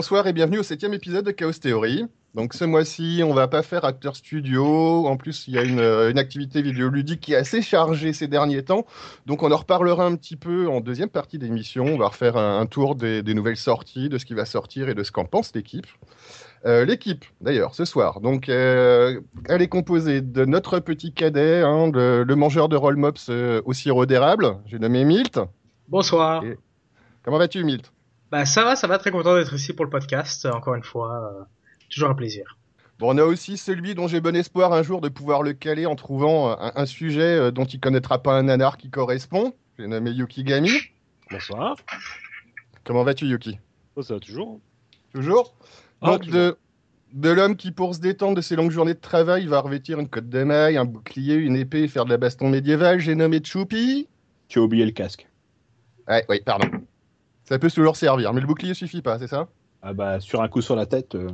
Bonsoir et bienvenue au septième épisode de Chaos Theory. Donc ce mois-ci, on va pas faire Acteur Studio. En plus, il y a une, une, activité vidéoludique qui est assez chargée ces derniers temps. Donc on en reparlera un petit peu en deuxième partie d'émission. On va refaire un, un tour des, des, nouvelles sorties, de ce qui va sortir et de ce qu'en pense l'équipe. Euh, l'équipe, d'ailleurs, ce soir, donc euh, elle est composée de notre petit cadet, hein, le mangeur de roll mops euh, au sirop d'érable. J'ai nommé Milt. Bonsoir. Et... Comment vas-tu, Milt? Bah ça va, ça va. Très content d'être ici pour le podcast. Encore une fois, euh, toujours un plaisir. Bon, on a aussi celui dont j'ai bon espoir un jour de pouvoir le caler en trouvant un, un sujet euh, dont il connaîtra pas un nanar qui correspond. J'ai nommé Yuki Gami. Bonsoir. Comment vas-tu, Yuki? Oh, Ça va toujours. Toujours? Donc, ah, de, de l'homme qui, pour se détendre de ses longues journées de travail, va revêtir une cotte de maille, un bouclier, une épée et faire de la baston médiévale, j'ai nommé Choupi. Tu as oublié le casque. Ouais, oui, pardon. Ça peut toujours servir, mais le bouclier suffit pas, c'est ça? Ah bah, sur un coup sur la tête. Euh...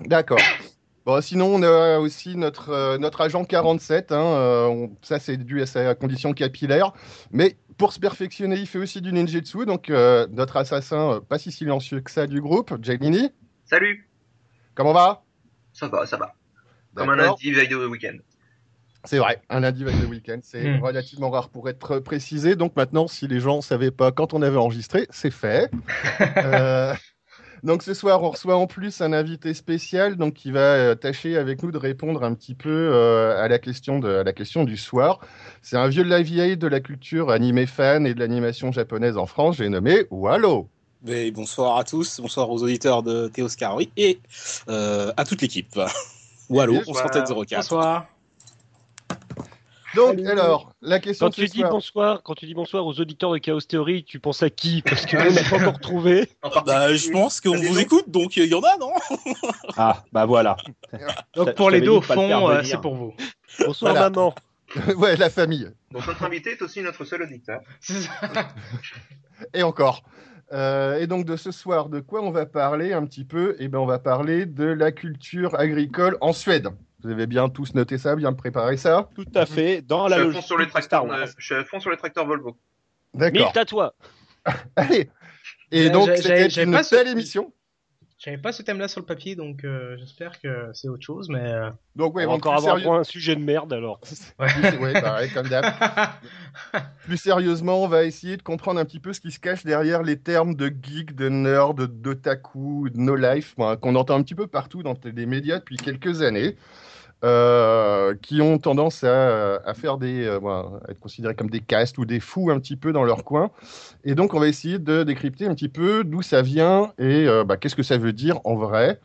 D'accord. Bon, sinon, on a aussi notre, euh, notre agent 47. Hein, euh, on, ça, c'est dû à sa condition capillaire. Mais pour se perfectionner, il fait aussi du ninjutsu. Donc, euh, notre assassin, pas si silencieux que ça du groupe, Jamini? Salut. Comment va? Ça va, ça va. Comme un lundi veille de week-end. C'est vrai, un lundi veille de week-end, c'est mmh. relativement rare pour être précisé. Donc maintenant, si les gens ne savaient pas quand on avait enregistré, c'est fait. euh, donc ce soir, on reçoit en plus un invité spécial donc, qui va euh, tâcher avec nous de répondre un petit peu euh, à, la question de, à la question du soir. C'est un vieux de la vieille de la culture animé fan et de l'animation japonaise en France. J'ai nommé Wallo. Mais bonsoir à tous, bonsoir aux auditeurs de Théo Scaroui et euh, à toute l'équipe. Wallo, on se 04. Bonsoir. Donc, alors, la question quand tu dis soir... bonsoir, quand tu dis bonsoir aux auditeurs de Chaos Theory, tu penses à qui? Parce que on n'a pas encore trouvé. bah, je pense qu'on vous écoute, donc il y en a, non? Ah, bah voilà. Donc pour les deux au fond, euh, c'est pour vous. Bonsoir voilà. maman. ouais, la famille. Donc notre invité est aussi notre seul auditeur. Et encore. Euh, et donc de ce soir, de quoi on va parler un petit peu? Eh ben, on va parler de la culture agricole en Suède. Vous avez bien tous noté ça, bien préparé ça Tout à fait, dans la logique. Sur les tracteurs, je suis à fond sur les tracteurs Volvo. D'accord. à toi. Allez. Et donc, c'était une belle ce... émission. J'avais pas ce thème-là sur le papier, donc euh, j'espère que c'est autre chose, mais. Euh... Donc, ouais, on va encore avoir sérieux... un sujet de merde alors. ouais, ouais pareil, comme d'hab. plus sérieusement, on va essayer de comprendre un petit peu ce qui se cache derrière les termes de geek, de nerd, d'otaku, de no life, qu'on entend un petit peu partout dans les médias depuis quelques années. Euh, qui ont tendance à, faire des, euh, être considérés comme des castes ou des fous un petit peu dans leur coin. Et donc, on va essayer de décrypter un petit peu d'où ça vient et euh, bah, qu'est-ce que ça veut dire en vrai.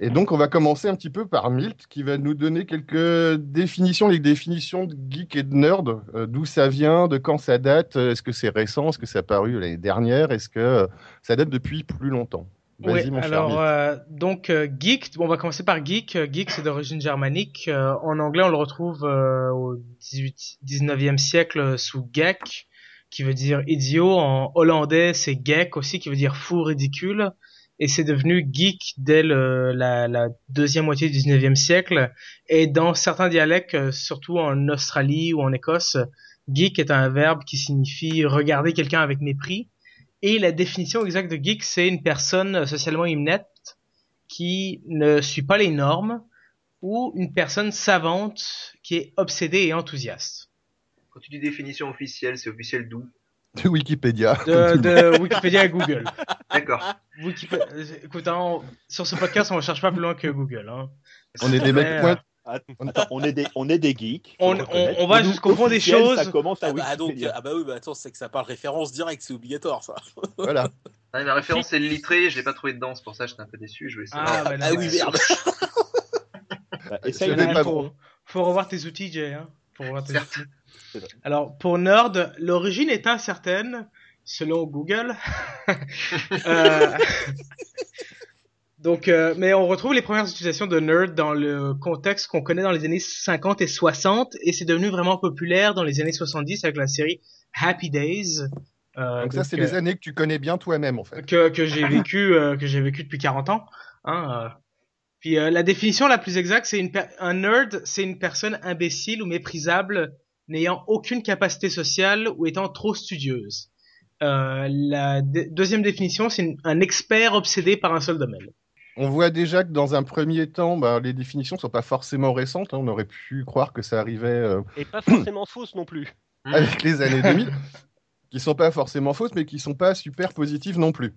Et donc, on va commencer un petit peu par Milt, qui va nous donner quelques définitions, les définitions de geek et de nerd, d'où ça vient, de quand ça date, est-ce que c'est récent, est-ce que ça a paru l'année dernière, est-ce que ça date depuis plus longtemps oui, alors euh, donc euh, geek, on va commencer par geek. Geek c'est d'origine germanique. Euh, en anglais, on le retrouve euh, au 18, 19e siècle sous geek, qui veut dire idiot. En hollandais, c'est geek aussi, qui veut dire fou, ridicule. Et c'est devenu geek dès le, la, la, deuxième moitié du 19e siècle. Et dans certains dialectes, surtout en Australie ou en Écosse, geek est un verbe qui signifie regarder quelqu'un avec mépris. Et la définition exacte de geek, c'est une personne socialement inepte qui ne suit pas les normes ou une personne savante qui est obsédée et enthousiaste. Quand tu dis définition officielle, c'est officiel d'où? De Wikipédia. De, de Wikipédia à Google. D'accord. Wikipé... Écoute, hein, on... sur ce podcast, on ne cherche pas plus loin que Google. Hein. On est des mecs point... Attends, on est des, on est des geeks. On, on, on, va jusqu'au fond des choses. Ça commence à ah bah, donc, ah bah oui, bah attends, c'est que ça parle référence directe, c'est obligatoire ça. Voilà. Ah, ma référence c'est le litré, je l'ai pas trouvé dedans, c'est pour ça que j'étais un peu déçu. Je vais essayer. Ah, bah, ah oui, merde. bah, essaye de pas faut, faut revoir tes outils, Jay. Hein, faut revoir tes outils. Alors, pour Nerd, l'origine est incertaine, selon Google. euh... Donc, euh, mais on retrouve les premières utilisations de nerd dans le contexte qu'on connaît dans les années 50 et 60, et c'est devenu vraiment populaire dans les années 70 avec la série Happy Days. Euh, donc, ça, c'est euh, des années que tu connais bien toi-même, en fait. Que, que j'ai vécu, euh, que j'ai vécu depuis 40 ans. Hein, puis la définition la plus exacte, c'est une un nerd, c'est une personne imbécile ou méprisable, n'ayant aucune capacité sociale ou étant trop studieuse. Euh, la de- deuxième définition, c'est un expert obsédé par un seul domaine. On voit déjà que dans un premier temps, bah, les définitions sont pas forcément récentes. hein. On aurait pu croire que ça arrivait euh, Et pas forcément fausse non plus. avec les années 2000, qui sont pas forcément fausses, mais qui sont pas super positives non plus.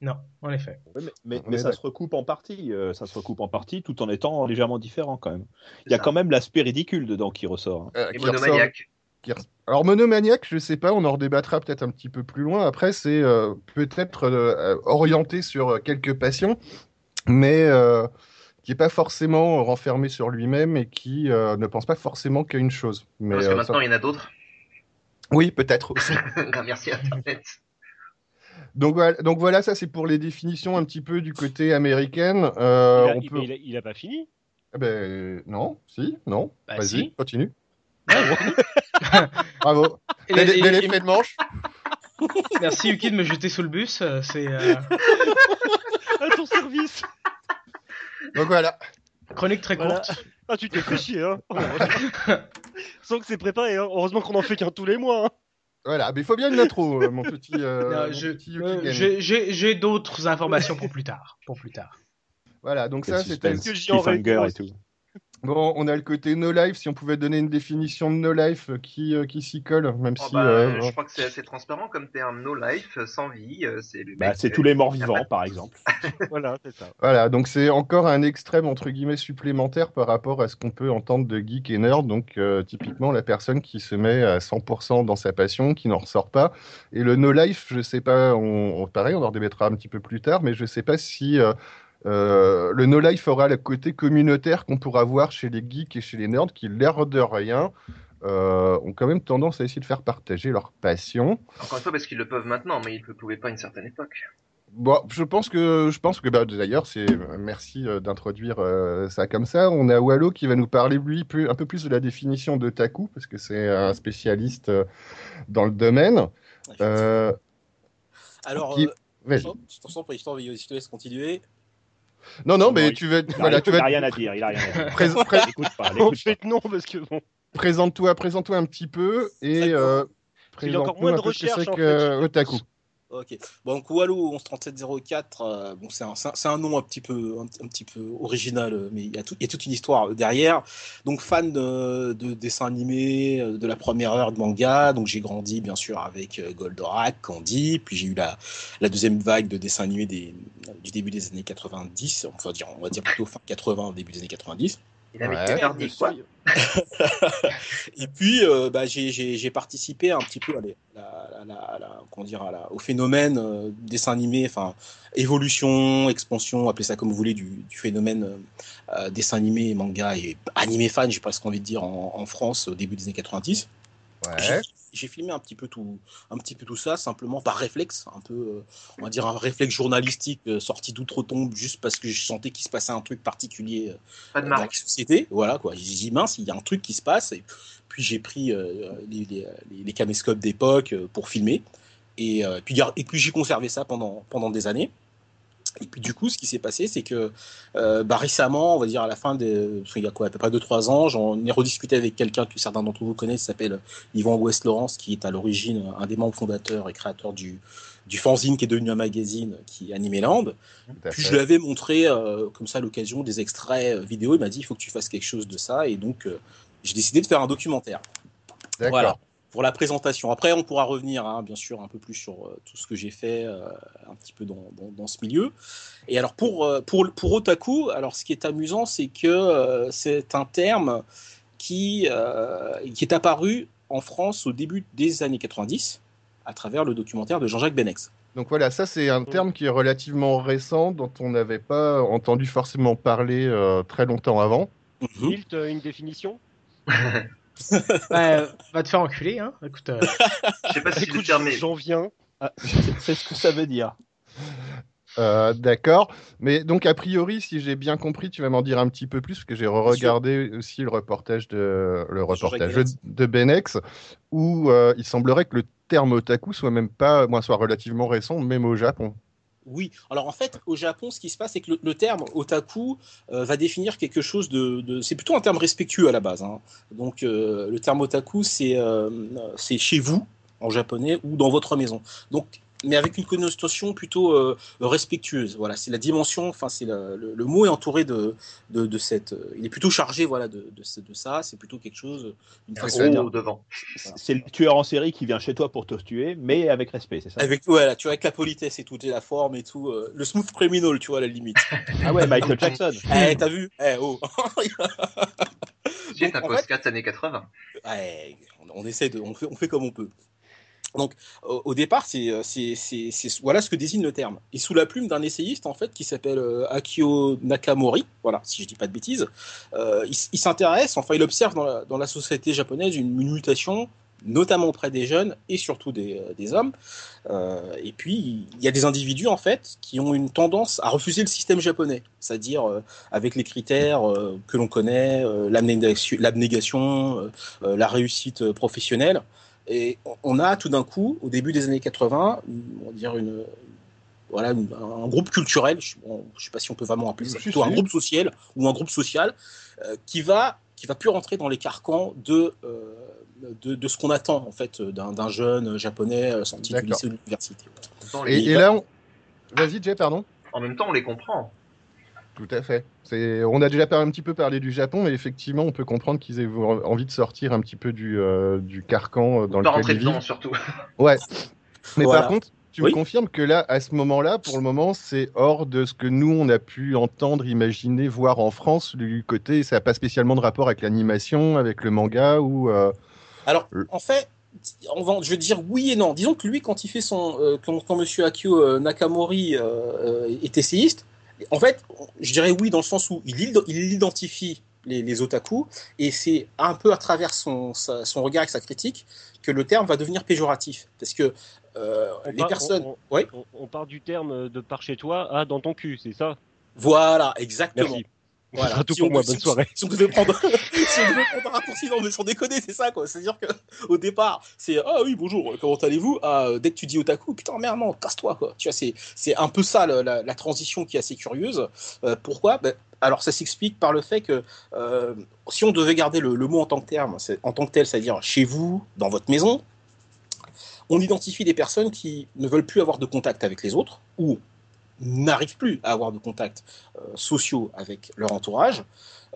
Non, en effet. Ouais, mais ça se recoupe en partie, euh, ça se recoupe en partie tout en étant légèrement différent quand même. Il y a ça. quand même l'aspect ridicule dedans qui ressort. hein. Euh, Et qui ressort- qui Alors monomaniaque, je sais pas, on en redébattra peut-être un petit peu plus loin. Après, c'est euh, peut-être euh, orienté sur quelques passions, mais euh, qui est pas forcément renfermé sur lui-même et qui euh, ne pense pas forcément qu'à une chose. Mais Parce que euh, maintenant, ça- il y en a d'autres. oui, peut-être aussi. Ah, Merci Internet. Donc voilà, donc voilà, ça c'est pour les définitions un petit peu du côté américaine. Euh, il, a, on peut- il a- il a pas fini? Ah ben, non, si, non. Bah, Vas-y, si. continue. Bravo. Et- Bel, et- de manche. Merci Yuki de me jeter sous le bus. C'est euh, À ton service. Donc voilà. chronique très Voilà. courte. Ah, tu t'es fait chier, hein. Sans que c'est préparé, hein. Heureusement qu'on en fait qu'un tous les mois. hein. Voilà, mais il faut bien une intro, euh, mon petit, euh, Non, mon je- petit Yuki euh, Gami. J'ai j'ai- j'ai d'autres informations pour plus tard. Pour plus tard. Voilà, donc Quel ça c'était. suspense, que et tout. Bon, on a le côté no life. Si on pouvait donner une définition de no life euh, qui, euh, qui s'y colle, même Oh, si. bah, euh, Je crois que c'est assez transparent comme terme. No life, sans vie, c'est le Bah, euh, tous les morts vivants, par exemple. Voilà, c'est ça. Voilà, donc c'est encore un extrême entre guillemets supplémentaire par rapport à ce qu'on peut entendre de geek et nerd. Donc euh, typiquement la personne qui se met à 100% dans sa passion, qui n'en ressort pas. Et le no life, je sais pas, on, on- pareil, on en débattra un petit peu plus tard, mais je sais pas si euh, euh, le no life aura le côté communautaire qu'on pourra voir chez les geeks et chez les nerds, qui l'air de rien. euh, ont quand même tendance à essayer de faire partager leur passion. Encore une fois, parce qu'ils le peuvent maintenant, mais ils ne le pouvaient pas à une certaine époque. Bon, je pense que je pense que bah, d'ailleurs c'est merci euh, d'introduire euh, ça comme ça. On a Wallo qui va nous parler lui un peu plus de la définition de taku parce que c'est un spécialiste euh, dans le domaine. Euh, Alors, qui- je t'en prie, je t'en prie, je te laisse continuer. Non non, mais tu vas Il a, voilà, tu vas rien à dire, il a rien à dire. pré- pré- pas, En fait, non, parce que bon. présente-toi présente-toi un petit peu et euh, Il y a encore moins de que recherche, c'est en que fait. Otaku. Ok. Bon, donc Wallo 113704, euh, bon, c'est un, nom un petit peu, original, euh, mais il y, a toute une histoire derrière. Donc fan de, de dessins animés, euh, de la première heure de manga. Donc j'ai grandi bien sûr avec euh, Goldorak, Candy, puis j'ai eu la, deuxième vague de dessins animés du début des années 90, on va dire, on va dire plutôt fin 80, début des années 90. Il avait Ouais. quoi. Et puis, euh, bah, j'ai- participé un petit peu à comment dire, à la- au phénomène euh, dessin animé, enfin évolution, expansion, appelez ça comme vous voulez, du, du phénomène euh, euh, dessin animé, manga et animé fan, j'ai presque envie de dire, en, en France au début des années 90. J'ai- Ouais. J'ai filmé un petit peu tout, un petit peu tout ça simplement par réflexe, un peu, euh, on va dire un réflexe journalistique euh, sorti d'outre-tombe, juste parce que je sentais qu'il se passait un truc particulier euh, Pas de dans la société. Voilà quoi. J'ai dit mince, il y a un truc qui se passe. Et puis j'ai pris euh, les, les, caméscopes d'époque euh, pour filmer. Et, euh, puis, et puis j'ai conservé ça pendant, pendant des années. Et puis du coup, ce qui s'est passé, c'est que euh, bah, récemment, on va dire à la fin des, il y a quoi, à peu près 2-3 ans, j'en ai rediscuté avec quelqu'un que certains d'entre vous connaissent, qui s'appelle Yvan West Laurence, qui est à l'origine un des membres fondateurs et créateurs du, du fanzine qui est devenu un magazine qui est Animeland. Puis je lui avais montré euh, comme ça l'occasion des extraits euh, vidéo. Il m'a dit il faut que tu fasses quelque chose de ça. Et donc euh, j'ai décidé de faire un documentaire. D'accord. Voilà. Pour la présentation. Après, on pourra revenir, hein, bien sûr, un peu plus sur euh, tout ce que j'ai fait euh, un petit peu dans, dans, dans ce milieu. Et alors, pour, euh, pour, pour Otaku, alors ce qui est amusant, c'est que euh, c'est un terme qui, euh, qui est apparu en France au début des années 90 à travers le documentaire de Jean-Jacques Benex. Donc voilà, ça c'est un terme qui est relativement récent, dont on n'avait pas entendu forcément parler euh, très longtemps avant. Milt, euh, une définition? Ouais, va te faire enculer, hein. Écoute, euh, Je sais pas si Écoute, j'en viens. Ah, c'est- ce que ça veut dire. Euh, D'accord. Mais donc, a priori, si j'ai bien compris, tu vas m'en dire un petit peu plus, parce que j'ai regardé aussi le reportage de, le reportage Benex. de Benex, où euh, il semblerait que le terme otaku soit même pas, moi, soit relativement récent, même au Japon. Oui, alors en fait, au Japon, ce qui se passe, c'est que le, le terme otaku euh, va définir quelque chose de. de- c'est plutôt un terme respectueux à la base. hein. Donc, euh, le terme otaku, c'est euh, c'est chez vous, en japonais ou dans votre maison. Donc mais avec une connotation plutôt euh, respectueuse. Voilà, c'est la dimension, enfin c'est le, le, le mot est entouré de, de, de cette, euh, il est plutôt chargé voilà de, de, ça. C'est plutôt quelque chose, une façon au devant. C'est le tueur en série qui vient chez toi pour te tuer, mais avec respect, c'est ça? Avec voilà, tu vois avec la politesse et tout, et la forme et tout, euh, le smooth criminal, tu vois à la limite. Ah ouais, Michael Jackson. eh, t'as vu? Eh oh. C'est Donc, un post années 80. Ouais, on, on essaie de, on fait, on fait comme on peut. Donc, au, départ, c'est, euh, voilà ce que désigne le terme. Et sous la plume d'un essayiste en fait qui s'appelle euh, Akio Nakamori, voilà, si je dis pas de bêtises, euh, il, s'intéresse, enfin, il observe dans la, société japonaise une, mutation, notamment auprès des jeunes et surtout des, hommes. Et puis, il y a des individus en fait qui ont une tendance à refuser le système japonais, c'est-à-dire avec les critères que l'on connaît, l'abnégation, la réussite professionnelle. Et on- a tout d'un coup, au début des années 80, une- on va dire une, voilà, une- un groupe culturel, je ne sais pas si on peut vraiment appeler ça, plutôt un si. groupe social ou un groupe social euh, qui va qui va plus rentrer dans les carcans de euh, de, de ce qu'on attend en fait d'un jeune japonais euh, sorti du lycée ou de l'université. Et, et là, on... vas-y, Jay, pardon. En même temps, on les comprend. Tout à fait. C'est... On a déjà par- un petit peu parlé du Japon, et effectivement, on peut comprendre qu'ils aient envie de sortir un petit peu du, euh, du carcan euh, dans Pas lequel rentrer ils dedans, vivent. surtout. Ouais. Mais Voilà. par contre, tu Oui. me confirmes que là, à ce moment-là, pour le moment, c'est hors de ce que nous, on a pu entendre, imaginer, voir en France du côté. Ça n'a pas spécialement de rapport avec l'animation, avec le manga ou. euh, Alors, en fait, on va, je veux dire oui et non. Disons que lui, quand il fait son, euh, quand, quand Monsieur Akio euh, Nakamori euh, euh, est essayiste, en fait, je dirais oui dans le sens où il, id- il identifie les, les otaku et c'est un peu à travers son, sa- son regard et sa critique que le terme va devenir péjoratif parce que euh, les part- personnes, on- ouais, On, on part du terme de par chez toi à dans ton cul, c'est ça? Voilà, exactement. Merci. Voilà. Ce sera tout Si pour on- moi, si- bonne soirée. Si on devait prendre, si on devait prendre un raccourci, non, mais sans déconner, c'est ça, quoi. C'est-à-dire que au départ, c'est ah oui, bonjour, comment allez-vous? Ah, euh, Dès que tu dis otaku, putain, merde, non, casse-toi, quoi. Tu vois, c'est, un peu ça, la, la transition qui est assez curieuse. Euh, pourquoi? Ben, Alors, ça s'explique par le fait que euh, si on devait garder le, le mot en tant que terme, en tant que tel, c'est-à-dire chez vous, dans votre maison, on identifie des personnes qui ne veulent plus avoir de contact avec les autres ou n'arrivent plus à avoir de contacts euh, sociaux avec leur entourage,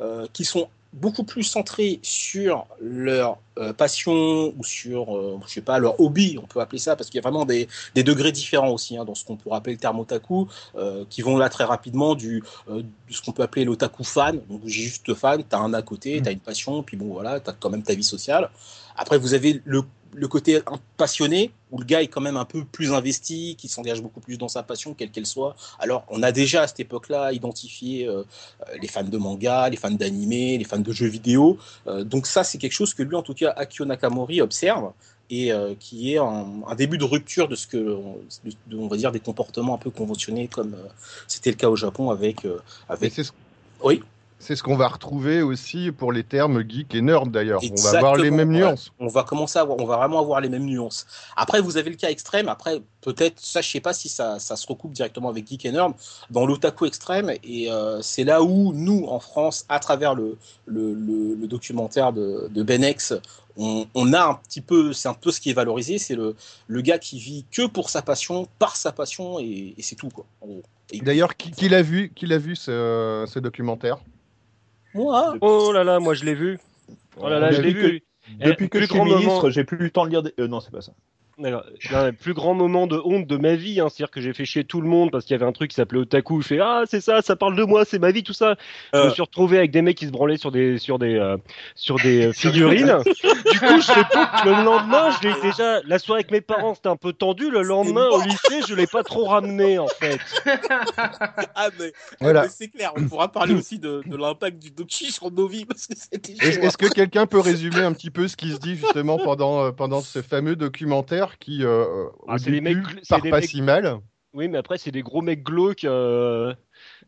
euh, qui sont beaucoup plus centrés sur leur euh, passion ou sur, euh, je sais pas, leur hobby, on peut appeler ça, parce qu'il y a vraiment des, des degrés différents aussi hein, dans ce qu'on pourrait appeler le terme otaku, euh, qui vont là très rapidement du, de ce qu'on peut appeler l'otaku fan, donc juste fan, t'as un à côté, t'as une passion, puis bon voilà, t'as quand même ta vie sociale. Après, vous avez le, le côté passionné, où le gars est quand même un peu plus investi, qui s'engage beaucoup plus dans sa passion, quelle qu'elle soit. Alors, on a déjà à cette époque-là identifié euh, euh, les fans de manga, les fans d'animé, les fans de jeux vidéo. Euh, donc ça, c'est quelque chose que lui, en tout cas, Akio Nakamori observe et euh, qui est un, un début de rupture de ce que, de- on va dire, des comportements un peu conventionnés, comme c'était le cas au Japon avec, avec. Oui. C'est ce qu'on va retrouver aussi pour les termes geek et nerd d'ailleurs. On va avoir les mêmes nuances. on va commencer à avoir, on va vraiment avoir les mêmes nuances. Après, vous avez le cas extrême. Après, peut-être, ça, je sais pas si ça, ça se recoupe directement avec Geek and Nerd dans l'otaku extrême. Et euh, c'est là où nous, en France, à travers le, le, le, le documentaire de, de Ben X, on, on a un petit peu, c'est un peu ce qui est valorisé, c'est le, le gars qui vit que pour sa passion, par sa passion, et, et c'est tout, quoi. Et- D'ailleurs, qui, qui l'a vu, qui l'a vu ce, ce documentaire? Moi, Oh là là, moi je l'ai vu. Oh là là, je l'ai Depuis que- vu. Depuis que plus je suis ministre, moment- j'ai plus le temps de lire des... euh, non, c'est pas ça. D'accord. Non, le plus grand moment de honte de ma vie, hein, c'est-à-dire que j'ai fait chier tout le monde parce qu'il y avait un truc qui s'appelait Otaku. Je fais ah c'est ça, ça parle de moi, c'est ma vie, tout ça. Je me Euh. suis retrouvé avec des mecs qui se branlaient sur des sur des euh, sur des euh, figurines. du coup, je sais pas. Le lendemain, je l'ai déjà. La soirée avec mes parents, c'était un peu tendu. Le lendemain, au lycée, je l'ai pas trop ramené en fait. ah, mais, Voilà. mais c'est clair, on pourra parler aussi de, de l'impact du doki sur nos vies, parce que c'était Est-ce que quelqu'un peut résumer un petit peu ce qui se dit justement pendant, euh, pendant ce fameux documentaire qui, euh, Ah, au c'est des début, mecs- c'est part des pas mecs- si mal Oui, mais après, c'est des gros mecs glauques. euh,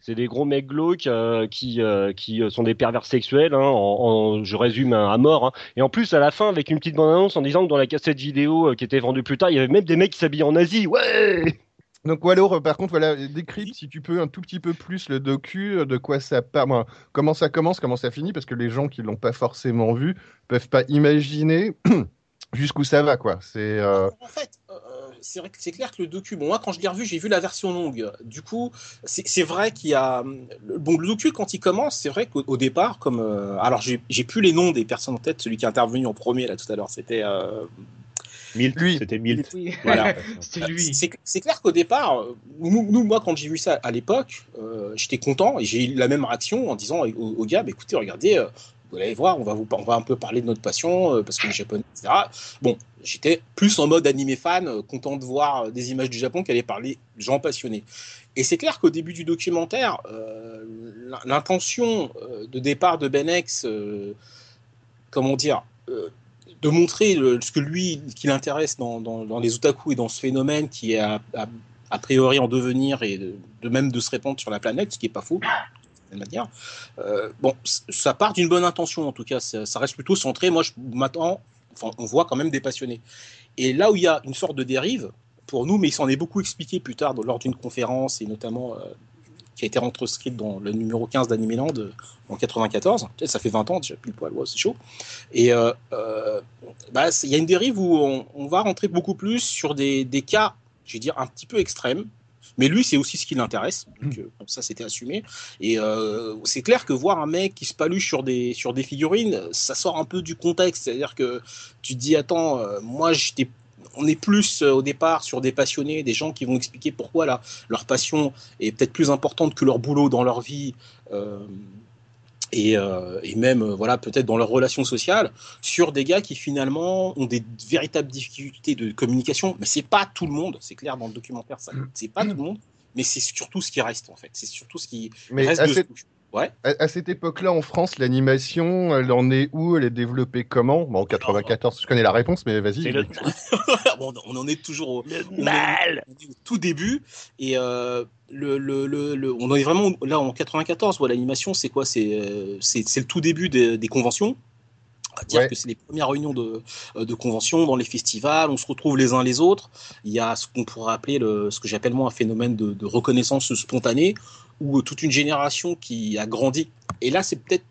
C'est des gros mecs glauques euh, qui, euh, qui sont des pervers sexuels. Hein, en, en- je résume hein, à mort. hein. Et en plus, à la fin, avec une petite bande-annonce en disant que dans la cassette vidéo euh, qui était vendue plus tard, il y avait même des mecs qui s'habillaient en Asie. Ouais Donc euh, par contre, voilà, décrypte si tu peux un tout petit peu plus le docu, de quoi ça parle, enfin, comment ça commence, comment ça finit, parce que les gens qui l'ont pas forcément vu peuvent pas imaginer jusqu'où ça va, quoi. C'est. euh, En fait, euh, c'est vrai que c'est clair que le docu, bon, moi quand je l'ai revu, j'ai vu la version longue. Du coup, c'est vrai qu'il y a. Bon, le docu, quand il commence, c'est vrai qu'au au départ, comme. euh, alors, j'ai j'ai plus les noms des personnes en tête, celui qui est intervenu en premier là tout à l'heure, c'était. euh, Milt, Lui. c'était Milt. Oui. Voilà. Lui. C'est clair qu'au départ, euh, nous, nous, moi, quand j'ai vu ça à l'époque, euh, j'étais content et j'ai eu la même réaction en disant au, au gars, bah, écoutez, regardez, euh, vous allez voir, on va, vous, on va un peu parler de notre passion euh, parce que les Japonais, etc. Bon, j'étais plus en mode animé fan, euh, content de voir euh, des images du Japon qui allaient parler gens passionnés. Et c'est clair qu'au début du documentaire, l'in- l'intention de départ de Ben X, euh, comment dire, de montrer ce que lui, qui l'intéresse dans, dans- les otaku et dans ce phénomène qui est a, priori en devenir et de, de même de se répandre sur la planète, ce qui est pas faux. Certaine manière. Euh, bon, ça part d'une bonne intention en tout cas, ça, reste plutôt centré. Moi, je m'attends, on voit quand même des passionnés. Et là où il y a une sorte de dérive, pour nous, mais il s'en est beaucoup expliqué plus tard lors d'une conférence et notamment euh, qui a été retranscrite dans le numéro 15 d'Animeland euh, en 94. Peut-être ça fait 20 ans déjà, pile poil, ouais, c'est chaud. Et bah, il y a une dérive où on, on va rentrer beaucoup plus sur des, des cas, je vais dire, un petit peu extrêmes. Mais lui, c'est aussi ce qui l'intéresse. Donc, euh, comme ça, c'était assumé. Et euh, c'est clair que voir un mec qui se paluche sur des, sur des figurines, ça sort un peu du contexte. C'est-à-dire que tu te dis, attends, euh, moi, j'étais on est plus euh, au départ sur des passionnés, des gens qui vont expliquer pourquoi la, leur passion est peut-être plus importante que leur boulot dans leur vie. euh, et, euh, et même euh, voilà peut-être dans leurs relations sociales sur des gars qui finalement ont des véritables difficultés de communication. Mais c'est pas tout le monde c'est clair dans le documentaire ça c'est pas tout le monde mais c'est surtout ce qui reste en fait. C'est surtout ce qui Mais reste de ouais. À, à cette époque-là, en France, l'animation, elle en est où? Elle est développée comment? Bon, en 94, je connais la réponse, mais vas-y. C'est le, bon, on en est toujours au, le on mal. est au tout début. Et euh, le, le, le, le- on est vraiment là en 94 où l'animation c'est quoi? C'est euh, c'est le tout début des, des conventions. On va dire Ouais. que c'est les premières réunions de, euh, de conventions dans les festivals. On se retrouve les uns les autres. Il y a ce qu'on pourrait appeler le, ce que j'appelle moi un phénomène de, de reconnaissance spontanée euh, toute une génération qui a grandi. Et là c'est peut-être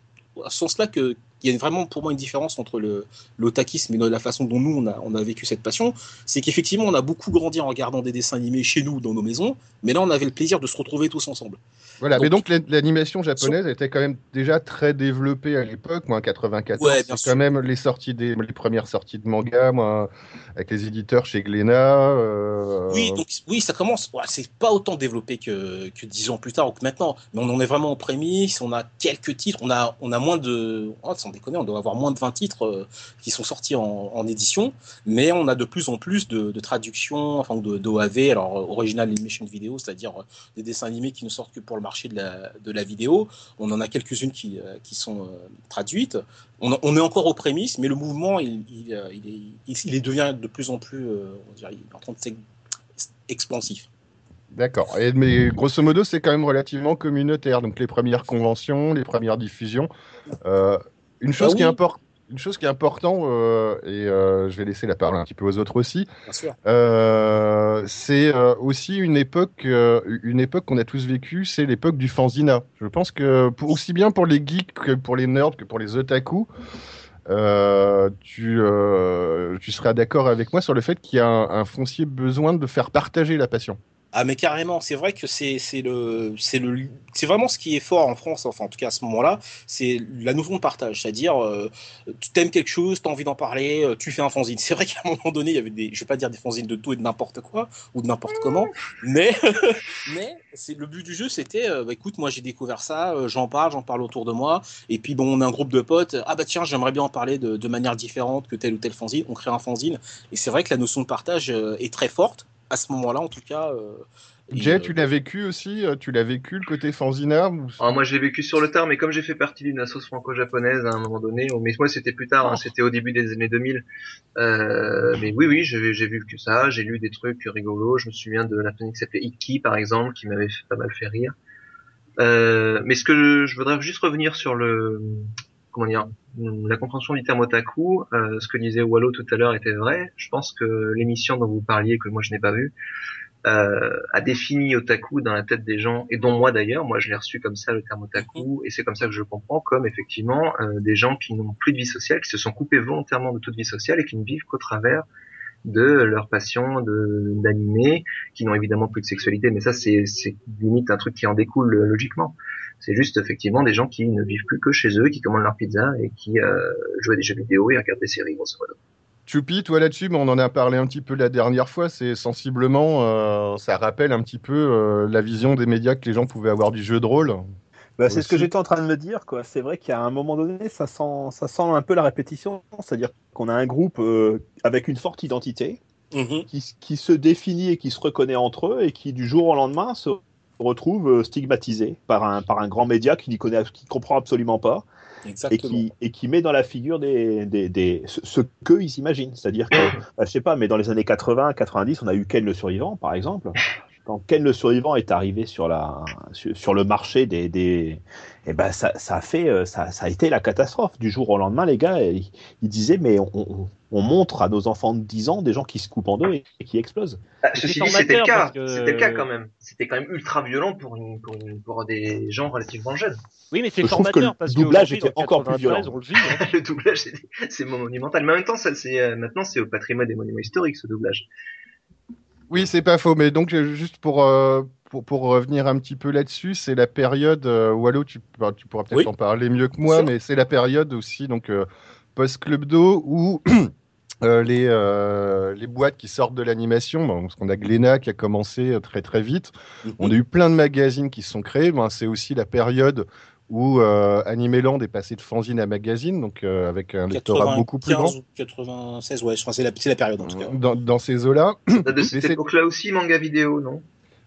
à ce sens là que il y a vraiment pour moi une différence entre le l'otakisme et la façon dont nous on a, on a vécu cette passion c'est qu'effectivement, on a beaucoup grandi en regardant des dessins animés chez nous, dans nos maisons, mais là, on avait le plaisir de se retrouver tous ensemble. Voilà, Donc- mais donc l'an- l'animation japonaise était quand même déjà très développée à l'époque. Moi, en 94, Ouais, c'est quand même les sorties des les premières sorties de manga, moi, avec les éditeurs chez Glénat. euh, Oui, donc, oui, ça commence. Ouais, c'est pas autant développé que, que 10 ans plus tard ou que maintenant, mais on en est vraiment en prémisse. On a quelques titres. On a, on a moins de. Oh, on doit avoir moins de 20 titres euh, qui sont sortis en, édition, mais on a de plus en plus de, traductions, enfin d'OAV, alors euh, original animation vidéo, c'est-à-dire euh, des dessins animés qui ne sortent que pour le marché de la, vidéo. On en a quelques-unes qui, sont traduites. On, est encore aux prémices, mais le mouvement, il, il, il devient de plus en plus, en train de expansif. D'accord. Mais grosso modo, c'est quand même relativement communautaire. Donc les premières conventions, les premières diffusions. Une chose Ah qui est oui. importante. Une chose qui est importante, euh, et euh, je vais laisser la parole un petit peu aux autres aussi, euh, c'est aussi une époque, une époque qu'on a tous vécue, c'est l'époque du fanzina. Je pense que pour, aussi bien pour les geeks que pour les nerds que pour les otaku, euh, tu, euh, tu seras d'accord avec moi sur le fait qu'il y a un, un foncier besoin de faire partager la passion. Ah mais carrément, c'est vrai que c'est le c'est vraiment ce qui est fort en France, enfin en tout cas à ce moment-là, c'est la notion de partage, c'est-à-dire euh, tu t'aimes quelque chose, tu as envie d'en parler, euh, tu fais un fanzine. C'est vrai qu'à un moment donné, il y avait des je vais pas dire des fanzines de tout et de n'importe quoi ou de n'importe comment, mais mais c'est le but du jeu, c'était euh, bah, écoute, moi j'ai découvert ça, j'en parle, j'en parle autour de moi et puis bon, on a un groupe de potes, ah bah tiens, j'aimerais bien en parler de, de manière différente que tel ou tel fanzine, on crée un fanzine et c'est vrai que la notion de partage est très forte à ce moment-là en tout cas. euh, Jay, euh, tu l'as vécu aussi euh, Tu l'as vécu le côté fanzina ou- Alors moi j'ai vécu sur le tard, mais comme j'ai fait partie d'une assoce franco-japonaise à un moment donné, mais moi c'était plus tard, hein, c'était au début des années 2000. Euh, mais oui, oui, j'ai vu que ça, j'ai lu des trucs rigolos. Je me souviens de la famille qui s'appelait Iki par exemple, qui m'avait pas mal fait rire. Euh, mais ce que je, je voudrais juste revenir sur le comment dire, la compréhension du terme otaku, euh, ce que disait Wallo tout à l'heure était vrai. Je pense que l'émission dont vous parliez, que moi je n'ai pas vue, euh, a défini otaku dans la tête des gens, et dont moi d'ailleurs, moi je l'ai reçu comme ça le terme otaku, et c'est comme ça que je le comprends, comme effectivement euh, des gens qui n'ont plus de vie sociale, qui se sont coupés volontairement de toute vie sociale et qui ne vivent qu'au travers de leur passion de d'animer, qui n'ont évidemment plus de sexualité, mais ça c'est c'est limite un truc qui en découle euh, logiquement. C'est juste effectivement des gens qui ne vivent plus que chez eux, qui commandent leur pizza et qui euh, jouent à des jeux vidéo et regardent des séries grosso modo. Choupi, toi là-dessus, mais on en a parlé un petit peu la dernière fois, c'est sensiblement, euh, ça rappelle un petit peu euh, la vision des médias que les gens pouvaient avoir du jeu de rôle. Bah, c'est ce que j'étais en train de me dire. quoi. C'est vrai qu'à un moment donné, ça sent, ça sent un peu la répétition. C'est-à-dire qu'on a un groupe euh, avec une forte identité Mhm. qui, qui se définit et qui se reconnaît entre eux et qui, du jour au lendemain, se retrouve euh, stigmatisé par un, par un grand média qui n'y connaît, qui comprend absolument pas et qui, et qui met dans la figure des, des, des- ce, ce qu'eux ils imaginent. C'est-à-dire que, bah, je sais pas, mais dans les années 80, 90, on a eu Ken le survivant, par exemple. Quand Ken le survivant est arrivé sur, la, sur, sur le marché des. des eh ben ça, ça, a fait, euh, ça, ça a été la catastrophe. Du jour au lendemain, les gars, ils, ils disaient Mais on, on, on montre à nos enfants de 10 ans des gens qui se coupent en deux et, et qui explosent. Ah, ceci dit, c'était le cas. parce que- C'était le cas quand même. C'était quand même ultra violent pour, une, pour, une- pour des gens relativement jeunes. Oui, mais c'est que formateur le parce doublage était encore plus 93, violent. On le vit, hein. le doublage, c'est- c'est monumental. Mais en même temps, ça, c'est euh, maintenant, c'est au patrimoine des monuments historiques ce doublage. Oui, c'est pas faux, mais donc euh, juste pour, euh, pour, pour revenir un petit peu là-dessus, c'est la période, euh, Wallo, tu, tu pourras peut-être Oui. en parler mieux que moi, mais c'est la période aussi, donc euh, post-Club d'eau, où les, les boîtes qui sortent de l'animation, bon, parce qu'on a Glénat qui a commencé très très vite, on a eu plein de magazines qui se sont créés, ben, c'est aussi la période où euh, Animeland est passé de fanzine à magazine, donc euh, avec un lectorat beaucoup plus grand 95 ou 96, ouais, je crois que c'est la, c'est la période en tout cas. dans, dans ces eaux-là. Date de cette c'est- époque-là aussi, manga vidéo, non?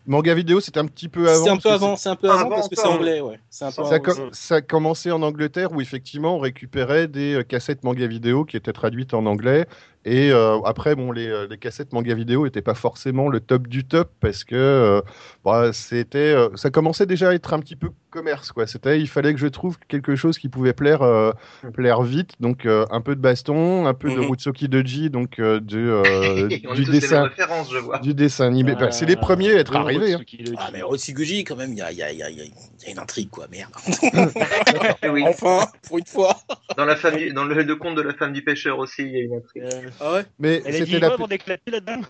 Manga vidéo, c'était un petit peu avant. C'est un peu avant, c'est un peu Ah, avant avant parce que c'est anglais, ouais. C'est un peu Ça, com- ça a commencé en Angleterre où effectivement on récupérait des euh, cassettes manga vidéo qui étaient traduites en anglais. Et euh, après, bon, les, euh, les cassettes manga vidéo n'étaient pas forcément le top du top parce que euh, bah, c'était, euh, ça commençait déjà à être un petit peu commerce. Quoi. C'était, il fallait que je trouve quelque chose qui pouvait plaire, euh, plaire vite. Donc euh, un peu de baston, un peu de. Rutsuki Doji, donc euh, du, euh, On dessin. références, je vois. Du dessin animé. Bah, c'est les premiers à être arrivés. hein. Ah, mais Rotsuguji, quand même, il y a, il y, a, il y, a, il y a une intrigue, quoi, merde. Enfin, pour une fois. Dans la famille, dans le, le conte de la femme du pêcheur aussi, il y a une intrigue. Ah ouais Mais Elle a dit c'était la, quoi pour éclater là-dedans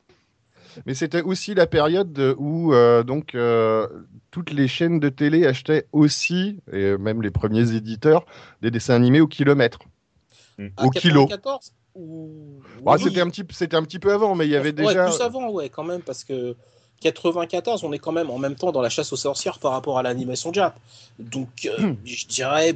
Mais c'était aussi la période de- où euh, donc euh, toutes les chaînes de télé achetaient aussi, et même les premiers éditeurs, des dessins animés au kilomètre, À au kilo. 94 ou... Bah, Oui. C'était un petit, c'était un petit peu avant, mais il y avait Ouais, déjà. plus avant, ouais, quand même, parce que 94, on est quand même en même temps dans la chasse aux sorcières par rapport à l'animation Jap. Donc, euh, je dirais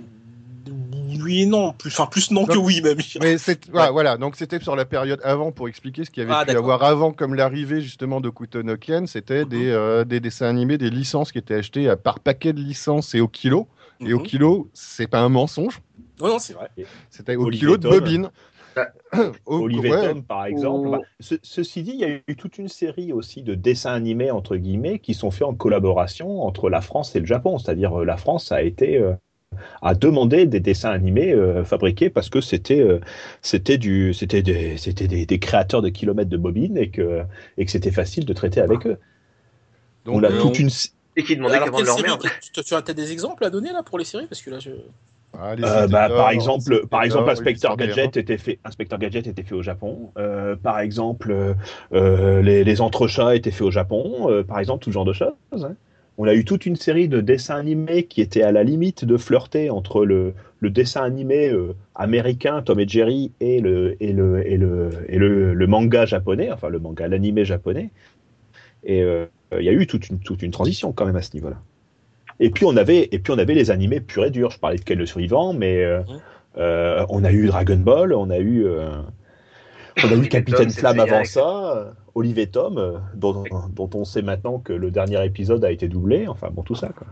oui et non. Plus, enfin, plus non que oui, même. Mais c'est voilà, voilà, donc c'était sur la période avant pour expliquer ce qu'il y avait Ah, pu d'accord. avoir avant, comme l'arrivée justement de Kutonokian, c'était Mhm. des, euh, des dessins animés, des licences qui étaient achetées à par paquet de licences et au kilo. Et au Mhm. kilo, c'est pas un mensonge, Ouais, non, c'est vrai. c'était au Olivier kilo de bobine. Ah. Au- Olivier ouais. Tom, par exemple. Ou- Bah, ce- ceci dit, il y a eu toute une série aussi de dessins animés, entre guillemets, qui sont faits en collaboration entre la France et le Japon. C'est-à-dire, euh, la France a été. euh, a demandé des dessins animés euh, fabriqués parce que c'était euh, c'était du c'était des c'était des, des créateurs de kilomètres de bobines et que et que c'était facile de traiter avec eux. Donc, on a euh, toute une Et qui demandait quelle leur série merde. tu, as peut-être des exemples à donner là pour les séries? Parce que là, je. Ah, Euh, bah, par exemple, par exemple, Inspector Gadget était fait, Inspector Gadget était fait au Japon. Euh, par exemple, euh, les, les entrechats étaient faits au Japon. Euh, par exemple, tout ce genre de choses. hein. On a eu toute une série de dessins animés qui étaient à la limite de flirter entre le, le dessin animé euh, américain Tom et Jerry et le et le et le et le, le manga japonais, enfin le manga, l'animé japonais. Et euh, il y a eu toute une toute une transition quand même à ce niveau-là. Et puis on avait et puis on avait les animés purs et durs. Je parlais de Ken le survivant, mais euh, on a eu Dragon Ball, on a eu on a eu Capitaine Tom, Flamme avant ça, euh, Olivier Tom, euh, dont, dont on sait maintenant que le dernier épisode a été doublé. Enfin bon, tout ça quoi.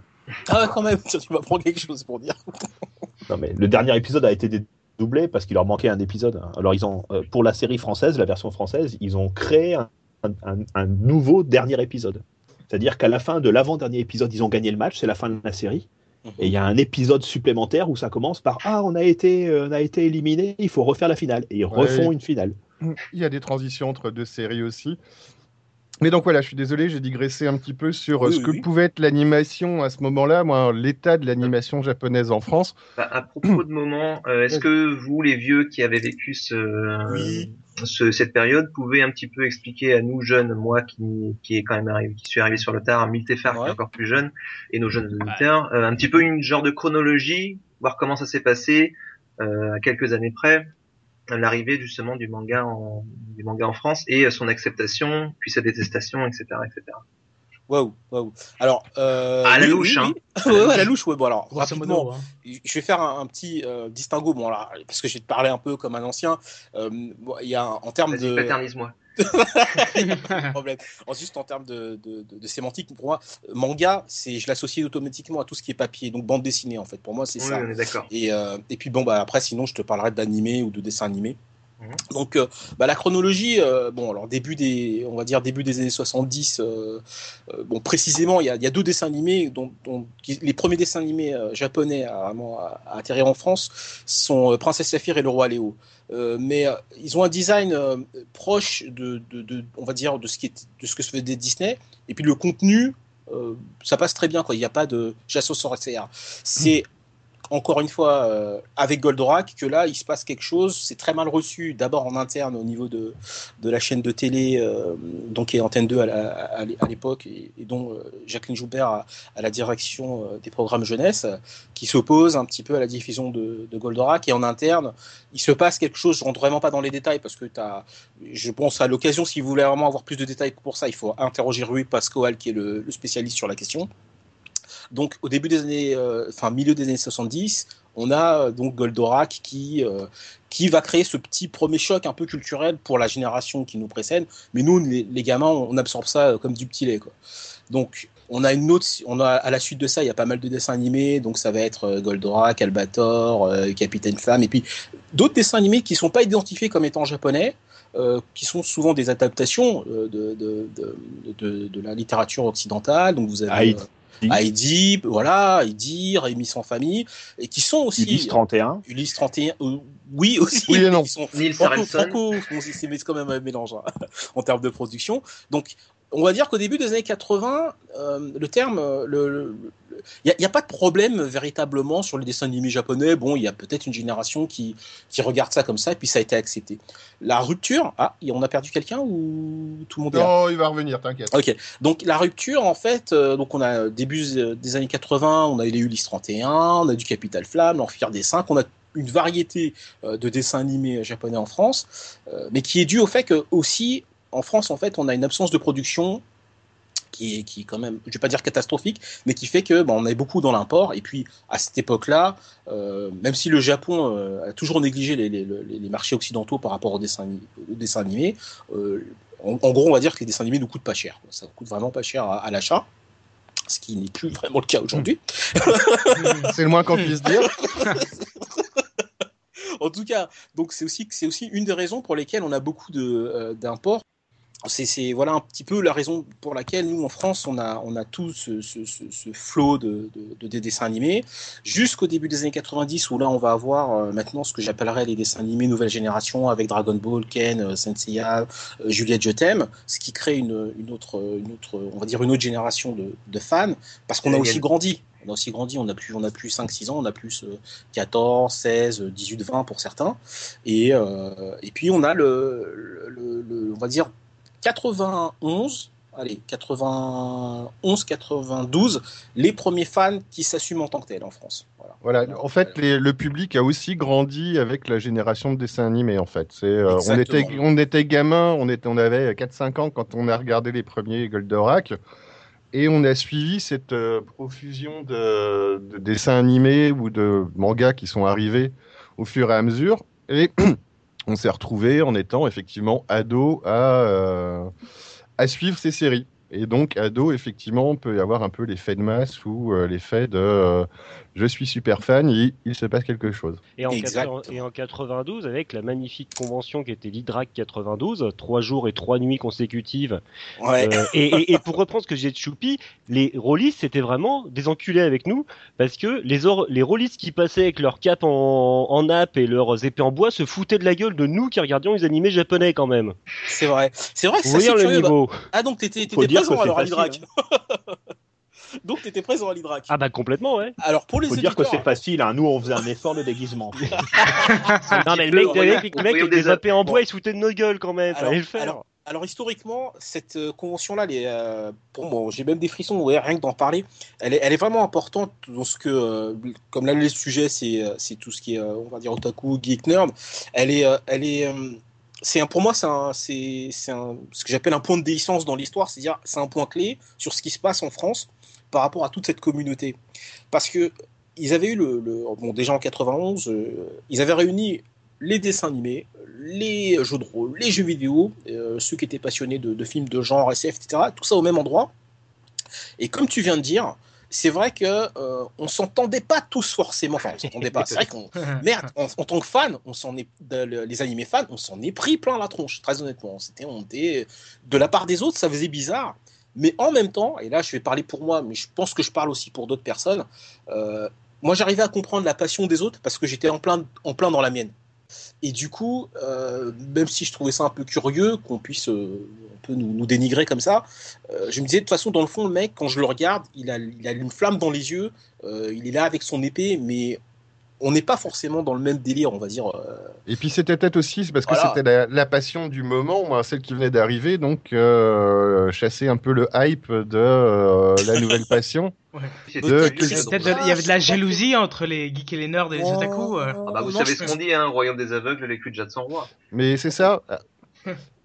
Ah, quand même, tu m'apprends quelque chose pour dire. Non mais le dernier épisode a été doublé parce qu'il leur manquait un épisode. Alors ils ont euh, pour la série française, la version française, ils ont créé un, un- un nouveau dernier épisode. C'est-à-dire qu'à la fin de l'avant-dernier épisode, ils ont gagné le match, c'est la fin de la série. Et il y a un épisode supplémentaire où ça commence par Ah, on a été, euh, on a été éliminé, il faut refaire la finale. Et ils refont Ouais. une finale. Il y a des transitions entre deux séries aussi. Mais donc voilà, je suis désolé, j'ai digressé un petit peu sur euh, Oui, ce oui, que oui. pouvait être l'animation à ce moment-là, moi, l'état de l'animation japonaise en France. Bah, à propos de moments, euh, est-ce que vous, les vieux qui avez vécu ce, Oui. ce- cette période, pouvez un petit peu expliquer à nous jeunes, moi qui, qui est quand même arrivé, qui suis arrivé sur le tard, Miltefar qui Ouais. est encore plus jeune, et nos jeunes auditeurs, euh, un petit peu une genre de chronologie, voir comment ça s'est passé euh, à quelques années près, l'arrivée justement du manga en du manga en France et son acceptation, puis sa détestation, etc., etc. Waouh, waouh. Alors, euh, À la oui, louche, oui, hein. oui. Ouais, ouais, à la louche, ouais. Bon, alors, rapidement, modo, hein. je vais faire un, un petit euh, distinguo, bon, là, parce que je vais te parler un peu comme un ancien. Euh, bon, Il y a un- en termes de. paternise-moi. Pas de problème. En juste en termes de, de, de- de sémantique, pour moi, manga, c'est, je l'associe automatiquement à tout ce qui est papier, donc bande dessinée en fait. Pour moi, c'est Oui, ça. on est d'accord. Et, euh, et puis bon, bah, après, sinon, je te parlerai d'animé ou de dessin animé. Mhm. Donc, euh, bah, la chronologie, euh, bon, alors début des, on va dire début des années 70. euh, bon, précisément, il y a, deux dessins animés, dont, les premiers dessins animés japonais à, à, atterrir en France sont Princesse Saphir et le Roi Léo. Mais ils ont un design proche de, on va dire, de ce qui est, de ce que se faisait Disney. Et puis le contenu, ça passe très bien. Quoi. Il n'y a pas de chasse aux sorcières. C'est encore une fois euh, avec Goldorak que là il se passe quelque chose. C'est très mal reçu d'abord en interne au niveau de, la chaîne de télé, euh, donc qui est Antenne 2 à l'époque et, dont euh, Jacqueline Joubert à la direction des programmes jeunesse, qui s'oppose un petit peu à la diffusion de, Goldorak. Et en interne, il se passe quelque chose. Je rentre vraiment pas dans les détails parce que as, je pense à l'occasion, si vous voulez vraiment avoir plus de détails pour ça, il faut interroger Rui Pascoal qui est le spécialiste sur la question. Donc au début des années, euh, enfin milieu des années 70, on a euh, donc Goldorak qui euh, qui va créer ce petit premier choc un peu culturel pour la génération qui nous précède. Mais nous, les, les gamins, on absorbe ça comme du petit lait, quoi. Donc on a une autre, on a à la suite de ça, il y a pas mal de dessins animés, donc ça va être Goldorak, Albator, euh, Capitaine Flamme, et puis d'autres dessins animés qui sont pas identifiés comme étant japonais, euh, qui sont souvent des adaptations de, de, de, de, de la littérature occidentale. Donc vous avez. Heidi, voilà, Heidi, Rémi sans famille, et qui sont aussi Ulysse 31. Ulysse 31, euh, oui aussi, Oui et non. qui sont Nils franco, franco bon, c'est c'est quand même un mélange hein, en termes de production. Donc, on va dire qu'au début des années 80, euh, le terme, euh, le, il n'y a, pas de problème véritablement sur les dessins animés japonais. Bon, il y a peut-être une génération qui, qui regarde ça comme ça, et puis ça a été accepté. La rupture, ah, on a perdu quelqu'un ou tout le monde Non, il va revenir, t'inquiète. Ok, donc la rupture, en fait, euh, donc on a début euh, des années 80, on a eu les Ulysse 31, on a du Capital Flamme, l'Empire des 5, on a une variété euh, de dessins animés japonais en France, euh, mais qui est due au fait que aussi en France, en fait, on a une absence de production qui est, qui est quand même, je vais pas dire catastrophique, mais qui fait que bon, on est beaucoup dans l'import. Et puis à cette époque-là, euh, même si le Japon euh, a toujours négligé les, les, les, marchés occidentaux par rapport aux dessins, aux dessins animés, euh, en, en, gros, on va dire que les dessins animés nous coûtent pas cher. Ça coûte vraiment pas cher à, à l'achat. Ce qui n'est plus vraiment le cas aujourd'hui. C'est le moins qu'on puisse dire. en tout cas, donc c'est aussi aussi une des raisons pour lesquelles on a beaucoup de d'imports. C'est voilà un petit peu la raison pour laquelle nous en France on a on a tout ce, ce, ce, ce flot de, de, de, des dessins animés. Jusqu'au début des années 90 où là on va avoir euh, maintenant ce que j'appellerais les dessins animés nouvelle génération avec Dragon Ball, Ken, euh, Senseiya, euh, Juliette je t'aime, ce qui crée une, une autre une autre on va dire une autre génération de, de fans parce qu'on a aussi grandi. On a aussi grandi, on a plus, on a plus 5-6 ans, on a plus euh, 14, 16, 18, 20 pour certains. Et, euh, et puis on a le, le, le, on va dire 91, allez, 91, 92, les premiers fans qui s'assument en tant que tels en France. Voilà. voilà. En fait, les, le public a aussi grandi avec la génération de dessins animés. En fait, c'est, euh, on était, on était gamin, on était, on avait 4-5 ans quand on a regardé les premiers Goldorak. Et on a suivi cette euh, profusion de, de, dessins animés ou de mangas qui sont arrivés au fur et à mesure. Et on s'est retrouvé en étant effectivement ado à, euh, à suivre ces séries. Et donc, ado, effectivement, peut y avoir un peu l'effet de masse ou euh, l'effet de euh, je suis super fan, il, il se passe quelque chose. Et en, Exactement. 80 et en 92, avec la magnifique convention qui était l'IDRAC 92, trois jours et trois nuits consécutives. Ouais. Euh, et, et- et pour reprendre ce que j'ai de Choupi, les rôlistes c'était vraiment des enculés avec nous parce que les, or- les rôlistes qui passaient avec leur cap en, en nappe et leurs épées en bois se foutaient de la gueule de nous qui regardions les animés japonais quand même. C'est vrai. C'est vrai que Vous ça c'est le curieux. bah- niveau Ah donc t'étais alors à facile, l'IDRAC. donc t'étais présent à l'IDRAC. Ah bah complètement ouais. Alors pour les Faut dire que c'est facile, hein. nous on faisait un effort de déguisement. non mais le mec, le mec, le avec des épées en bois il se foutait de nos gueules quand même, Alors- le faire. alors- Alors historiquement, cette euh, convention-là, euh, pour moi, j'ai même des frissons, ouais, rien que d'en parler. Elle est, elle est vraiment importante dans ce que, euh, comme là le sujet, c'est, euh, c'est tout ce qui est, euh, on va dire otaku, geek, nerd. Elle est, euh, elle est, euh, c'est un, pour moi, c'est ce que j'appelle un point de déhiscence dans l'histoire, c'est-à-dire c'est un point clé sur ce qui se passe en France par rapport à toute cette communauté, parce que ils avaient eu le, le- bon déjà en 91, euh, ils avaient réuni les dessins animés, les jeux de rôle, les jeux vidéo, euh, ceux qui étaient passionnés de, de films de genre, SF, etc. Tout ça au même endroit. Et comme tu viens de dire, c'est vrai que euh, on s'entendait pas tous forcément. Enfin, on s'entendait pas. C'est vrai qu'on merde, en, en tant que fan, on s'en est les animés fans, on s'en est pris plein la tronche. Très honnêtement, c'était on était de la part des autres, ça faisait bizarre. Mais en même temps, et là je vais parler pour moi, mais je pense que je parle aussi pour d'autres personnes. euh, moi, j'arrivais à comprendre la passion des autres parce que j'étais en plein, en plein dans la mienne. Et du coup, euh, même si je trouvais ça un peu curieux qu'on puisse euh, un nous, dénigrer comme ça, euh, je me disais de toute façon, dans le fond, le mec, quand je le regarde, il a, il a une flamme dans les yeux, il est là avec son épée, mais on n'est pas forcément dans le même délire, on va dire. euh, Et puis c'était peut-être aussi c'est parce que Voilà. c'était la, la passion du moment, moi, celle qui venait d'arriver, donc euh, chasser un peu le hype de euh, la nouvelle passion. De- de- il y avait de la jalousie entre les geeks et les nerds et les otaku. euh. Ah bah, vous Non, savez ce qu'on dit, hein, royaume des aveugles, les culs de Jade sans roi. Mais c'est ça.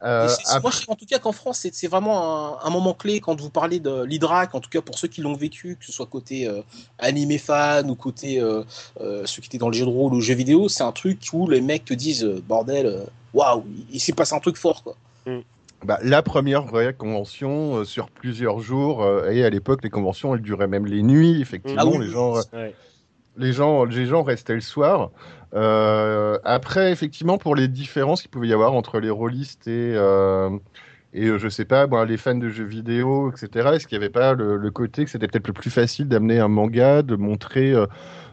Euh, après- Moi, je sais en tout cas qu'en France, c'est vraiment un, un moment clé quand vous parlez de l'Hydrac, en tout cas pour ceux qui l'ont vécu, que ce soit côté euh, animé fan ou côté euh, euh, ceux qui étaient dans le jeu de rôle ou jeux vidéo, c'est un truc où les mecs te disent bordel, waouh, il, il s'est passé un truc fort quoi. bah, la première vraie convention euh, sur plusieurs jours, euh, et à l'époque, les conventions, elles duraient même les nuits, effectivement. Ah oui, les, gens, Ouais. les, gens, les gens restaient le soir. Euh, après, effectivement, pour les différences qu'il pouvait y avoir entre les rôlistes et, euh, et euh, je sais pas, bon, les fans de jeux vidéo, etc., est-ce qu'il n'y avait pas le, le côté que c'était peut-être le plus facile d'amener un manga, de montrer, euh,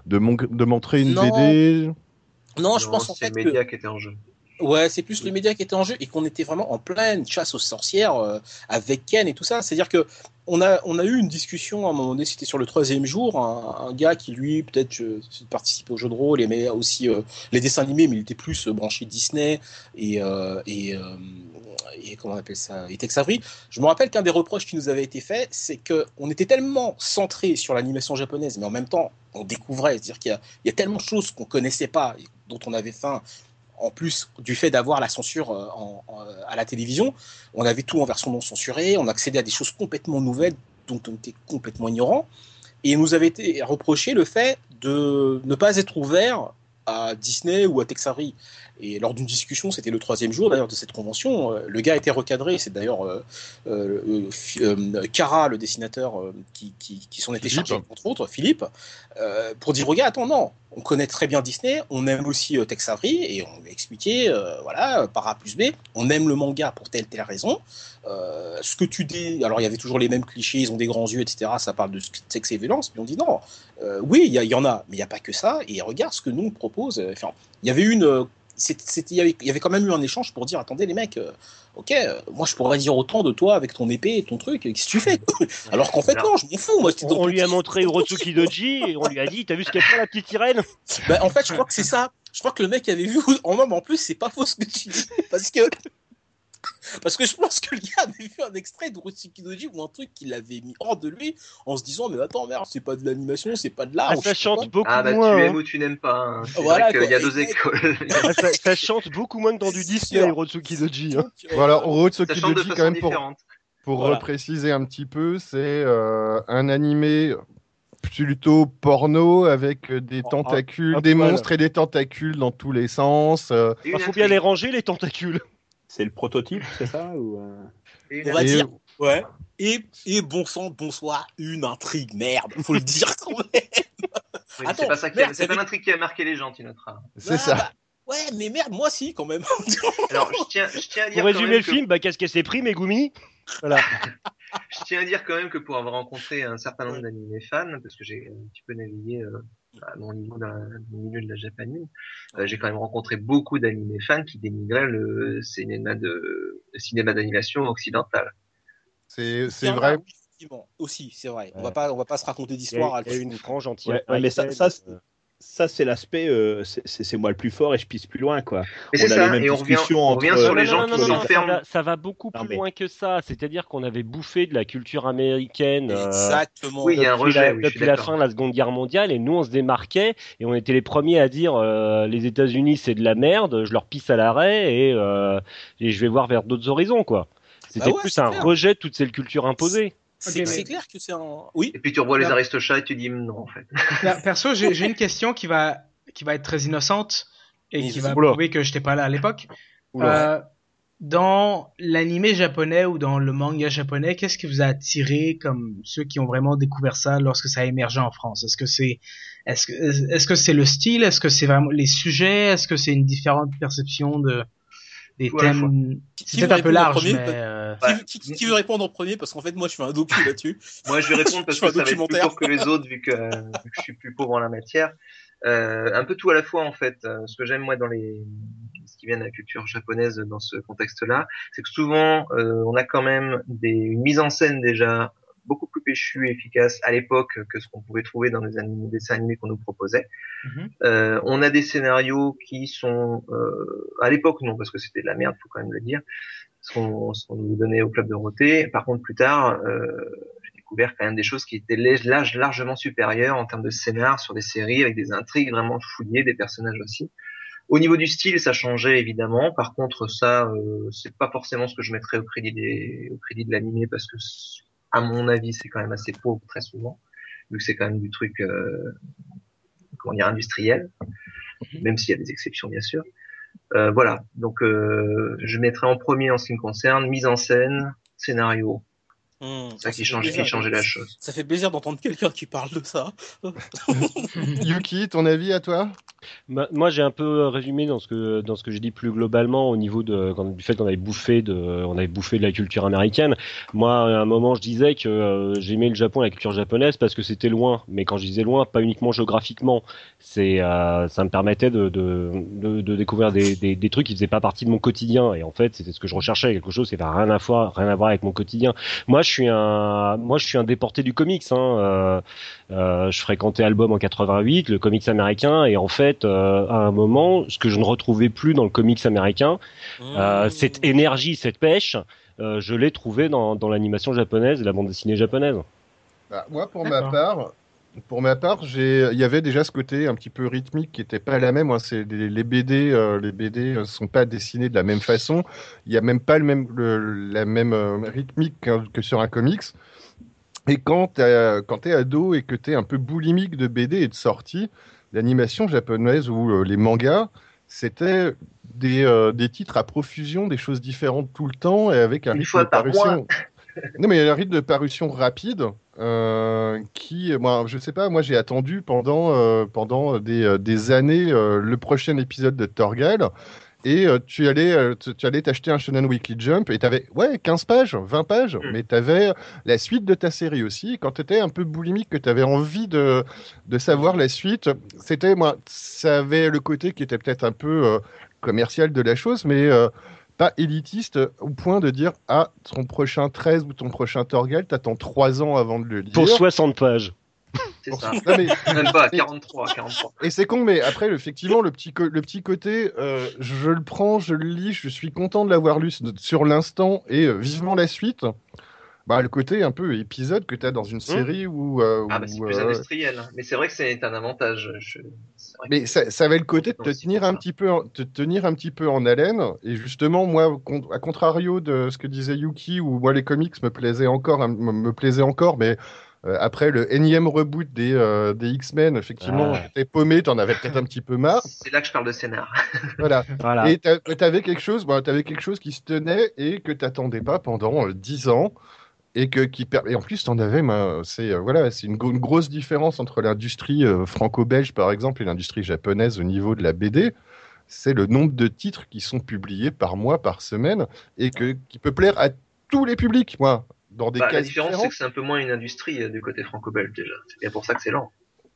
de, mon- de montrer une Non. BD Non, je pense en c'est fait le que média qui était en jeu. Ouais, c'est plus le média qui était en jeu et qu'on était vraiment en pleine chasse aux sorcières euh, avec Ken et tout ça. C'est-à-dire que on a, on a eu une discussion à un moment donné, c'était sur le troisième jour, un, un gars qui lui peut-être euh, participait au jeu de rôle, aimait aussi euh, les dessins animés, mais il était plus euh, branché Disney et, euh, et, et comment on appelle ça, et Tex Avery. Je me rappelle qu'un des reproches qui nous avait été fait, c'est que on était tellement centré sur l'animation japonaise, mais en même temps on découvrait, c'est-à-dire qu'il y y a tellement de choses qu'on connaissait pas, et dont on avait faim en plus du fait d'avoir la censure euh, en- en- à la télévision, on avait tout en version non censurée, on accédait à des choses complètement nouvelles dont on était complètement ignorant, et il nous avait été reproché le fait de ne pas être ouvert à Disney ou à Tex Avery. Et lors d'une discussion, c'était le troisième jour d'ailleurs de cette convention, euh, le gars a été recadré, c'est d'ailleurs euh, euh, euh, euh, Cara, le dessinateur, euh, qui, qui, qui s'en était Philippe. chargé, entre autres, Philippe, euh, pour dire au gars, attends, non, on connaît très bien Disney, on aime aussi euh, Tex Avery, et on lui a expliqué, euh, voilà, par A plus B, on aime le manga pour telle telle raison. Euh, ce que tu dis, alors il y avait toujours les mêmes clichés, ils ont des grands yeux, etc. Ça parle de sexe et violence, mais on dit non, oui, il y, en a, mais il n'y a pas que ça, et regarde ce que nous on propose. il y avait une. Il y, avait, quand même eu un échange pour dire attendez les mecs, euh, ok, euh, moi je pourrais dire autant de toi avec ton épée et ton truc, qu'est-ce que tu fais? Alors qu'en fait, non, je m'en fous. Moi, On lui a montré Urotsuki Doji et on lui a dit T'as vu ce qu'elle fait la petite sirène? Bah, en fait, je crois que c'est ça. Je crois que le mec avait vu en homme en plus, c'est pas faux ce que tu dis. Parce que. Parce que je pense que le gars avait vu un extrait de Doji ou un truc qu'il avait mis hors de lui en se disant Mais attends, merde, c'est pas de l'animation, c'est pas de l'art. Ah, Ça chante beaucoup Ah bah moins. tu hein. aimes ou tu n'aimes pas. hein. C'est Voilà, vrai qu'il y a deux écoles. Ah, ça, ça chante beaucoup moins que dans du Disney, sûr. Urotsuki Doji. hein. Donc, euh, Voilà, Ça Orotsuki chante de Doji, façon quand même, pour, pour Voilà. repréciser un petit peu, c'est euh, un animé plutôt porno avec euh, des Un- tentacules, des monstres et des tentacules dans tous les sens. euh, Il une faut bien les ranger, les tentacules. C'est le prototype, c'est ça ou, euh, Et On va Et- dire, ouais. Et, et bon sang, bonsoir, une intrigue, merde, faut le dire quand même. C'est pas ça qui a- c'est pas l'intrigue qui a marqué les gens, tu noteras. C'est Ah, ça. bah, ouais, mais merde, moi si, quand même. Alors, je tiens, je tiens à dire Pour quand résumer même le que- film, bah, qu'est-ce qu'elle s'est pris, Megumi Voilà. Je tiens à dire quand même que pour avoir rencontré un certain nombre d'animés fans, parce que j'ai un petit peu navigué euh, à mon niveau dans le milieu de la japanime, euh, j'ai quand même rencontré beaucoup d'animés fans qui dénigraient le cinéma de le cinéma d'animation occidental. C'est vrai. oui, effectivement, aussi, c'est vrai. On va pas, on va pas se raconter Il y a, d'histoire. il y a une frange entière. Ouais, ouais, mais ça, ça, c'est- ça, c'est l'aspect, euh, c'est- moi le plus fort et je pisse plus loin, quoi. Mais On c'est a ça, les mêmes et on revient, discussions on revient entre- sur les Non, gens non, qui ça va- Ça va beaucoup Non, plus mais- loin que ça. C'est-à-dire qu'on avait bouffé de la culture américaine. euh, Exactement. Oui, il y a un depuis rejet, la, oui, depuis la fin de la Seconde Guerre mondiale et nous on se démarquait et on était les premiers à dire euh, les États-Unis c'est de la merde, je leur pisse à l'arrêt et, euh, et je vais voir vers d'autres horizons quoi. C'était Bah ouais, plus un clair. rejet de toute cette culture imposée. C'est Ok, mais- c'est clair que c'est un. Oui. Et puis tu revois les. Aristochats et tu dis non en fait. Per- Perso, j'ai une question qui va, qui va être très innocente et qui va Oula. prouver que j'étais pas là à l'époque. Oula. Euh, dans l'animé japonais ou dans le manga japonais, qu'est-ce qui vous a attiré comme ceux qui ont vraiment découvert ça lorsque ça a émergé en France? Est-ce que c'est est-ce que est-ce que c'est le style? Est-ce que c'est vraiment les sujets? Est-ce que c'est une différente perception de des C'est un peu répondre en large, premier mais euh, Ouais. Qui, qui- qui veut répondre en premier? Parce qu'en fait, moi, je fais un docu là-dessus. Moi, je vais répondre parce que un ça va être plus documentaire. court que les autres vu que, vu que je suis plus pauvre en la matière. Euh, un peu tout à la fois en fait. Euh, ce que j'aime moi dans les ce qui vient de la culture japonaise dans ce contexte-là, c'est que souvent euh, on a quand même des, une mise en scène déjà beaucoup plus péchue et efficace à l'époque que ce qu'on pouvait trouver dans les animés, dessins animés qu'on nous proposait. Euh, on a des scénarios qui sont euh, à l'époque non parce que c'était de la merde, faut quand même le dire. Ce qu'on ce qu'on nous donnait au club de Dorothée. Par contre, plus tard, euh, j'ai découvert quand même des choses qui étaient large- largement supérieures en termes de scénar sur des séries avec des intrigues vraiment fouillées, des personnages aussi. Au niveau du style, ça changeait évidemment. Par contre, ça, euh, c'est pas forcément ce que je mettrais au crédit des, au crédit de l'animé parce que, à mon avis, c'est quand même assez pauvre très souvent, vu que c'est quand même du truc, euh, comment dire, industriel, même s'il y a des exceptions bien sûr. Euh, voilà. Donc, euh, je mettrais en premier en ce qui me concerne mise en scène, scénario. C'est ça qui fait change, plaisir. qui changeait la chose. Ça fait plaisir d'entendre quelqu'un qui parle de ça. Yuki, ton avis à toi? Ma- Moi, j'ai un peu résumé dans ce que dans ce que je dis plus globalement au niveau de quand- du fait qu'on avait bouffé de on avait bouffé de la culture américaine. Moi, à un moment, je disais que euh, j'aimais le Japon et la culture japonaise parce que c'était loin. Mais quand je disais loin, pas uniquement géographiquement, c'est euh, ça me permettait de de, de, de découvrir des, des des trucs qui faisaient pas partie de mon quotidien. Et en fait, c'était ce que je recherchais, quelque chose qui n'avait rien à voir rien à voir avec mon quotidien. Moi, je suis un moi je suis un déporté du comics. Hein. Euh, euh, je fréquentais Album en 88, le comics américain, et en fait, euh, à un moment, ce que je ne retrouvais plus dans le comics américain, euh, Hum. cette énergie, cette pêche, euh, je l'ai trouvé dans, dans l'animation japonaise et la bande dessinée japonaise. Bah, moi, pour ma part, pour ma part, il y avait déjà ce côté un petit peu rythmique qui était pas la même. Moi, c'est les, les BD, euh, les BD euh, sont pas dessinés de la même façon. Il y a même pas le même, le- la même euh, rythmique que, que sur un comics. Et quand quand t'es ado et que t'es un peu boulimique de BD et de sorties, l'animation japonaise ou euh, les mangas, c'était des, des titres à profusion, des choses différentes tout le temps et avec un Une rythme fois par parution. Non, mais il y a un rythme de parution rapide euh, qui, moi, je sais pas, moi j'ai attendu pendant, euh, pendant des, euh, des années euh, le prochain épisode de Torgal. Et tu allais tu, allais t'acheter un Shonen Weekly Jump et tu avais ouais, 15 pages, 20 pages, Mm. mais tu avais la suite de ta série aussi. Quand tu étais un peu boulimique, que tu avais envie de, de savoir la suite, c'était moi, ça avait le côté qui était peut-être un peu commercial de la chose, mais pas élitiste au point de dire ah, ton prochain 13 ou ton prochain Torgal, t'attends 3 ans avant de le lire. Pour 60 pages. C'est ça. Non, mais- Même pas, 43, 43. et c'est con, mais après, effectivement, le petit, le petit côté, euh, je le prends, je le lis, je suis content de l'avoir lu sur l'instant et euh, vivement la suite. Bah, le côté un peu épisode que tu as dans une série où. euh, Ah bah c'est plus euh, industriel. hein. Mais c'est vrai que c'est un avantage. Je... mais ça, ça avait le côté de te tenir un petit peu, en- te tenir un petit peu en haleine. Et justement, moi, à contrario de ce que disait Yuki, où moi les comics me plaisaient encore, un- me me plaisaient encore, mais euh, après le énième reboot des, euh, des X-Men, effectivement, Ah. t'es paumé, t'en avais peut-être un petit peu marre. C'est là que je parle de scénar. Voilà. Voilà. Et t'a- t'avais quelque chose, bah, t'avais quelque chose qui se tenait et que t'attendais pas pendant euh, 10 ans. Et, que, qui per- et en plus, t'en avais, c'est euh, voilà, c'est une, gro- une grosse différence entre l'industrie euh, franco-belge, par exemple, et l'industrie japonaise au niveau de la BD. C'est le nombre de titres qui sont publiés par mois, par semaine, et que, qui peut plaire à tous les publics, moi, dans des Bah, cas la différence, c'est que c'est un peu moins une industrie euh, du côté franco-belge déjà. C'est bien pour ça que c'est lent.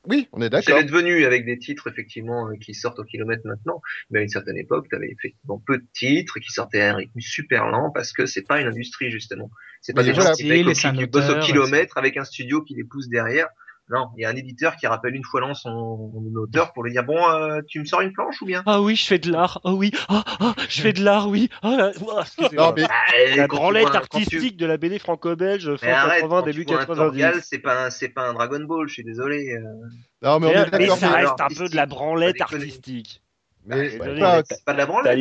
Oui, on est C'est d'accord. devenu avec des titres effectivement euh, qui sortent au kilomètre maintenant, mais à une certaine époque, tu avais effectivement peu de titres qui sortaient à un rythme super lent parce que c'est pas une industrie justement. C'est pas Mais des voilà. gens qui, au- C'est un qui, qui bossent au auteur, kilomètre avec un studio qui les pousse derrière. Non, il y a un éditeur qui rappelle une fois l'an son auteur pour lui dire bon, euh, tu me sors une planche ou bien? Ah oui, je fais de l'art. Ah oui, ah, ah, je fais de l'art, oui. Ah, là, ouah, excusez-moi. Non, mais Ah, La branlette tu- artistique de la BD franco-belge 180 quand début tu vois un 90. Torgal, c'est pas un, c'est pas un Dragon Ball, je suis désolé. euh. non, mais on est mais ça reste un peu de la branlette Pas artistique. mais désolé, pas- C'est pas de la branlette.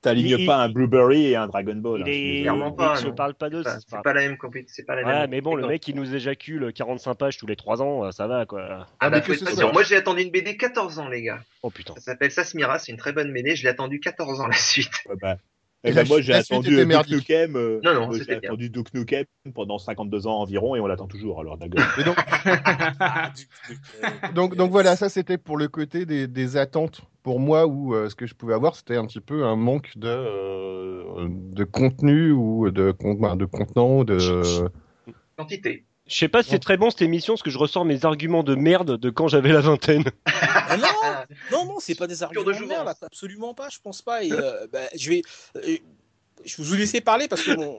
T'alignes Il- pas un Blueberry et un Dragon Ball. hein, Il est... Clairement pas, Je non. parle pas de Enfin, ça. c'est pas la même compé- c'est pas la Ouais, même. mais bon, le mec qui nous éjacule 45 pages tous les 3 ans, euh, ça va quoi. Ah Ah, bah que être ce Moi j'ai attendu une BD 14 ans les gars. Oh putain. Ça s'appelle Sasmira, c'est une très bonne BD, je l'ai attendu 14 ans la suite. Ouais, bah, Et eh ben, moi j'ai suite attendu euh, Duke. Nukem. euh, Non, non, euh, c'était j'ai attendu Duke Nukem pendant 52 ans environ et on l'attend toujours. Alors d'accord. donc, euh, donc, donc voilà, ça c'était pour le côté des, des attentes. Pour moi, où euh, ce que je pouvais avoir, c'était un petit peu un manque de, euh, de contenu ou de, con- de contenant. De... Quantité. Je sais pas si c'est très bon cette émission parce que je ressors mes arguments de merde de quand j'avais la vingtaine. Ah non, non, non, c'est pas des arguments de de merde, absolument pas, je pense pas. Et, euh, bah, je vais, euh, je vous laisser parler parce que mon-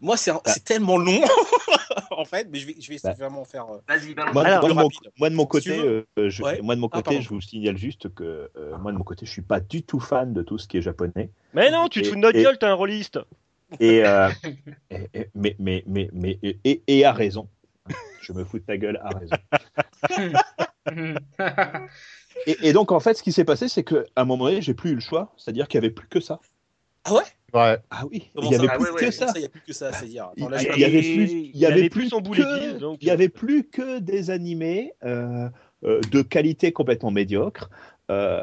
moi c'est un- c'est tellement long en fait, mais je vais, je vais Bah. vraiment faire. euh, Vas-y. Moi, Alors, moi, de mon, rapide. moi, de mon Si côté, euh, je, Ouais. moi de mon Ah, côté, je vous signale juste que euh, moi de mon côté, je suis pas du tout fan de tout ce qui est japonais. Mais non, tu te fous de notre gueule, t'es un rôliste. Et, euh, et- mais, mais, mais, mais, et, et- à raison. Je me fous de ta gueule, à raison. Et, et donc, en fait, ce qui s'est passé, c'est qu'à un moment donné, j'ai plus eu le choix. C'est-à-dire qu'il n'y avait plus que ça. Ah ouais? Ouais. Ah oui, il y ça avait Ah plus ouais, ouais, que ça. Il y a plus que ça, c'est-à-dire. Il Attends, là, il je- y avait plus, il y avait plus que- l'église, donc. il y avait plus que des animés euh, euh, de qualité complètement médiocre. Euh,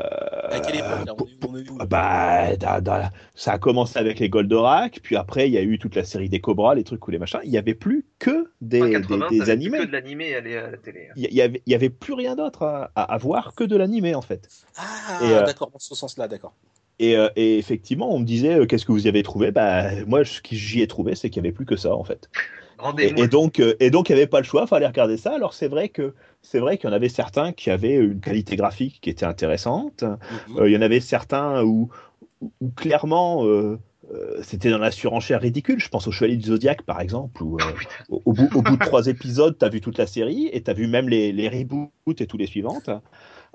À quelle époque là, on est- on est où, là bah, da- da- ça a commencé avec les Goldorak, puis après il y a eu toute la série des Cobras, les trucs ou les machins. Il n'y avait plus que des, En des- 80, des t'avais plus animés. que de l'animé aller à la télé. hein. Il y, avait, il y avait plus rien d'autre à, à, voir que de l'animé en fait. Ah, euh, d'accord, dans ce sens-là, d'accord. Et, euh, et effectivement, on me disait euh, qu'est-ce que vous y avez trouvé? Bah moi, ce que j'y ai trouvé, c'est qu'il n'y avait plus que ça en fait. Et, donc, euh, et donc, il n'y avait pas le choix, fallait regarder ça. Alors c'est vrai que c'est vrai qu'il y en avait certains qui avaient une qualité graphique qui était intéressante. Mhm. Euh, il y en avait certains où, où- où clairement euh, euh, c'était dans la surenchère ridicule. Je pense au Chevalier du Zodiac par exemple, où euh, au, au bout, au bout de trois épisodes, tu as vu toute la série et tu as vu même les, les reboots et tous les suivantes.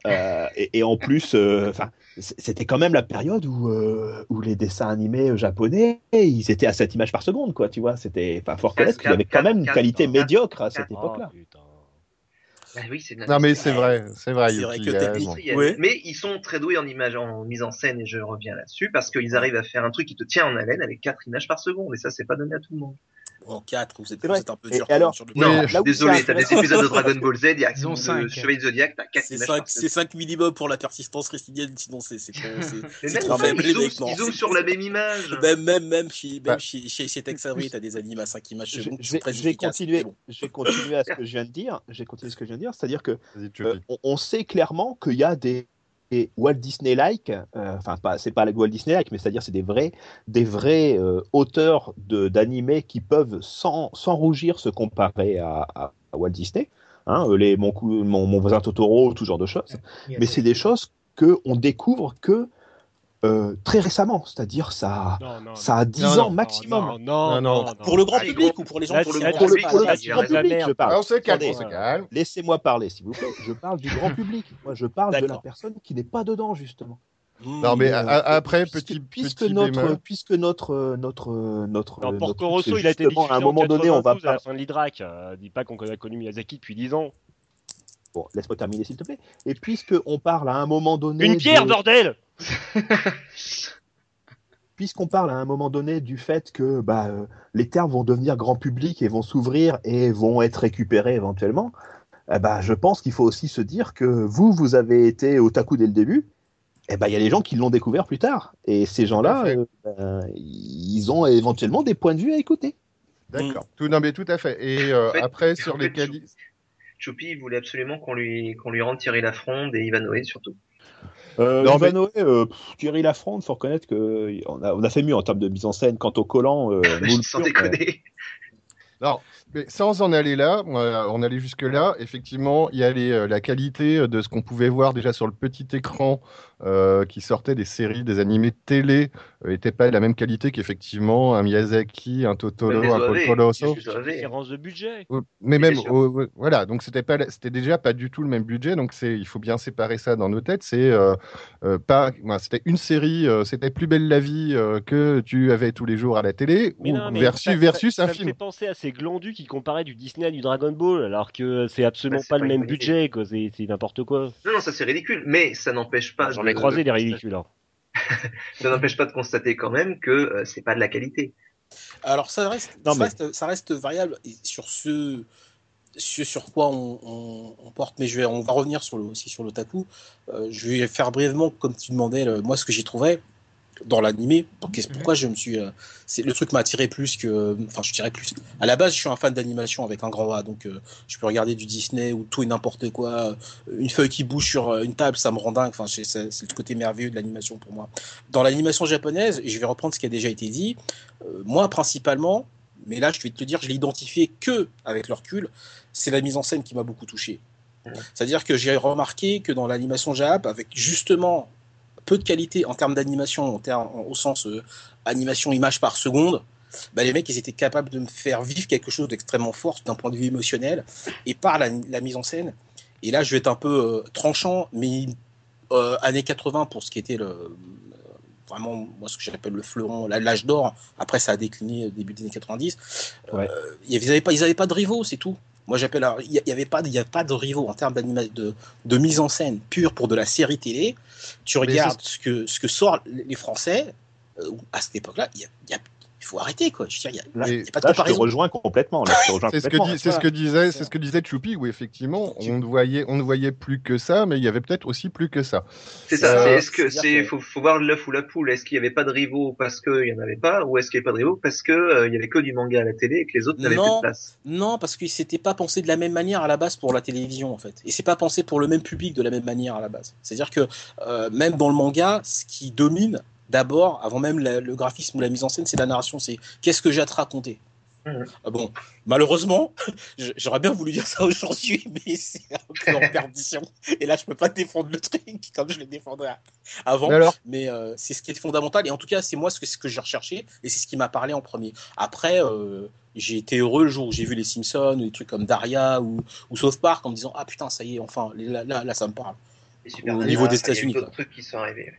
Euh, et, et en plus, euh, enfin, c'était quand même la période où, euh, où les dessins animés japonais, ils étaient à 7 images par seconde, quoi, tu vois. C'était, enfin, fort reconnaître qu'il y avait quand même une qualité médiocre à cette époque-là. Oh. Bah oui, Non, mais c'est vrai, c'est vrai. Que a. Mais ils sont très doués en image, en mise en scène, et je reviens là-dessus, parce qu'ils arrivent à faire un truc qui te tient en haleine avec 4 images par seconde, et ça, c'est pas donné à tout le monde. En 4, vous êtes, C'est vous vrai. êtes un peu Et dur alors- sur le Non, je suis où désolé, c'est t'as des épisodes de Dragon Ball Z, il y a ont de cinq. Chevalier de Zodiac, t'as 4 C'est images 5, par c'est seconde. 5 minimum pour la persistance rétinienne, sinon c'est c'est trop, faible, ils les zooment, mecs, non. ils zooment c'est- sur la même image. Même, même, même chez, même Bah, chez, chez, chez Tex Avery, t'as des animes à 5 images Je, vais, continuer, mais bon. je vais continuer à ce que je viens de dire. Je vais continuer ce que je viens de dire, c'est-à-dire que Euh, on sait clairement qu'il y a des, des Walt Disney-like, euh, enfin pas, c'est pas Walt Disney-like, mais c'est-à-dire c'est des vrais, des vrais euh, auteurs d'animés qui peuvent sans, sans rougir se comparer à, à- à Walt Disney. Hein, euh, les, mon, mon, mon voisin Totoro, tout genre de choses. Mais c'est des choses que on découvre que euh, très récemment, c'est-à-dire ça, Non, non, ça a 10 Non, ans non, maximum. Non, non, Non, non. non, Pour le grand public gros- ou pour les gens Là, pour le là, grand Pour le, public je parle. On se calme, on se calme. Laissez-moi parler, s'il vous plaît. Je parle du grand public. Moi, je parle de la personne qui n'est pas dedans, justement. Non, mais Euh, après, puisque, petit, puisque petit notre, bémol. puisque notre, euh, notre, euh, notre, Non, Porco notre- Rosso, il a été à un moment en donné, on va 92 à la pas. fin de l'Hydrac. Euh, dis pas qu'on a connu Miyazaki depuis 10 ans. Bon, laisse-moi terminer, s'il te plaît. Et puisque on parle à un moment donné. Une pierre, de- bordel puisqu'on parle à un moment donné du fait que bah, euh, les termes vont devenir grand public et vont s'ouvrir et vont être récupérés éventuellement, eh bah, je pense qu'il faut aussi se dire que vous, vous avez été otaku dès le début. Eh ben, il y a des gens qui l'ont découvert plus tard. Et ces gens-là, euh, ben, ils ont éventuellement des points de vue à écouter. D'accord. Tout, non, mais tout à fait. Et euh, En fait- après, sur en les qualités. Choupi il voulait absolument qu'on lui, qu'on lui rende Thierry Lafronde et Ivanoé surtout. Euh, Non, Ivanoé, euh, pff, Thierry Lafronde, faut reconnaître que on a, on a fait mieux en termes de mise en scène. Quant au collant, euh, Sans pur, déconner. Non, mais sans en aller là, euh, on allait jusque là. Effectivement, il y a les, euh, la qualité de ce qu'on pouvait voir déjà sur le petit écran euh, qui sortait des séries, des animés de télé, euh, était pas de la même qualité qu'effectivement un Miyazaki, un Totoro, un OAV, Colosso. Différence de budget. Euh, Mais même, voilà, donc c'était pas, c'était déjà pas du tout le même budget, donc c'est, il faut bien séparer ça dans nos têtes. C'est euh, euh, pas, c'était une série, euh, c'était plus belle la vie euh, que tu avais tous les jours à la télé, Mais ou non, mais versus ça- ça- versus ça, un me film. fait penser à ces glandus qui comparaient du Disney à du Dragon Ball, alors que c'est absolument Bah, pas pas le même budget, quoi. C'est n'importe quoi. Non, non, ça c'est ridicule, mais ça n'empêche pas. J'en de- ai croisé de des constater- ridicules. hein. Ça n'empêche pas de constater quand même que euh, c'est pas de la qualité. Alors ça reste, Non, ça, mais- reste, ça reste variable et sur ce, ce sur quoi on, on- on porte, mais je vais, on va revenir sur le, aussi sur l'otaku. Euh, je vais faire brièvement, comme tu demandais, le- moi ce que j'ai trouvé dans l'animé. Pourquoi je me suis, euh, c'est le truc m'a attiré plus que, enfin je dirais plus. À la base, je suis un fan d'animation avec un grand A, donc euh, je peux regarder du Disney ou tout et n'importe quoi. Une feuille qui bouge sur euh, une table, ça me rend dingue. Enfin, c'est le côté merveilleux de l'animation pour moi. Dans l'animation japonaise, et je vais reprendre ce qui a déjà été dit. Euh, moi, principalement, mais là, je vais te le dire, je l'ai identifié que avec le recul, c'est la mise en scène qui m'a beaucoup touché. Ouais. C'est-à-dire que j'ai remarqué que dans l'animation Jap, avec justement peu de qualité en termes d'animation, au sens euh, animation image par seconde, bah, les mecs, ils étaient capables de me faire vivre quelque chose d'extrêmement fort d'un point de vue émotionnel et par la, la mise en scène. Et là, je vais être un peu euh, tranchant, mais euh, années 80 pour ce qui était le, euh, vraiment moi ce que j'appelle le fleuron, l'âge d'or. Après, ça a décliné au début des années 90. Ouais. Euh, ils n'avaient pas, ils avaient pas de rivaux, c'est tout. Moi, j'appelle, il n'y avait pas, de- il y a pas de rivaux en termes de, de mise en scène pure pour de la série télé. Tu regardes ce que, ce que sortent les Français euh, à cette époque-là. Il y a- il y a- il faut arrêter quoi. Je veux dire, il y a- il y a, Mais pas de Là, je te comparaison. rejoins complètement. C'est ce que, ce disait, c'est ce que disait Choupi, où effectivement, on ne voyait, on ne voyait plus que ça, mais il y avait peut-être aussi plus que ça. C'est ça. Euh, est-ce que c'est faut, faut voir l'œuf ou la poule. Est-ce qu'il n'y avait pas de rivaux parce qu'il y en avait pas, ou est-ce qu'il n'y avait pas de rivaux parce que euh, il y avait que du manga à la télé et que les autres n'avaient plus de place? Non, parce que c'était pas pensé de la même manière à la base pour la télévision en fait, et c'est pas pensé pour le même public de la même manière à la base. C'est-à-dire que euh, même dans le manga, ce qui domine d'abord, avant même la- le graphisme ou la mise en scène, c'est la narration. C'est qu'est-ce que j'ai à te raconter. Mhm. Ah bon, malheureusement, j'aurais bien voulu dire ça aujourd'hui, mais c'est un peu en perdition. Et là, je peux pas défendre le truc comme je le défendrais avant. Mais alors, Mais euh, c'est ce qui est fondamental. Et en tout cas, c'est moi ce que, ce que j'ai recherché. Et c'est ce qui m'a parlé en premier. Après, euh, j'ai été heureux le jour où j'ai vu les Simpsons, ou des trucs comme Daria ou, ou South Park, en me disant Ah putain, ça y est, enfin, là, là, là, ça me parle. Au niveau des ça, il y a États-Unis, d'autres trucs qui sont arrivés.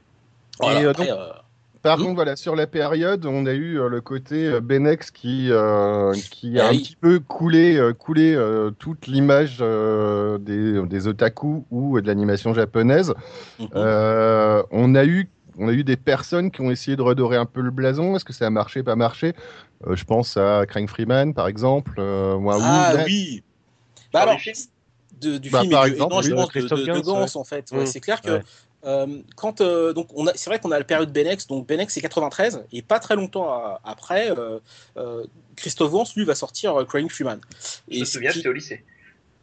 Voilà, Et, euh, après, donc- euh, par Hmm. contre, voilà, sur la période, on a eu euh, le côté euh, Benex qui, euh, qui a Eh un oui. petit peu coulé, euh, coulé euh, toute l'image euh, des, des otaku ou de l'animation japonaise. mhm. Euh, on a eu on a eu des personnes qui ont essayé de redorer un peu le blason. Est-ce que ça a marché, pas marché? Euh, Je pense à Craig Freeman, par exemple. euh, ou à ah Wu. oui. Bah alors, du film de- du Bah, film par et du, exemple, non, je oui, pense de de, de, Gans, Gans, en fait. Ouais, Mm. C'est clair que Ouais. Euh, quand euh, donc on a, c'est vrai qu'on a la période Benex. Donc Benex c'est 93 et pas très longtemps à- après, euh, euh, Christophe Vance lui va sortir euh, Crying Freeman. Je Et me ce souviens, qui- j'étais au lycée.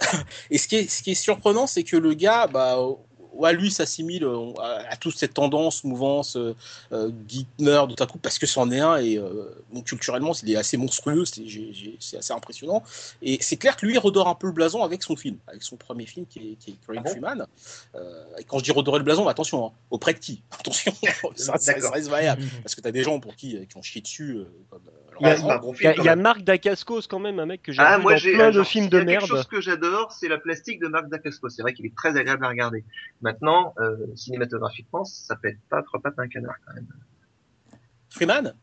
Et ce qui est, ce qui est surprenant, c'est que le gars, bah, ouais, lui s'assimile euh, à, à toute cette tendance, mouvance, euh, euh, otaku, parce que c'en est un, et euh, bon, culturellement, il est assez monstrueux, c'est assez impressionnant. Et c'est clair que lui, il redore un peu le blason avec son film, avec son premier film qui est, qui est Crying Ah bon. Euh, et quand je dis redorer le blason, attention, hein, auprès de qui? Attention, ça, reste variable, parce que t'as des gens pour qui, qui ont chié dessus, comme Il y a- Laurent c'est pas un bon Il y a, film. il y a quand même. Marc Dacascos quand même, un mec que j'ai Ah, vu moi dans j'ai plein de films de y a quelque merde. chose que j'adore, c'est la plastique de Marc Dacascos. C'est vrai qu'il est très agréable à regarder. Maintenant, euh, cinématographiquement, ça pète pas trois pattes un canard quand même. Freeman?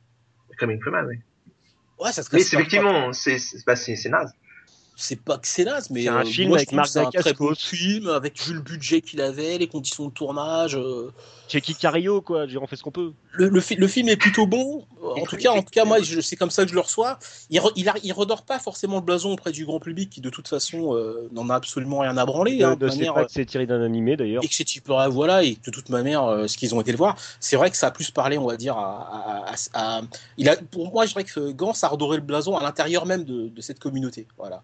Comme une Freeman, oui. Ouais, ça se Mais c'est effectivement, c'est c'est bah, c'est c'est naze. C'est pas que c'est naze, mais C'est un euh, film moi, avec Marc c'est un très Dacascos. film avec vu le budget qu'il avait, les conditions de tournage. euh, Checky Cario, quoi. On fait ce qu'on peut. le, le, fi- le film est plutôt bon. En tout cas, en tout cas, moi, c'est comme ça que je le reçois. Il, re- il, a- il redore pas forcément le blason auprès du grand public qui, de toute façon, euh, n'en a absolument rien à branler. Ne hein, de manière, pas que c'est tiré d'un animé, d'ailleurs. et que c'est voilà, et de toute manière, euh, ce qu'ils ont été le voir, c'est vrai que ça a plus parlé, on va dire, à, à- à- à- il a, pour moi, je dirais que Gans a redoré le blason à l'intérieur même de, de cette communauté, voilà,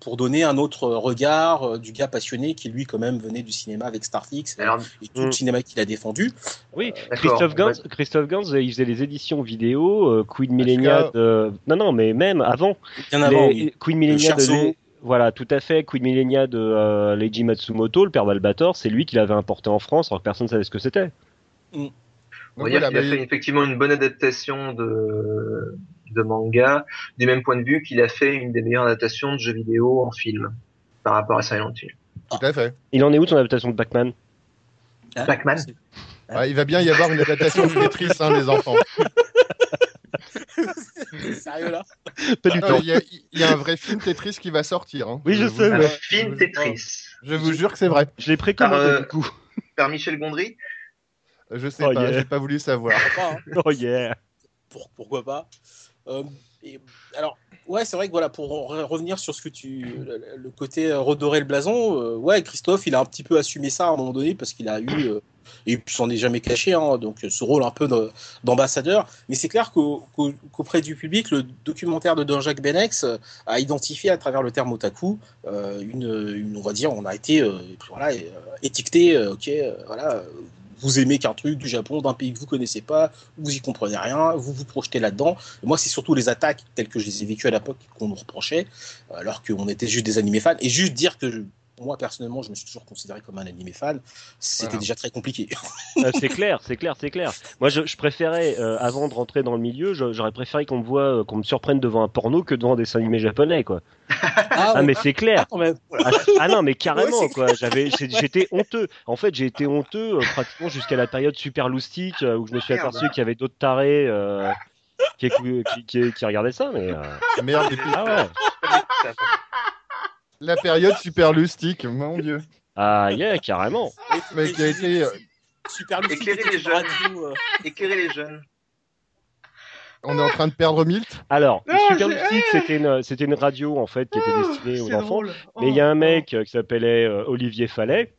pour donner un autre regard euh, du gars passionné qui lui, quand même, venait du cinéma avec Starfix Alors, et tout le Mm. cinéma qu'il a défendu. Oui, d'accord, Christophe on Gans, Christophe Gans, il faisait les éditions vidéo, euh, Queen Millenia que- de... Non, non, mais même avant. Bien avant, les- oui. Queen Millenia de... Les- Voilà, tout à fait. Queen Millenia de euh, Leiji Matsumoto, le père d'Albator, c'est lui qui l'avait importé en France alors que personne ne savait ce que c'était. On Donc va dire voilà, qu'il a fait effectivement une bonne adaptation de, de manga, du même point de vue qu'il a fait une des meilleures adaptations de jeux vidéo en film par rapport à Silent Hill. Tout à fait. Il en est où ton adaptation de Pac-Man? Hein, Pac-Man. Ouais, il va bien y avoir une adaptation de Tetris, hein, les enfants. Sérieux là? Pas du Non, tout. Il y, a- il y a un vrai film Tetris qui va sortir. hein. Oui, je sais, Un ouais. film je- Tetris Je vous jure que c'est vrai. Je l'ai précommandé Par, euh, du coup. par Michel Gondry? Je sais Oh, pas, yeah. j'ai pas voulu savoir. Pourquoi pas, hein Oh yeah Pour- pourquoi pas? Et- alors ouais c'est vrai que voilà pour re- revenir sur ce que tu le, côté euh, redorer le blason euh, ouais Christophe il a un petit peu assumé ça à un moment donné parce qu'il a eu euh, et il s'en est jamais caché hein, donc euh, ce rôle un peu de- d'ambassadeur. Mais c'est clair qu'au- qu'au- qu'auprès du public le documentaire de Don Jacques Benex euh, a identifié à travers le terme otaku euh, une, une- on va dire on a été euh, voilà euh, étiqueté euh, ok euh, voilà euh, vous aimez qu'un truc du Japon, d'un pays que vous connaissez pas, vous y comprenez rien, vous vous projetez là-dedans. Moi, c'est surtout les attaques telles que je les ai vécues à l'époque qu'on nous reprochait, alors qu'on était juste des animés fans. Et juste dire que moi, personnellement, je me suis toujours considéré comme un animé fan, c'était Voilà. déjà très compliqué. Euh, c'est clair, c'est clair, c'est clair. Moi, je, je préférais, euh, avant de rentrer dans le milieu, j'aurais préféré qu'on me voit, euh, qu'on me surprenne devant un porno que devant des dessins animés japonais, quoi. Ah, ouais. mais c'est clair. même. Ah, ah non, mais carrément, Ouais, quoi. J'avais, j'étais honteux. En fait, j'ai été honteux euh, pratiquement jusqu'à la période super loustique euh, où je me suis aperçu qu'il y avait d'autres tarés euh, qui, qui, qui- qui regardaient ça, mais. euh, Merde, Ah ouais. La période super lustique, mon dieu. Ah yeah, carrément. Mais qui a été, euh, super lucide, Éclairer les une jeunes. euh, Éclairer les jeunes. On est en train de perdre Milt? Alors, Non, Super j'ai- Lustig, c'était une, c'était une radio en fait qui était destinée aux enfants. drôle. Mais il y a un Oh, mec euh, qui s'appelait euh, Olivier Fallet,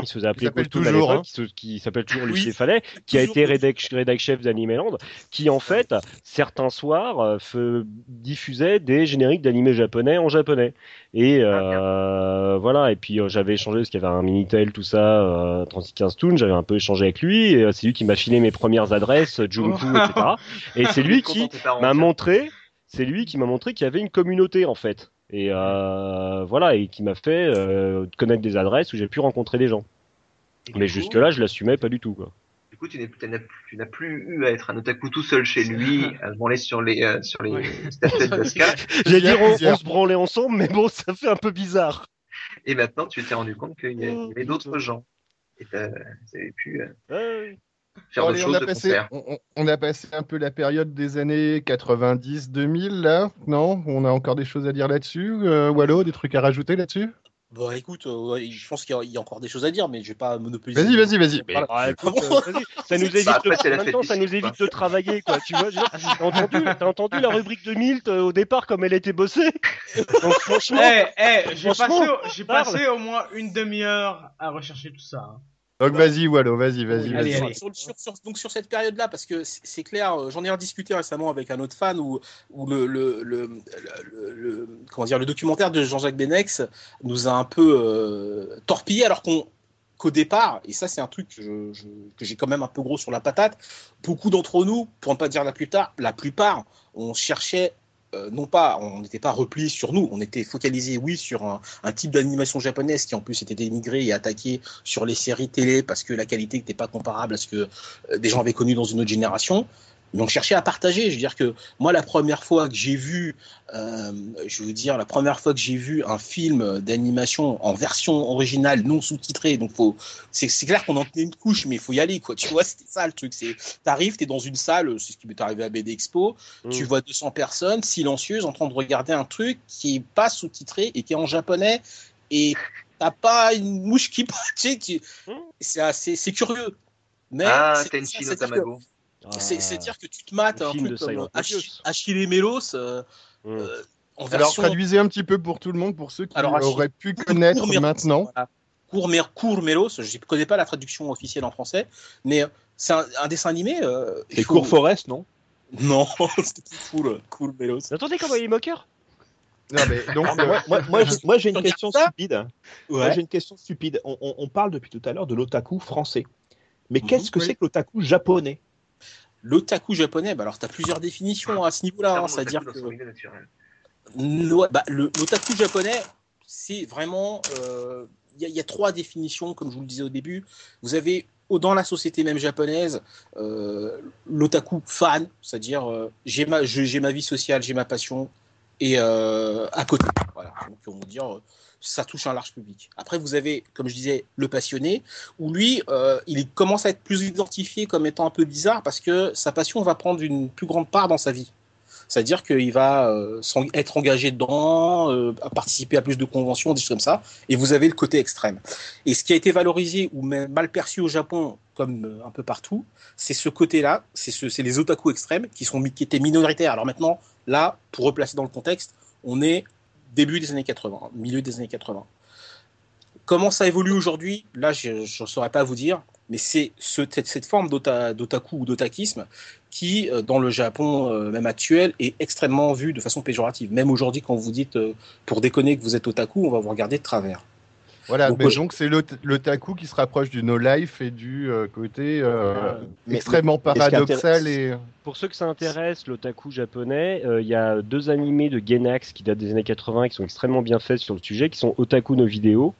il se faisait appeler à toujours, hein. qui, s'appelle toujours Oui. Olivier Fallet, qui a été rédac, rédac chef d'Animeland, qui en fait, certains soirs, euh, diffusait des génériques d'animés japonais en japonais. Et euh, voilà, et puis euh, j'avais échangé, parce qu'il y avait un Minitel, tout ça, euh, 3615 Toon, j'avais un peu échangé avec lui, et euh, c'est lui qui m'a filé mes premières adresses, Junku, etc. Et c'est lui qui m'a montré, c'est lui qui m'a montré qu'il y avait une communauté en fait. Et euh, voilà, et qui m'a fait euh, connaître des adresses où j'ai pu rencontrer des gens. Mais jusque-là, je l'assumais pas du tout. Quoi. Du coup, tu n'as plus eu à être un otaku tout seul chez lui, à se branler sur les, euh, sur les Ouais. J'ai Il y a dit on, on se branlait ensemble, mais bon, ça fait un peu bizarre. Et maintenant, tu t'es rendu compte qu'il y avait d'autres gens. Et t'as- pu euh, Ouais. Faire allez, on, choses a de passé, concert. on, on- on a passé un peu la période des années 90-2000 là, non? On a encore des choses à dire là-dessus euh, Wallo, des trucs à rajouter là-dessus? Bon, écoute, euh, je pense qu'il y, a- il y a encore des choses à dire, mais je vais pas monopoliser. Vas-y, vas-y, vas-y. Mais, Voilà. ah, euh, vas-y, ça nous évite, Bah, après, de, c'est la en même fête temps, du ça nous slip, évite de travailler, quoi. Tu vois, t'as entendu, la rubrique de Milt euh, au départ comme elle était bossée? Donc franchement, Eh, eh, j'ai passé au moins une demi-heure à rechercher tout ça. hein. Donc vas-y, Wallo, vas-y, vas-y. Allez, vas-y. allez. Sur, sur- sur- donc sur cette période-là, parce que c'est clair, euh, j'en ai rediscuté récemment avec un autre fan où, où le, le, le, le- le- comment dire, le documentaire de Jean-Jacques Benex nous a un peu euh, torpillé, alors qu'on qu'au départ, et ça c'est un truc que je- je- que j'ai quand même un peu gros sur la patate, beaucoup d'entre nous, pour ne pas dire la plupart, la plupart, on cherchait euh, non pas, on n'était pas replié sur nous, on était focalisé, oui, sur un, type d'animation japonaise qui en plus était dénigré et attaqué sur les séries télé parce que la qualité n'était pas comparable à ce que euh, des gens avaient connu dans une autre génération. Mais on cherchait à partager. Je veux dire que moi, la première fois que j'ai vu, euh, je veux dire, la première fois que j'ai vu un film d'animation en version originale, non sous-titrée, donc faut, c'est, c'est clair qu'on en tenait une couche, mais il faut y aller, quoi. Tu vois, c'était ça le truc. C'est, t'arrives, t'es dans une salle, c'est ce qui m'est arrivé à BD Expo, Mm. tu vois 200 personnes silencieuses en train de regarder un truc qui est pas sous-titré et qui est en japonais et t'as pas une mouche qui tu sais, tu- Mm. c'est assez, c'est curieux. Mais Ah, c'est- Tenchi c'est- que- Tamago. c'est- C'est-à-dire que tu te mates un film truc comme Ach-. Achille Mélos euh, Mm. euh, Alors, traduisez un petit peu pour tout le monde, pour ceux qui Alors, Achille- auraient pu connaître Court maintenant. voilà. Court, Mer- Court Mélos, je ne connais pas la traduction officielle en français, mais euh, c'est un, un dessin animé. euh, C'est faut- Court Forest, non? Non, c'était cool, Cool Mélos. Attendez, comment il est moqueur? Non, mais donc, Ah, mais moi, moi, moi, j'ai- une question stupide. J'ai une question stupide. On, parle depuis tout à l'heure de l'otaku français. Mais Mhm, qu'est-ce que oui. c'est que l'otaku japonais? L'otaku japonais, bah alors tu as plusieurs définitions à ce niveau-là, hein, c'est-à-dire que bah, l'otaku japonais, c'est vraiment. euh, Il y, a- il y a trois définitions, comme je vous le disais au début. Vous avez, dans la société même japonaise, euh, l'otaku fan, c'est-à-dire euh, j'ai ma, ma vie sociale, j'ai ma passion, et euh, à côté. Voilà. Donc, on va dire, euh, ça touche un large public. Après, vous avez, comme je disais, le passionné, où lui, euh, il commence à être plus identifié comme étant un peu bizarre parce que sa passion va prendre une plus grande part dans sa vie. C'est-à-dire qu'il va euh, être engagé dedans, euh, participer à plus de conventions, des choses comme ça. Et vous avez le côté extrême. Et ce qui a été valorisé ou même mal perçu au Japon, comme un peu partout, c'est ce côté-là, c'est ce, c'est les otaku extrêmes qui étaient minoritaires. Alors maintenant, là, pour replacer dans le contexte, on est début des années 80, milieu des années 80. Comment ça évolue aujourd'hui? Là, je ne saurais pas vous dire, mais c'est ce- cette, forme d'ota- d'otaku ou d'otakisme qui, euh, dans le Japon euh, même actuel, est extrêmement vue de façon péjorative. Même aujourd'hui, quand vous dites euh, pour déconner que vous êtes otaku, on va vous regarder de travers. Voilà, Donc, mais donc c'est l'ot- l'otaku qui se rapproche du no-life et du euh, côté euh, Mais- extrêmement mais- paradoxal et... Pour ceux que ça intéresse, l'otaku japonais, euh, il y a deux animés de Genax qui datent des années 80 qui sont extrêmement bien faits sur le sujet, qui sont Otaku no Video.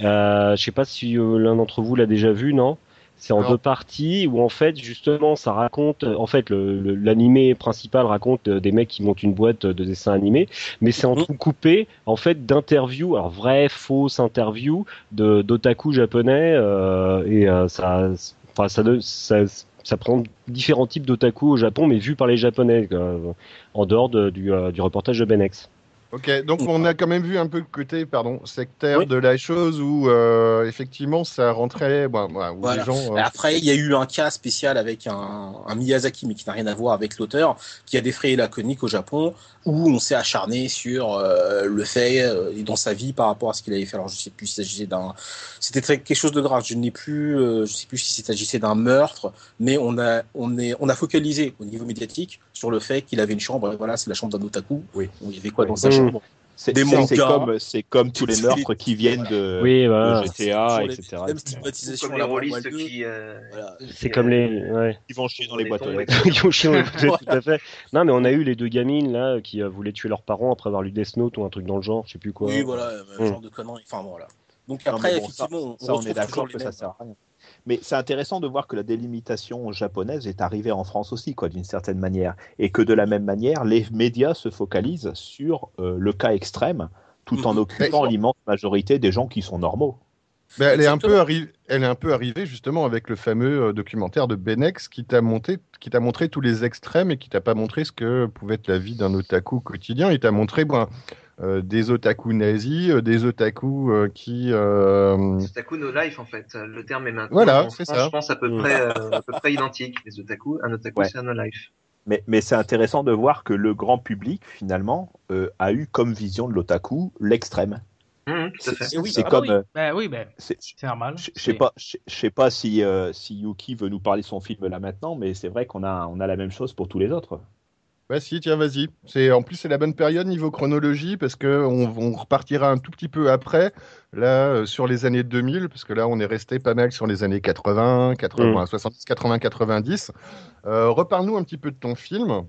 Euh, je sais pas si euh, l'un d'entre vous l'a déjà vu, non? C'est en deux parties où en fait justement ça raconte, en fait le- le- l'animé principal raconte euh, des mecs qui montent une boîte de dessins animés, mais c'est Mhm. entrecoupé en fait d'interviews, alors vraies, fausses interviews de d'otaku japonais euh, et euh, ça, enfin ça, ça, ça prend différents types d'otaku au Japon, mais vus par les japonais quoi, en dehors de- du, euh, du reportage de Benex. Ok, donc on a quand même vu un peu le côté, pardon, sectaire Oui. de la chose où euh, effectivement ça rentrait, bon, voilà, où Voilà. les gens... euh, Après, il y a eu un cas spécial avec un, un Miyazaki, mais qui n'a rien à voir avec l'auteur, qui a défrayé la chronique au Japon, où on s'est acharné sur euh, le fait dans sa vie par rapport à ce qu'il avait fait. Alors, je sais plus s'il s'agissait d'un, c'était quelque chose de grave. Je n'ai plus, je sais plus s'il s'agissait d'un meurtre, mais on a, on est, on a focalisé au niveau médiatique sur le fait qu'il avait une chambre. Et voilà, c'est la chambre d'un otaku. Oui. Où il y avait quoi dans sa chambre? C'est Des c'est- comme, c'est comme tous les meurtres qui viennent de, Oui, de voilà. GTA, Sur les etc. la qui. euh, Voilà. C'est comme les, ouais. Ils vont chier dans les Les boîtes aux tombes, lettres. Qui ont chié dans les boîtes, tout à fait. Non, mais on a eu les deux gamines là qui euh, voulaient tuer leurs parents après avoir lu Death Note ou un truc dans le genre, je sais plus quoi. Oui, voilà, euh, Mm. genre de conneries. Enfin, voilà. Donc Non, après, mais bon, ça- effectivement, on, Ça, on est d'accord que les ça sert à rien. Mais c'est intéressant de voir que la délimitation japonaise est arrivée en France aussi, quoi, d'une certaine manière. Et que de la même manière, les médias se focalisent sur euh, le cas extrême, tout en Mhm. occupant l'immense majorité des gens qui sont normaux. Ben, elle, est un peu elle est un peu arrivée justement avec le fameux euh, documentaire de Benex qui t'a monté, qui t'a montré tous les extrêmes et qui t'a pas montré ce que pouvait être la vie d'un otaku quotidien. Il t'a montré ben, euh, des otaku nazis, euh, des otaku euh, qui. euh, Otaku no life en fait. Le terme est maintenant. Voilà, c'est France, ça. Je pense à peu Mm. près, euh, à peu près identique. Les otaku, un otaku Ouais. c'est un no life. Mais, mais c'est intéressant de voir que le grand public, finalement, euh, a eu comme vision de l'otaku l'extrême. Tout à fait. C'est oui, c'est Ah bah comme. oui. euh, Ben oui, ben c'est- normal. Je je sais pas, je je sais pas si, euh, si Yuki veut nous parler de son film là maintenant, mais c'est vrai qu'on a, on a la même chose pour tous les autres. Bah si, tiens, vas-y. C'est en plus c'est la bonne période niveau chronologie parce que on, on repartira un tout petit peu après là euh, sur les années 2000 parce que là on est resté pas mal sur les années 80, 80, 70, 80, 90. Euh, Reparle-nous un petit peu de ton film.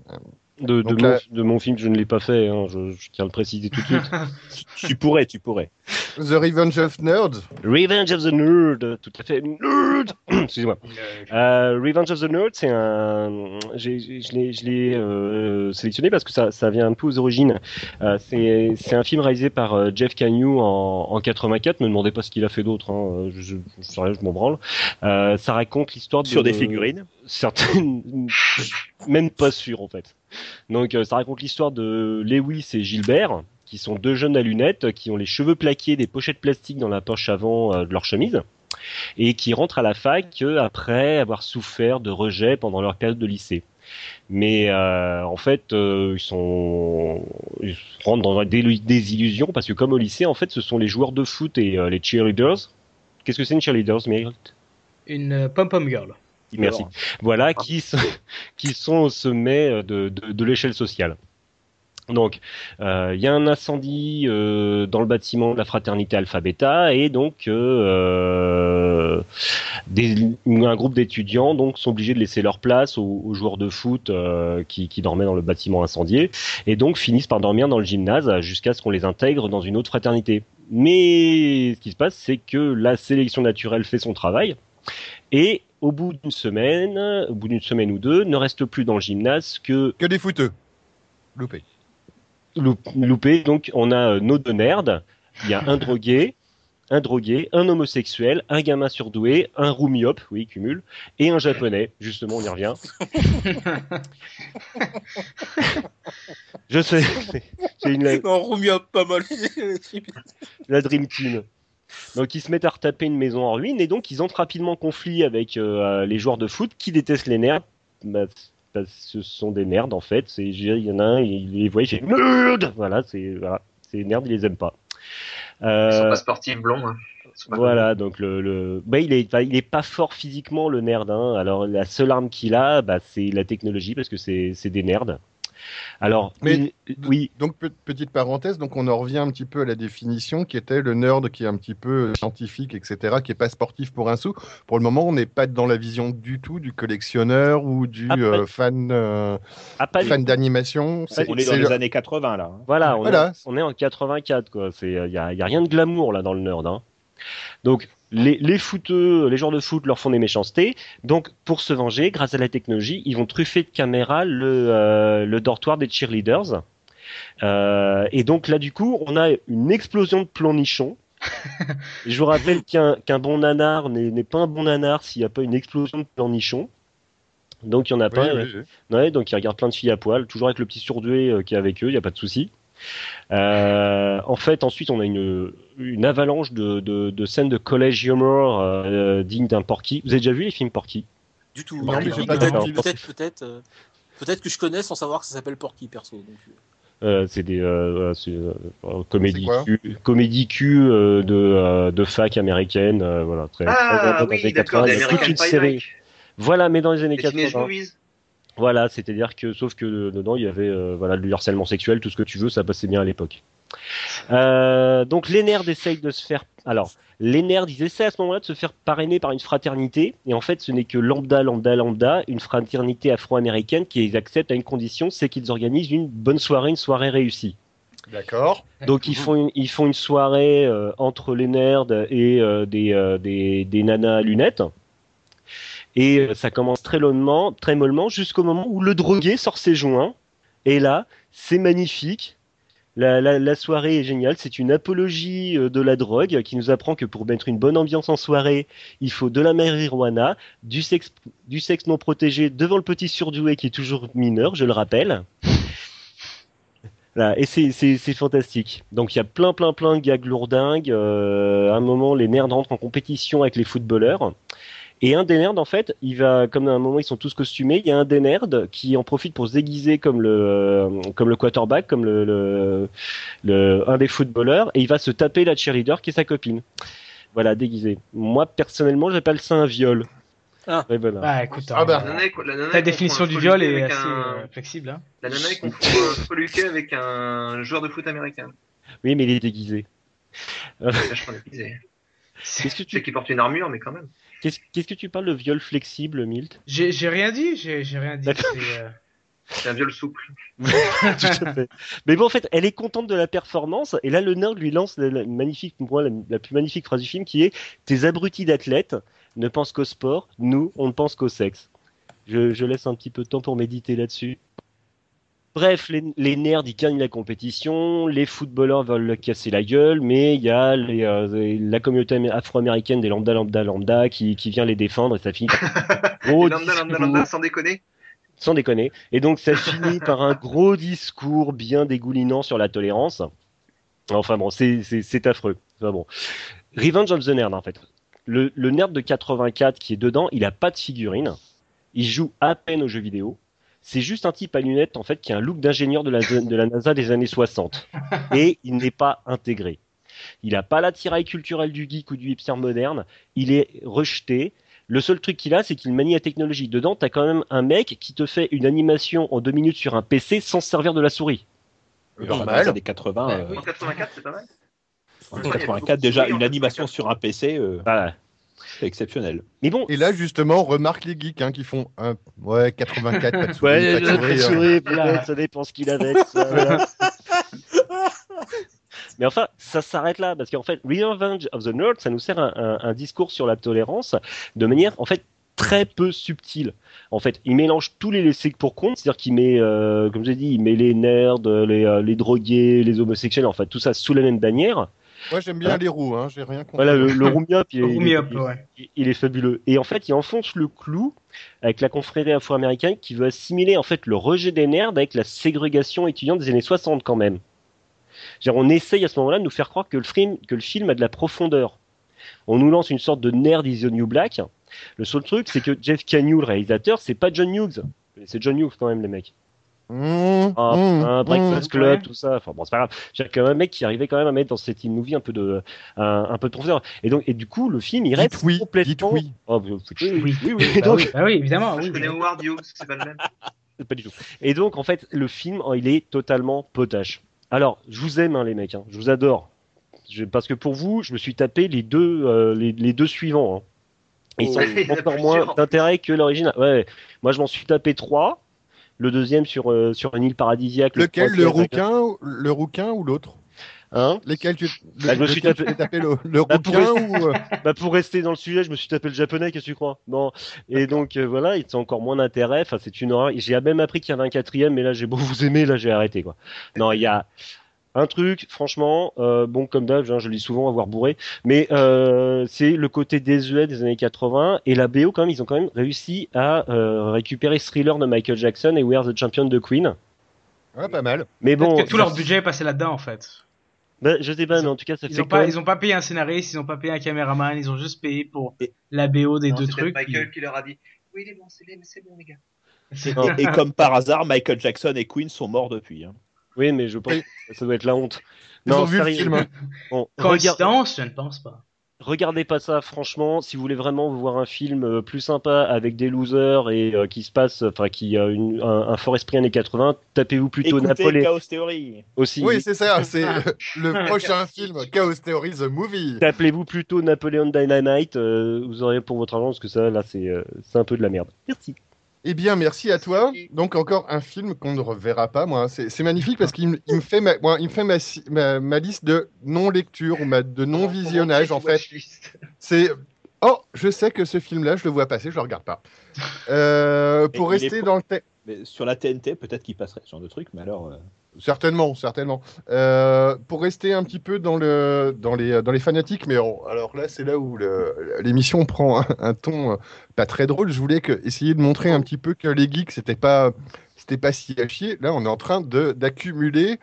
De, de, mon, de mon film, je ne l'ai pas fait, hein, je, je tiens à le préciser tout de suite. tu, tu pourrais, tu pourrais. The Revenge of Nerds. Revenge of the Nerd, tout à fait. Nerd Excusez-moi. Euh, Revenge of the Nerd, c'est un. j'ai- j'ai- Je l'ai, je l'ai euh, sélectionné parce que ça, ça vient un peu aux origines. Euh, c'est, c'est un film réalisé par euh, Jeff Cagney en, en 84. Ne me demandez pas ce qu'il a fait d'autre. Hein. Je, je, je sais rien, je m'en branle. Euh, ça raconte l'histoire de, Sur des figurines. certaines même pas sûr en fait. Donc euh, ça raconte l'histoire de Lewis et Gilbert qui sont deux jeunes à lunettes qui ont les cheveux plaqués, des pochettes plastiques dans la poche avant euh, de leur chemise et qui rentrent à la fac euh, après avoir souffert de rejet pendant leur période de lycée. Mais en fait, ils sont ils rentrent dans des, illusions parce que comme au lycée, en fait, ce sont les joueurs de foot et les cheerleaders. Qu'est-ce que c'est une cheerleaders, Meryl? Une pom-pom girl. Merci. Voilà, qui sont, qui sont au sommet euh, de, de, de l'échelle sociale. Donc, euh, il y a un incendie euh, dans le bâtiment de la fraternité Alpha Beta et donc euh, des, un groupe d'étudiants donc sont obligés de laisser leur place aux, aux joueurs de foot euh, qui, qui dormaient dans le bâtiment incendié et donc finissent par dormir dans le gymnase jusqu'à ce qu'on les intègre dans une autre fraternité. Mais ce qui se passe, c'est que la sélection naturelle fait son travail et au bout d'une semaine, au bout d'une semaine ou deux, ne reste plus dans le gymnase que Que des fouteux. Loupé. loup- loupé. Donc on a euh, nos deux nerds. Il y a un drogué, un drogué, un homosexuel, un gamin surdoué, un roumiope, oui, cumule, et un japonais. Justement, on y revient. Je sais, une, Non, Romeo, pas mal. la Dream Team. Donc ils se mettent à retaper une maison en ruine et donc ils entrent rapidement en conflit avec euh, les joueurs de foot qui détestent les nerds. Bah, bah, ce sont des nerds en fait. C'est il y en a un, il les voit, il nerd. Voilà, c'est voilà, ces nerds, ils les aiment pas. Ils sont Euh, pas sportifs blonds. hein. Pas voilà, donc le, le... Bah, il est, bah, il est pas fort physiquement le nerd. Hein. Alors la seule arme qu'il a, bah, c'est la technologie parce que c'est c'est des nerds. Alors, Mais- il- oui, Donc, pe- petite parenthèse, donc on en revient un petit peu à la définition qui était le nerd qui est un petit peu scientifique, etc., qui est pas sportif pour un sou. Pour le moment, on n'est pas dans la vision du tout du collectionneur ou du Ah, euh, fan, euh, pas fan d'animation. C'est- On est dans les le- années 80 là. hein. Voilà, on, Voilà. Est, on est en 84, quoi. C'est, il y a, y a rien de glamour là dans le nerd. Hein. Donc les, les footeux, les joueurs de foot leur font des méchancetés. Donc pour se venger, grâce à la technologie, ils vont truffer de caméras le, euh, le dortoir des cheerleaders. Euh, et donc là, du coup, on a une explosion de plans nichons. Je vous rappelle qu'un bon nanar n'est pas un bon nanar s'il n'y a pas une explosion de plans nichons. Donc il y en a Oui, pas. oui, oui. Ouais, donc ils regardent plein de filles à poil, toujours avec le petit surdoué euh, qui est avec eux, il n'y a pas de souci. Euh, en fait, ensuite, on a une, une avalanche de, de, de scènes de college humor euh, dignes d'un Porky. Vous avez déjà vu les films Porky? Du tout. Non, mais j'ai pas peut-être, peut-être, peut-être, euh, peut-être que je connais sans savoir que ça s'appelle Porky perso. Donc, euh, C'est des euh, c'est, euh, comédie C'est quoi cul, comédie cul euh, de, euh, de fac américaine, euh, voilà. Très, très Ah dans les oui, années d'accord, 80, des il y a toute American une Pie série. Voilà, mais dans les années Teenage 80. Movies. Voilà, c'est-à-dire que sauf que dedans il y avait euh, voilà du harcèlement sexuel, tout ce que tu veux, ça passait bien à l'époque. Euh, donc les nerds essayent de se faire. Alors les nerds, ils essaient à ce moment-là de se faire parrainer par une fraternité, et en fait ce n'est que lambda, lambda, lambda, une fraternité afro-américaine qui les accepte à une condition, c'est qu'ils organisent une bonne soirée, une soirée réussie. D'accord. Donc ils font une, ils font une soirée euh, entre les nerds et euh, des, euh, des des nanas à lunettes. Et euh, ça commence très très mollement, jusqu'au moment où le drogué sort ses joints. Et là, c'est magnifique. La, soirée est géniale. C'est une apologie euh, de la drogue qui nous apprend que pour mettre une bonne ambiance en soirée, il faut de la marijuana, du sexe, du sexe non protégé devant le petit surdoué qui est toujours mineur, je le rappelle. Voilà, et c'est fantastique. Donc il y a plein plein plein de gags lourdingues. Euh, à un moment, les nerds rentrent en compétition avec les footballeurs. Et un des nerds, en fait, il va, comme à un moment ils sont tous costumés, il y a un des nerds qui en profite pour se déguiser comme le, euh, comme le quarterback, comme le, le, le- un des footballeurs, et il va se taper la cheerleader qui est sa copine. Voilà, déguisé. Moi, personnellement, j'appelle ça un viol. Ah. Ouais, voilà. Bah écoute, Ah bah. La nana est- la définition du viol est assez un- euh, flexible. Hein. La nana est confond un Foluquet avec un joueur de foot américain. Oui, mais il est déguisé. C'est vachement déguisé. Qu'est-ce que Tu sais tu, qu'il porte une armure, mais quand même. Qu'est-ce, que tu parles de viol flexible, Milt? J'ai rien dit, j'ai rien dit. D'accord. c'est, euh, C'est un viol souple. Tout à fait. Mais bon, en fait, elle est contente de la performance, et là, le nerd lui lance la, la magnifique, pour moi, la, la plus magnifique phrase du film qui est Tes abrutis d'athlètes ne pensent qu'au sport, nous, on ne pense qu'au sexe. Je, je laisse un petit peu de temps pour méditer là-dessus. Bref, les, les nerds, ils gagnent la compétition, les footballeurs veulent le casser la gueule, mais il y a les, euh, la communauté amé- afro-américaine des lambda, lambda, lambda qui, qui vient les défendre, et ça finit par un gros lambda, lambda, discours. lambda, sans déconner. Sans déconner. Et donc ça finit par un gros discours bien dégoulinant sur la tolérance. Enfin bon, c'est affreux. Enfin bon. Revenge of the Nerd en fait. Le, le nerd de 84 qui est dedans, il a pas de figurine. Il joue à peine aux jeux vidéo. C'est juste un type à lunettes en fait qui a un look d'ingénieur de la, de la NASA des années 60. Et il n'est pas intégré. Il n'a pas l'attirail culturel du geek ou du hipster moderne. Il est rejeté. Le seul truc qu'il a, c'est qu'il manie la technologie. Dedans, t'as quand même un mec qui te fait une animation en deux minutes sur un PC sans se servir de la souris. Les Normal. années 80, euh, En 84, c'est pas mal. en Ouais, il y a 84 beaucoup de déjà, une animation 84. sur un PC, euh, Voilà. C'est exceptionnel. Mais bon, Et là, justement, remarque les geeks hein, qui font un... ouais, 84, pas de souris, Ouais, pas de souris, hein. Voilà. peut-être, ça dépend ce qu'il a avec. ça, voilà. Mais enfin, ça s'arrête là, parce qu'en fait, Revenge of the Nerd, ça nous sert un, un- un discours sur la tolérance de manière, en fait, très peu subtile. En fait, il mélange tous les laissés pour compte, c'est-à-dire qu'il met, euh, comme j'ai dit, il met les nerds, les, euh, les drogués, les homosexuels, en fait, tout ça sous la même bannière. Moi, j'aime bien les roues, hein, j'ai rien contre. Voilà, le, le il, est- Room il est- up, ouais. il- il est fabuleux. Et en fait, il enfonce le clou avec la confrérie afro-américaine qui veut assimiler en fait le rejet des nerds avec la ségrégation étudiante des années 60 quand même. On essaye à ce moment-là de nous faire croire que le film, que le film a de la profondeur. On nous lance une sorte de nerd is the new black. Le seul truc, c'est que Jeff Cagney, le réalisateur, c'est pas John Hughes. C'est John Hughes quand même, les mecs. Mmh, Ah, mmh, un Breakfast mmh. Club, ouais. tout ça. Enfin bon, c'est pas grave. J'ai quand même un mec qui arrivait quand même à mettre dans cette movie un peu de, un, un peu de profondeur. Et donc, et du coup, le film, il reste oui, dites complètement. oui. Oh, Oui, oui, oui, oui. Bah donc, oui, bah oui, évidemment. Je Oui, connais Howard Hughes, c'est pas le même. pas du tout. Et donc, en fait, le film, oh, il est totalement potache. Alors, je vous aime, hein, les mecs. hein. Je vous adore. Je- parce que pour vous, je me suis tapé les deux, euh, les, les deux suivants. hein. Ils Oh. sont Il y en a encore moins d'intérêt que l'original. Ouais. Moi, je m'en suis tapé trois. Le deuxième sur, euh, sur une île paradisiaque. Lequel, le troisième, rouquin, ou- le rouquin ou l'autre Hein Lesquels tu Bah, je me suis tapé- le, le Bah, pour rouquin ou euh, bah pour rester dans le sujet, je me suis tapé le japonais, qu'est-ce que tu crois? Bon, et donc euh, voilà, ils ont encore moins d'intérêt. Enfin, c'est une horreur. J'ai même appris qu'il y avait un quatrième, mais là j'ai beau vous aimer, là j'ai arrêté quoi. Non, il y a un truc, franchement, euh, bon comme d'hab, hein, je le dis souvent, avoir bourré, mais euh, c'est le côté désuet des années 80 et la BO quand même, ils ont quand même réussi à euh, récupérer Thriller de Michael Jackson et We Are the Champion de Queen. ouais, pas mal. Mais bon, que tout leur budget est passé là-dedans, en fait. bah, je sais pas, Ils mais ont- en tout cas, ça Ils fait ont pas, même- ils ont pas payé un scénariste, ils ont pas payé un caméraman, ils ont juste payé pour la BO des Non, deux trucs. Michael qui leur a dit Oui, il est bon, c'est c'est bon, les gars. Et, et comme par hasard, Michael Jackson et Queen sont morts depuis. hein. Oui, mais je pense que ça doit être la honte. Ils ont vu le sérieux. film. Bon, regarde- Coïncidence, je ne pense pas. regardez pas ça, franchement. Si vous voulez vraiment voir un film euh, plus sympa avec des losers et euh, qui se passe, enfin qui a une- un, un fort esprit années 80, tapez-vous plutôt Écoutez Napoléon Chaos Theory. aussi. Oui, c'est ça, c'est euh, le prochain film, Chaos Theory The Movie. Tapez-vous plutôt Napoléon Dynamite, euh, vous aurez pour votre argent parce que ça, là, c'est euh, c'est un peu de la merde. Merci. Eh bien, merci à toi. Donc, encore un film qu'on ne reverra pas, moi. C'est c'est magnifique parce qu'il me, il me fait, ma, moi, il me fait ma, si- ma, ma liste de non-lecture ou ma, de non-visionnage, en fait. C'est. Oh, je sais que ce film-là, je le vois passer, je le regarde pas. Euh, pour est rester dans le thème. Sur la TNT, peut-être qu'il passerait ce genre de truc, mais alors. euh, Certainement, certainement. Euh, pour rester un petit peu dans, le, dans, les, dans les fanatiques, mais on- alors là, c'est là où l'émission prend un, un ton euh, pas très drôle. Je voulais que, essayer de montrer un petit peu que les geeks, c'était pas, c'était pas si à chier. Là, on est en train d'accumuler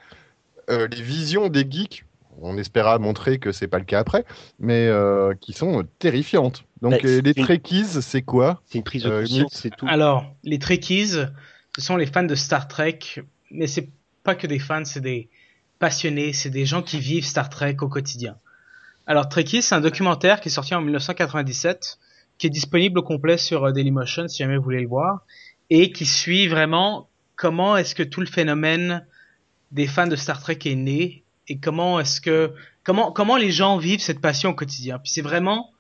euh, les visions des geeks. On espéra montrer que c'est pas le cas après, mais euh, qui sont terrifiantes. Donc, Bah, les Trekkies, c'est quoi? C'est une prise de Euh, conscience, c'est tout. Alors, les Trekkies, ce sont les fans de Star Trek, mais c'est pas que des fans, c'est des passionnés, c'est des gens qui vivent Star Trek au quotidien. Alors, Trekkies, c'est un documentaire qui est sorti en 1997, qui est disponible au complet sur euh, Dailymotion si jamais vous voulez le voir, et qui suit vraiment comment est-ce que tout le phénomène des fans de Star Trek est né et comment est-ce que comment comment les gens vivent cette passion au quotidien. Puis c'est vraiment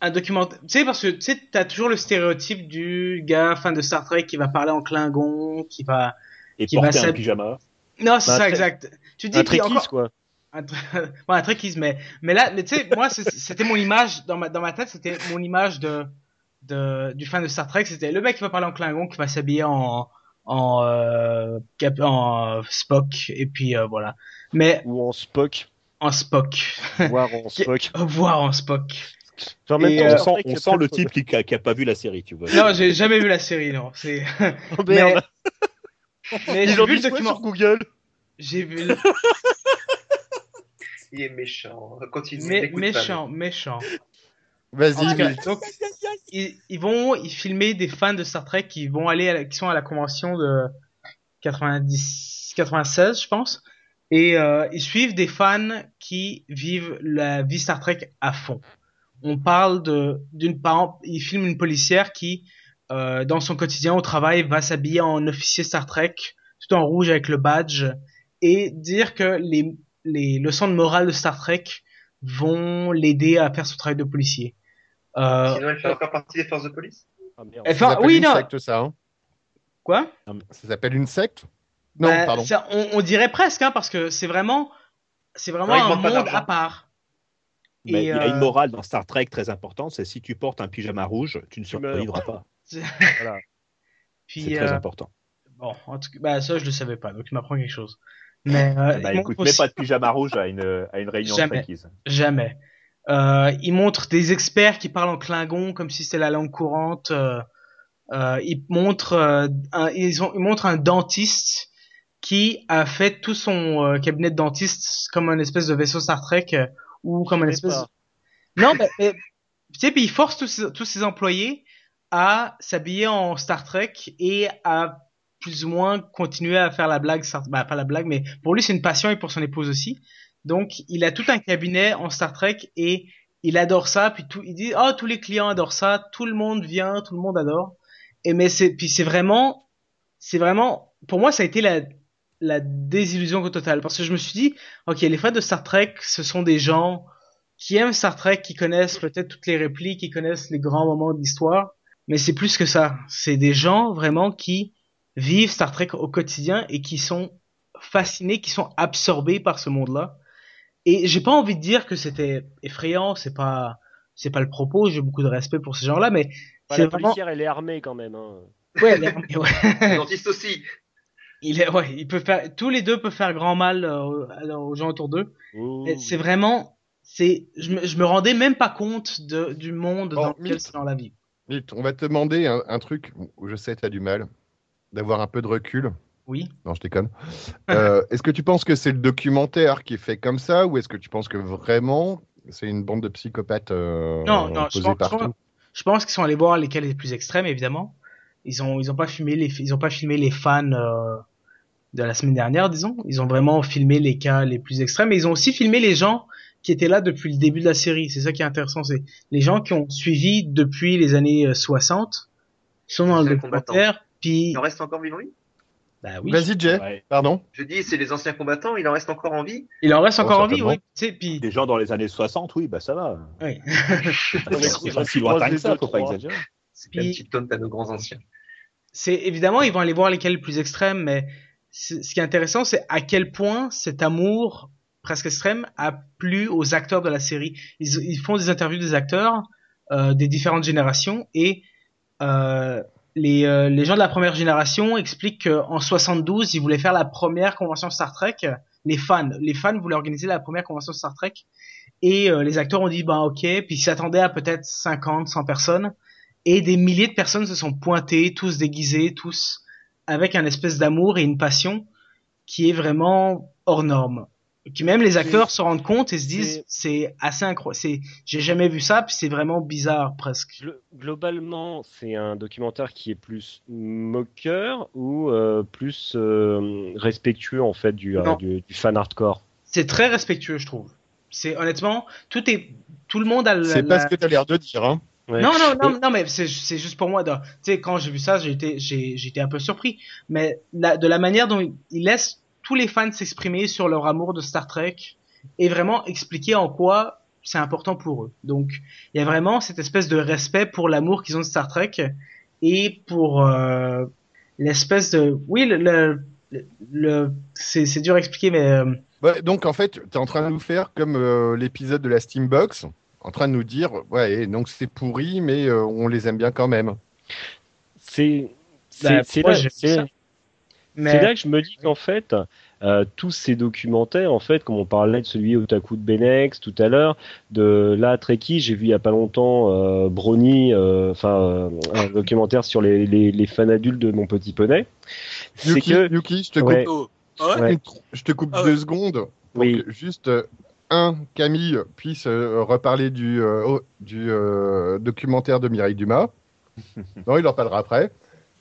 un documentaire. Tu sais parce que tu sais t'as toujours le stéréotype du gars fan de Star Trek qui va parler en Klingon, qui va Et Qui va porter un s'hab- pyjama. Non, c'est Un ça, exact. Tu dis Un puis tréquis, encore quoi. un, tr- un mais mais là, mais tu sais, moi c'était mon image dans ma dans ma tête, c'était mon image de de du fan de Star Trek, c'était le mec qui va parler en Klingon, qui va s'habiller en en euh, cap- en Spock et puis euh, voilà. Mais Ou en Spock, en Spock, voire en Spock. voir en Spock. En même temps, euh, on Star sent, on le type qui, qui a, qui a pas vu la série, tu vois. Non, j'ai jamais vu la série, non. C'est Oh merde, mais ils j'ai ont vu le document. sur Google. J'ai vu le Il est méchant. Continue. mais, pas, méchant, méchant. Vas-y, donc, ils, ils vont ils filmer des fans de Star Trek qui vont aller à la- qui sont à la convention de 90 96 je pense et euh, ils suivent des fans qui vivent la vie Star Trek à fond. On parle de d'une part ils filment une policière qui euh, dans son quotidien au travail va s'habiller en officier Star Trek tout en rouge avec le badge et dire que les les leçons de morale de Star Trek vont l'aider à faire son travail de policier. Euh, Sinon, elle fait encore partie des forces de police? Ah, merde. elle fait- Ça s'appelle oui, une non. secte, ça. hein. Quoi? Ça s'appelle une secte? Non, Bah, pardon. ça, on, on dirait presque, hein, parce que c'est vraiment, c'est vraiment un monde à part. Mais Et, il y a euh, une morale dans Star Trek très importante, c'est si tu portes un pyjama rouge, tu ne survivras pas. Voilà. Puis, C'est très euh, important. bon, en tout cas, bah, ça, je le savais pas, donc tu m'apprends quelque chose. Mais, euh, Bah il écoute, montre mets aussi- pas de pyjama rouge à une, à une réunion Jamais. Jamais. Euh, ils montrent des experts qui parlent en Klingon comme si c'était la langue courante. Euh, euh, montrent, euh, un, ils, ont, ils montrent un dentiste qui a fait tout son euh, cabinet de dentiste comme un espèce de vaisseau Star Trek euh, ou comme un espèce. pas. Non, mais, mais tu sais, puis ils forcent tous ces, tous ces employés à s'habiller en Star Trek et à plus ou moins continuer à faire la blague, bah pas la blague, mais pour lui c'est une passion et pour son épouse aussi. Donc il a tout un cabinet en Star Trek et il adore ça. Puis tout, il dit oh tous les clients adorent ça, tout le monde vient, tout le monde adore. Et mais c'est puis c'est vraiment, c'est vraiment pour moi ça a été la la désillusion totale parce que je me suis dit ok les fans de Star Trek ce sont des gens qui aiment Star Trek, qui connaissent peut-être toutes les répliques, qui connaissent les grands moments de l'histoire, mais c'est plus que ça. C'est des gens vraiment qui vivent Star Trek au quotidien et qui sont fascinés, qui sont absorbés par ce monde-là. Et j'ai pas envie de dire que c'était effrayant, c'est pas c'est pas le propos, j'ai beaucoup de respect pour ces gens-là, mais Bah, c'est la vraiment policière, elle est armée quand même. Hein. ouais, les- ouais. Le dentiste aussi. il est ouais, il peut faire tous les deux peuvent faire grand mal euh, aux gens autour d'eux. Oh, C'est vraiment, c'est, je me, je me rendais même pas compte de, du monde Bon, dans lequel c'est dans la vie. On va te demander un, un truc où je sais tu as du mal, d'avoir un peu de recul. Oui. Non, je déconne. Euh, est-ce que tu penses que c'est le documentaire qui est fait comme ça ou est-ce que tu penses que vraiment c'est une bande de psychopathes euh, Non, non, je pense- je partout? pense- Je pense qu'ils sont allés voir lesquels les plus extrêmes, évidemment. Ils ont, ils ont pas filmé les, ils ont pas filmé les fans euh, de la semaine dernière, disons. Ils ont vraiment filmé les cas les plus extrêmes, mais ils ont aussi filmé les gens qui étaient là depuis le début de la série. C'est ça qui est intéressant, c'est les gens qui ont suivi depuis les années euh, 60. Ils sont dans le documentaire, puis Il en reste encore vivant, lui bah oui. Vas-y, Jay. Ouais. Pardon. Je dis, c'est les anciens combattants, il en reste encore en vie? Il en reste Oh, encore en vie, oui. Tu sais, puis Des gens dans les années 60, oui, bah ça va. oui. C'est pas si lointain que ça, faut pas exagérer. C'est une petite tonne à nos grands anciens. c'est évidemment ils vont aller voir lesquels les plus extrêmes, mais ce qui est intéressant, c'est à quel point cet amour presque extrême a plu aux acteurs de la série. Ils, ils font des interviews des acteurs euh, des différentes générations et euh, les, euh, les gens de la première génération expliquent qu'en 72, ils voulaient faire la première convention Star Trek. Les fans, les fans voulaient organiser la première convention Star Trek et euh, les acteurs ont dit bah ok, puis ils s'attendaient à peut-être 50, 100 personnes et des milliers de personnes se sont pointées, tous déguisés, tous avec un espèce d'amour et une passion qui est vraiment hors norme. Qui même les acteurs se rendent compte et se disent c'est assez incroyable, c'est j'ai jamais vu ça puis c'est vraiment bizarre presque. Glo- Globalement, c'est un documentaire qui est plus moqueur ou euh, plus euh, respectueux en fait du, euh, du, du fan hardcore? C'est très respectueux je trouve. C'est honnêtement tout est tout le monde a C'est pas la- ce que tu as l'air de dire. Hein. Ouais. Non, non, non, non, mais c'est, c'est juste pour moi. de- Tu sais, quand j'ai vu ça, j'ai été, j'ai, j'ai été un peu surpris. Mais la, de la manière dont il laisse tous les fans s'exprimer sur leur amour de Star Trek et vraiment expliquer en quoi c'est important pour eux. Donc, il y a vraiment cette espèce de respect pour l'amour qu'ils ont de Star Trek et pour euh, l'espèce de, oui, le, le- c'est c'est dur à expliquer, mais euh, Ouais, donc en fait, tu es en train de nous faire comme euh, l'épisode de la Steambox, en train de nous dire, ouais, donc c'est pourri, mais euh, on les aime bien quand même. C'est c'est Bah, mais c'est là que je me dis qu'en fait, euh, tous ces documentaires, en fait, comme on parlait de celui Otaku de Benex tout à l'heure, de là Treki, j'ai vu il y a pas longtemps euh, Brony, euh, enfin euh, un documentaire sur les, les, les fans adultes de Mon Petit Poney. C'est Yuki, que Yuki, je te coupe, Ouais. Oh. Ah ouais Ouais. une- je te coupe Ah deux ouais. secondes pour Oui. que juste un Camille puisse euh, reparler du, du euh, documentaire de Mireille Dumas. non, il en parlera après.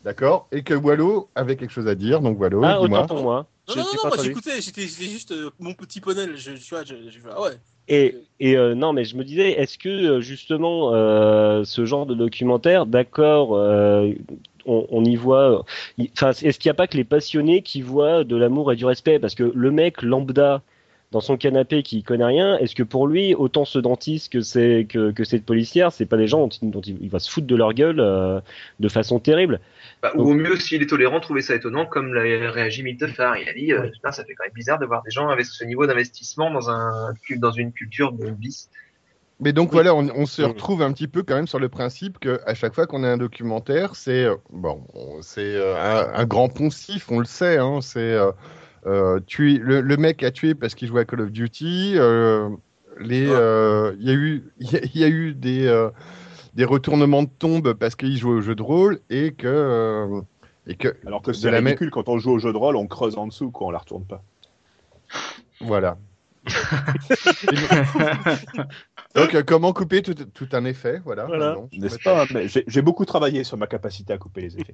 D'accord Et que Wallo avait quelque chose à dire. Donc Wallo, ah dis-moi. pour moi. Non, Je- non, j'ai non, moi j'écoutais, j'étais juste euh, mon petit poney, je, tu vois, je, je, ah ouais. Et, et euh, non, mais je me disais, est-ce que euh, justement euh, ce genre de documentaire, d'accord, euh, on, on y voit, enfin, est-ce qu'il n'y a pas que les passionnés qui voient de l'amour et du respect? Parce que le mec lambda dans son canapé qui connaît rien, est-ce que pour lui, autant ce dentiste que c'est que, que cette policière, c'est pas des gens dont, il- dont il, il va se foutre de leur gueule euh, de façon terrible? Bah, ou au mieux, s'il est tolérant, trouver ça étonnant, comme l'a réagi Miltefar. Il a dit, euh, Putain, ça fait quand même bizarre de voir des gens avec ce niveau d'investissement dans un dans une culture de bis. Mais donc voilà, on, on se retrouve un petit peu quand même sur le principe que à chaque fois qu'on a un documentaire, c'est euh, bon, on- c'est euh, un, un grand poncif, on le sait. Hein, c'est euh, tuer le, le mec a tué parce qu'il jouait à Call of Duty. euh, les, Ouais. euh, il y a eu, il y, a- il y a eu des euh, des retournements de tombe parce qu'il jouait au jeu de rôle et que euh, et que Alors que c'est la même- ridicule, quand on joue au jeu de rôle, on creuse en dessous, quoi, on la retourne pas. voilà. donc euh, comment couper tout, tout un effet, voilà. Voilà. N'est-ce pas? J'ai beaucoup travaillé sur ma capacité à couper les effets.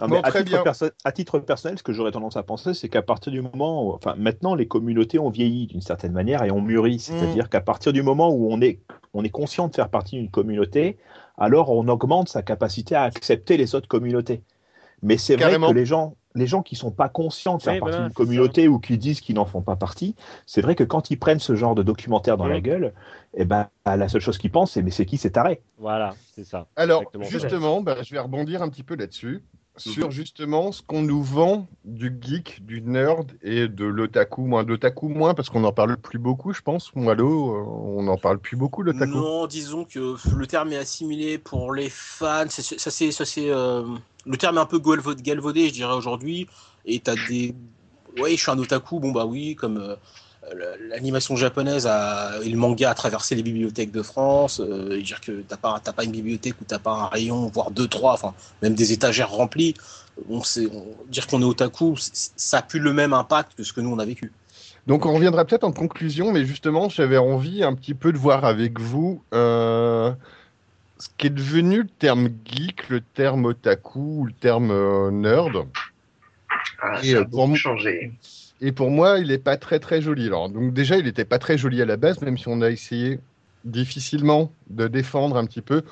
Non, Bon, mais à, très titre bien. perso- à titre personnel, ce que j'aurais tendance à penser, c'est qu'à partir du moment, où, enfin maintenant, les communautés ont vieilli d'une certaine manière et ont mûri. C'est-à-dire qu'à partir du moment où on est, on est conscient de faire partie d'une communauté, alors on augmente sa capacité à accepter les autres communautés. Mais c'est vrai Carrément. que les gens, les gens qui sont pas conscients de faire Oui, partie voilà, d'une ça. communauté ou qui disent qu'ils n'en font pas partie, c'est vrai que quand ils prennent ce genre de documentaire dans la gueule, eh ben, la seule chose qu'ils pensent, c'est mais c'est qui cet arrêt? Voilà, c'est ça. Alors, Exactement. justement, bah, je vais rebondir un petit peu là-dessus. Sur justement ce qu'on nous vend du geek, du nerd et de l'otaku. Moins d'otaku, moins, parce qu'on n'en parle plus beaucoup, je pense. Moi, l'eau, euh, on n'en parle plus beaucoup, l'otaku. Non, disons que le terme est assimilé pour les fans. Ça, c'est, ça, c'est, euh, le terme est un peu galvaudé, je dirais aujourd'hui. Et t'as des, ouais, je suis un otaku. Bon bah oui, comme euh, l'animation japonaise a, et le manga a traversé les bibliothèques de France. Euh, dire que t'as pas, pas une bibliothèque où t'as pas un rayon, voire deux, trois, enfin même des étagères remplies. On sait, on- dire qu'on est otaku, ça a plus le même impact que ce que nous on a vécu. Donc, on reviendra peut-être en conclusion, mais justement, j'avais envie un petit peu de voir avec vous euh, ce qui est devenu le terme geek, le terme otaku ou le terme euh, nerd. Ah, Et, ça euh, a pour beaucoup changé. Et pour moi, il n'est pas très très joli. Alors, donc déjà, il n'était pas très joli à la base, même si on a essayé difficilement de défendre un petit peu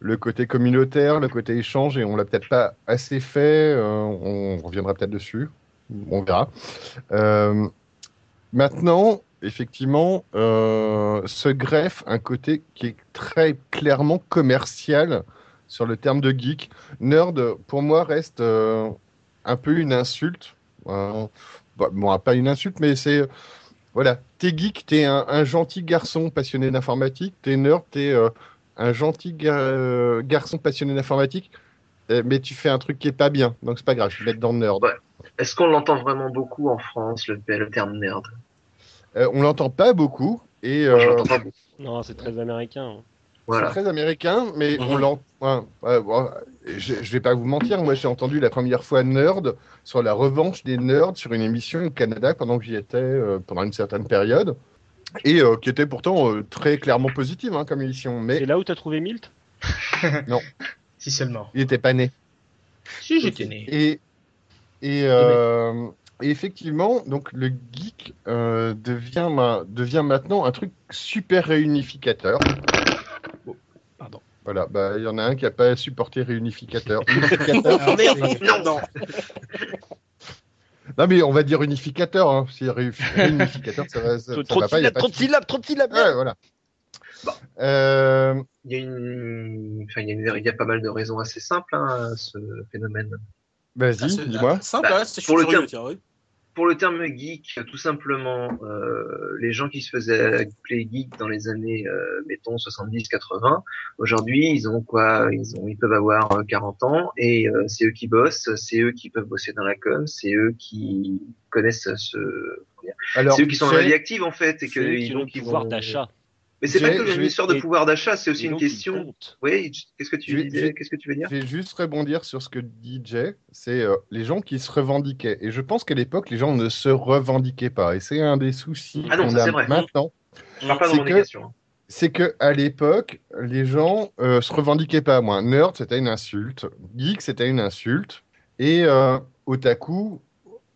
le côté communautaire, le côté échange, et on l'a peut-être pas assez fait. euh, on reviendra peut-être dessus, on verra. Euh, maintenant, effectivement, euh, se greffe un côté qui est très clairement commercial sur le terme de geek. Nerd, pour moi, reste euh, un peu une insulte. Euh, bon, pas une insulte, mais c'est. Voilà, t'es geek, t'es un, un gentil garçon passionné d'informatique, t'es nerd, t'es euh, un gentil euh, garçon passionné d'informatique, euh, mais tu fais un truc qui est pas bien, donc c'est pas grave, je vais mettre dans le nerd. Ouais. Est-ce qu'on l'entend vraiment beaucoup en France, le, le terme nerd? Euh, on l'entend pas beaucoup, et euh, l'entends pas beaucoup. Non, c'est très américain. Voilà. c'est très américain, mais on Mhm. l'entend. ouais, ouais, bon, je, je vais pas vous mentir, moi j'ai entendu la première fois nerd sur la revanche des nerds sur une émission au Canada pendant que j'y étais euh, pendant une certaine période. Et euh, qui était pourtant euh, très clairement positive hein, comme émission, mais C'est là où t'as trouvé Milt? Si seulement. il était pas né. Si j'étais né. Et, et, euh, et effectivement, donc le geek euh, devient, ma- devient maintenant un truc super réunificateur. Voilà, bah, il y en a un qui n'a pas supporté réunificateur. Unificateur. Non, non. non, mais on va dire unificateur. Hein. Si ré- réunificateur, ça va, ça, ça Trop va de pas. il y a syllabes, pas trop de syllabes, trop de syllabes. Ouais, voilà. Euh, Il y, a une... enfin, il, y a une... il y a pas mal de raisons assez simples hein, à ce phénomène. Vas-y, Ah, c'est- dis-moi. Simple, Bah, hein, c'est pour le tiens, oui. Pour le terme geek, tout simplement, euh, les gens qui se faisaient appeler geek dans les années, euh, mettons, 70-80, aujourd'hui, ils ont quoi? Ils, ont, ils peuvent avoir euh, 40 ans et euh, c'est eux qui bossent, c'est eux qui peuvent bosser dans la com, c'est eux qui connaissent ce... C'est eux qui sont dans la vie active, en fait. Et que, qui ont le donc, pouvoir vont- d'achat. Mais c'est pas que une histoire de pouvoir d'achat, c'est aussi une question. Oui, qu'est-ce que tu Qu'est-ce que veux dire? Je vais juste rebondir sur ce que dit Jay. C'est euh, les gens qui se revendiquaient. Et je pense qu'à l'époque, les gens ne se revendiquaient pas. Et c'est un des soucis Ah non, qu'on a vrai. maintenant. Je parle pas de C'est revendication. hein. C'est que à l'époque, les gens euh, se revendiquaient pas. Moi, nerd, c'était une insulte. Geek, c'était une insulte. Et euh, otaku,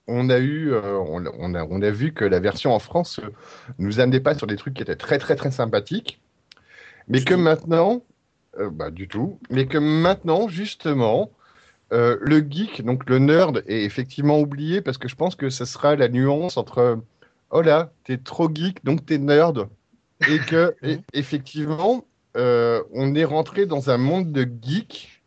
on a eu, euh, on, on a, on a vu que la version en France euh, nous amenait pas sur des trucs qui étaient très très très sympathiques, mais Du que tout. maintenant, euh, bah du tout, mais que maintenant justement, euh, le geek, donc le nerd, est effectivement oublié parce que je pense que ce sera la nuance entre oh là, t'es trop geek, donc t'es nerd, et que et- effectivement, euh, on est rentré dans un monde de geeks.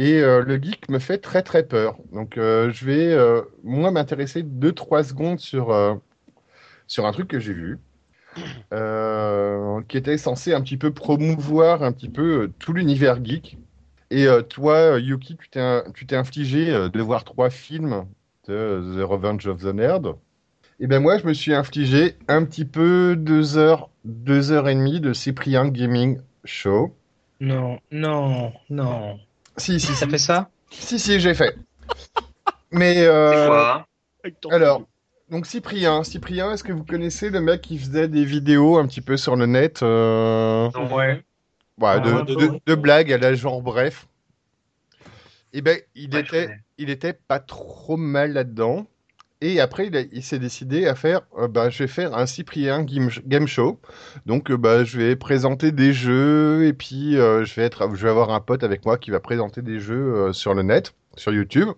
Et euh, le geek me fait très très peur. Donc euh, je vais, euh, moi, m'intéresser 2-3 secondes sur, sur un truc que j'ai vu, qui était censé un petit peu promouvoir un petit peu tout l'univers geek. Et toi, Yuki, tu t'es infligé de voir trois films de The Revenge of the Nerd. Et ben moi, je me suis infligé un petit peu deux heures, deux heures et demie de Cyprien Gaming Show. Non, non, non. Si, si, Ça si, fait ça si, si, j'ai fait. Mais euh, quoi alors, donc Cyprien, Cyprien, est-ce que vous connaissez le mec qui faisait des vidéos un petit peu sur le net euh. Ouais. de, Ah, de- ouais. de blagues à la genre bref Eh ben, il Ouais, était, il était pas trop mal là-dedans. Et après, il, s'est décidé à faire, euh, bah, je vais faire un Cyprien game, show. Donc, euh, bah, je vais présenter des jeux et puis euh, je vais être, je vais avoir un pote avec moi qui va présenter des jeux euh, sur le net, sur YouTube.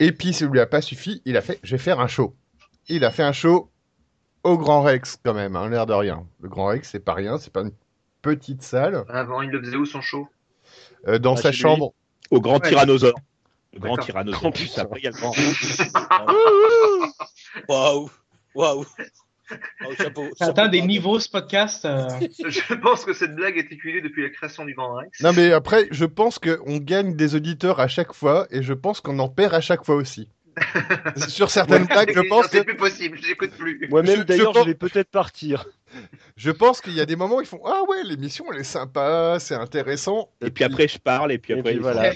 Et puis, ça lui a pas suffi, il a fait, je vais faire un show. Il a fait un show au Grand Rex quand même, hein, l'air de rien. Le Grand Rex, c'est pas rien, c'est pas une petite salle. Avant, il le faisait où son show? Euh, dans Ah, sa chambre. Au grand Ouais. tyrannosaure. Le grand. Oh, putain. Après, il y a le grand. Waouh Waouh Waouh, chapeau. Ça atteint des niveaux ce podcast. euh, Je pense que cette blague est éculée depuis la création du Grand Rex. Non, mais après, je pense qu'on gagne des auditeurs à chaque fois et je pense qu'on en perd à chaque fois aussi. Sur certaines blagues, je pense que C'est plus possible, j'écoute plus. Moi-même, d'ailleurs, je je vais peut-être partir. je pense qu'il y a des moments où ils font Ah ouais, l'émission elle est sympa, c'est intéressant. Et puis après, je parle, et puis Et après, puis il voilà.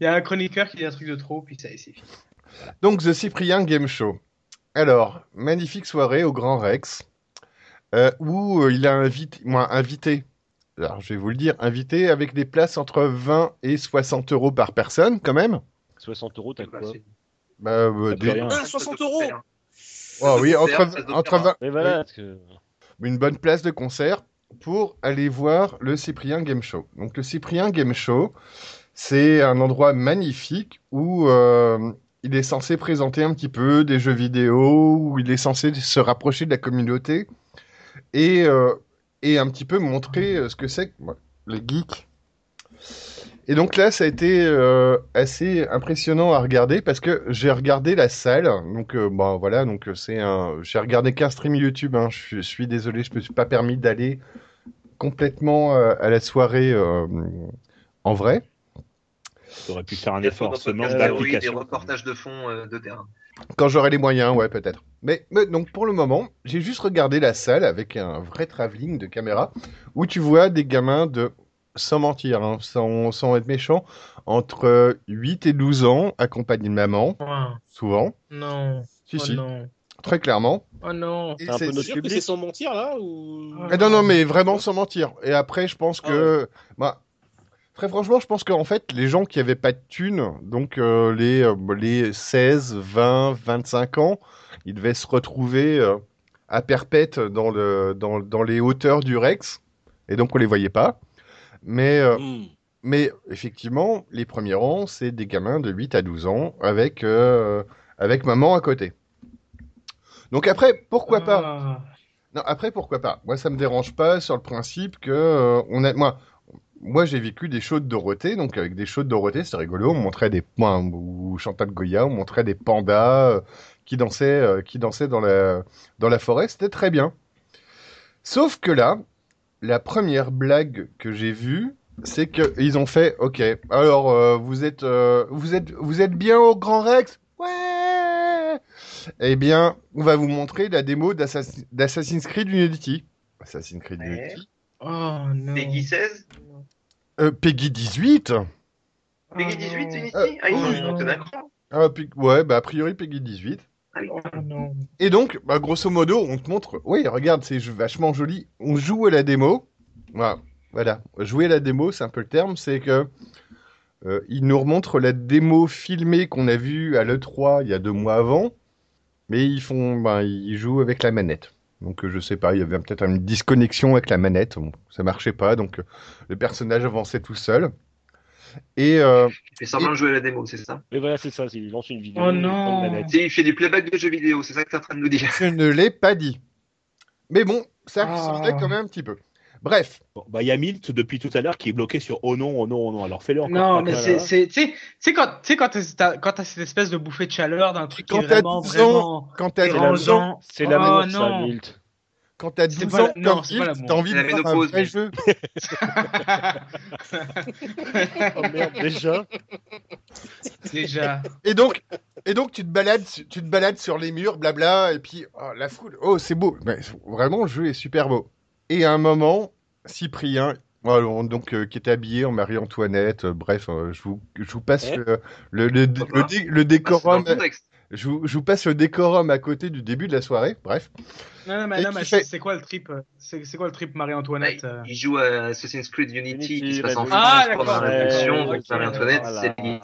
Il y a un chroniqueur qui dit un truc de trop, puis ça, c'est fini. Donc, The Cyprien Game Show. Alors, magnifique soirée au Grand Rex euh, où euh, il a invité, moi, invité, alors je vais vous le dire, invité avec des places entre 20 et 60 euros par personne quand même. 60 euros, t'as quoi Bah, euh, des- rien. Ah, 60 euros Oh oui, entre, entre ça 20, Mais voilà. parce que- une bonne place de concert pour aller voir le Cyprien Game Show. Donc le Cyprien Game Show, c'est un endroit magnifique où euh, il est censé présenter un petit peu des jeux vidéo, où il est censé se rapprocher de la communauté et, euh, et un petit peu montrer euh, ce que c'est que ouais, le geek. Et donc là, ça a été assez impressionnant à regarder parce que j'ai regardé la salle. Donc bon, voilà, donc c'est un. J'ai regardé qu'un stream YouTube. hein. Je, suis- désolé, je me suis pas permis d'aller complètement à la soirée en vrai. T'aurais pu faire un effort, ce manque des d'application. reportages de fond euh, de terrain. Quand j'aurai les moyens, ouais, peut-être. Mais, mais donc pour le moment, j'ai juste regardé la salle avec un vrai travelling de caméra où tu vois des gamins de, sans mentir, hein, sans, sans être méchant, entre 8 et 12 ans, accompagnés de maman, Ouais. souvent. Non. Si, oh si, non. très clairement. Oh non. Et C'est un peu C'est notre sûr que public. c'est sans mentir là ou... Eh non, non, mais vraiment sans mentir. Et après, je pense Ah que. Bah, très franchement, je pense qu'en fait, les gens qui avaient pas de thunes, donc euh, les, euh, les 16, 20, 25 ans, ils devaient se retrouver euh, à perpète dans, le, dans, dans les hauteurs du Rex. Et donc, on les voyait pas. Mais, euh, Hmm. mais effectivement, les premiers rangs, c'est des gamins de 8 à 12 ans avec, avec maman à côté. Donc après, pourquoi pas? Ah. non, après, pourquoi pas? Moi, ça me dérange pas sur le principe que euh, on a, moi, moi j'ai vécu des shows de Dorothée, donc avec des shows de Dorothée, c'était rigolo. On montrait des points ou Chantal Goya, on montrait des pandas euh, qui dansaient, euh, qui dansaient dans la dans la forêt. C'était très bien. Sauf que là, la première blague que j'ai vue, c'est qu'ils ont fait, ok, alors euh, vous êtes, euh, vous êtes, vous êtes bien au Grand Rex, ouais. Eh bien, on va vous montrer la démo d'Assassin- d'Assassin's Creed Unity. Assassin's Creed Ouais. Unity. Oh non. Peggy 16 Euh, Peggy 18. Peggy Oh 18, non. Unity Euh, Ah, ils ont non. monté d'un cran. Ah, Pe- ouais, bah a priori Peggy 18. Ah oui. Oh non. Et donc, bah, grosso modo, on te montre, oui, regarde, c'est vachement joli. On joue à la démo. Voilà, voilà. Jouer à la démo, c'est un peu le terme, c'est que euh, il nous remontre la démo filmée qu'on a vue à l'E3 il y a deux mois avant, mais ils font, bah, ils jouent avec la manette. Donc euh, je sais pas, il y avait peut-être une disconnexion avec la manette, Bon, ça marchait pas, donc euh, le personnage avançait tout seul. Et euh, Il fait semblant de jouer à la démo, c'est ça? Mais voilà, c'est ça, il lance une vidéo. Oh non. manette. Il fait du playback de jeux vidéo, c'est ça que tu es en train de nous dire? je ne l'ai pas dit. Mais bon, ça Ah. ressemblait quand même un petit peu. Bref. Bon, bah, il y a Milt depuis tout à l'heure qui est bloqué sur oh non, oh non, oh non. Alors fais-le encore. Non, mais c'est, tu sais, tu sais quand, tu quand t'as, cette espèce de bouffée de chaleur d'un truc qui Quand est t'as vraiment, 12 ans, vraiment Quand t'as Et 12 rangeant. ans, C'est Oh, l'amour, ça. Milt. quand t'as C'est 12 pas ans, la- non, t'as envie de la faire un vrai mais- jeu. Oh merde, déjà. déjà. Et donc, et donc tu te balades, tu te balades sur les murs, blabla, et puis oh, la foule, oh c'est beau, Mais vraiment le jeu est super beau. Et à un moment, Cyprien, on- donc euh, qui était habillé en Marie-Antoinette, euh, bref, euh, je vous, je vous passe le, le, le, Pourquoi le dé- le Ah, c'est dans décorum, contexte. je vous, je vous passe le décorum à côté du début de la soirée, bref. Non, non, mais, Et non, qui mais fait- c'est quoi le trip, euh, c'est, quoi le trip Ah, Marie-Antoinette? il- euh Il joue à Assassin's Creed Unity, Unity, qui se passe en France Ah, pendant la révolution, ok, donc Marie-Antoinette, Voilà. c'est limite.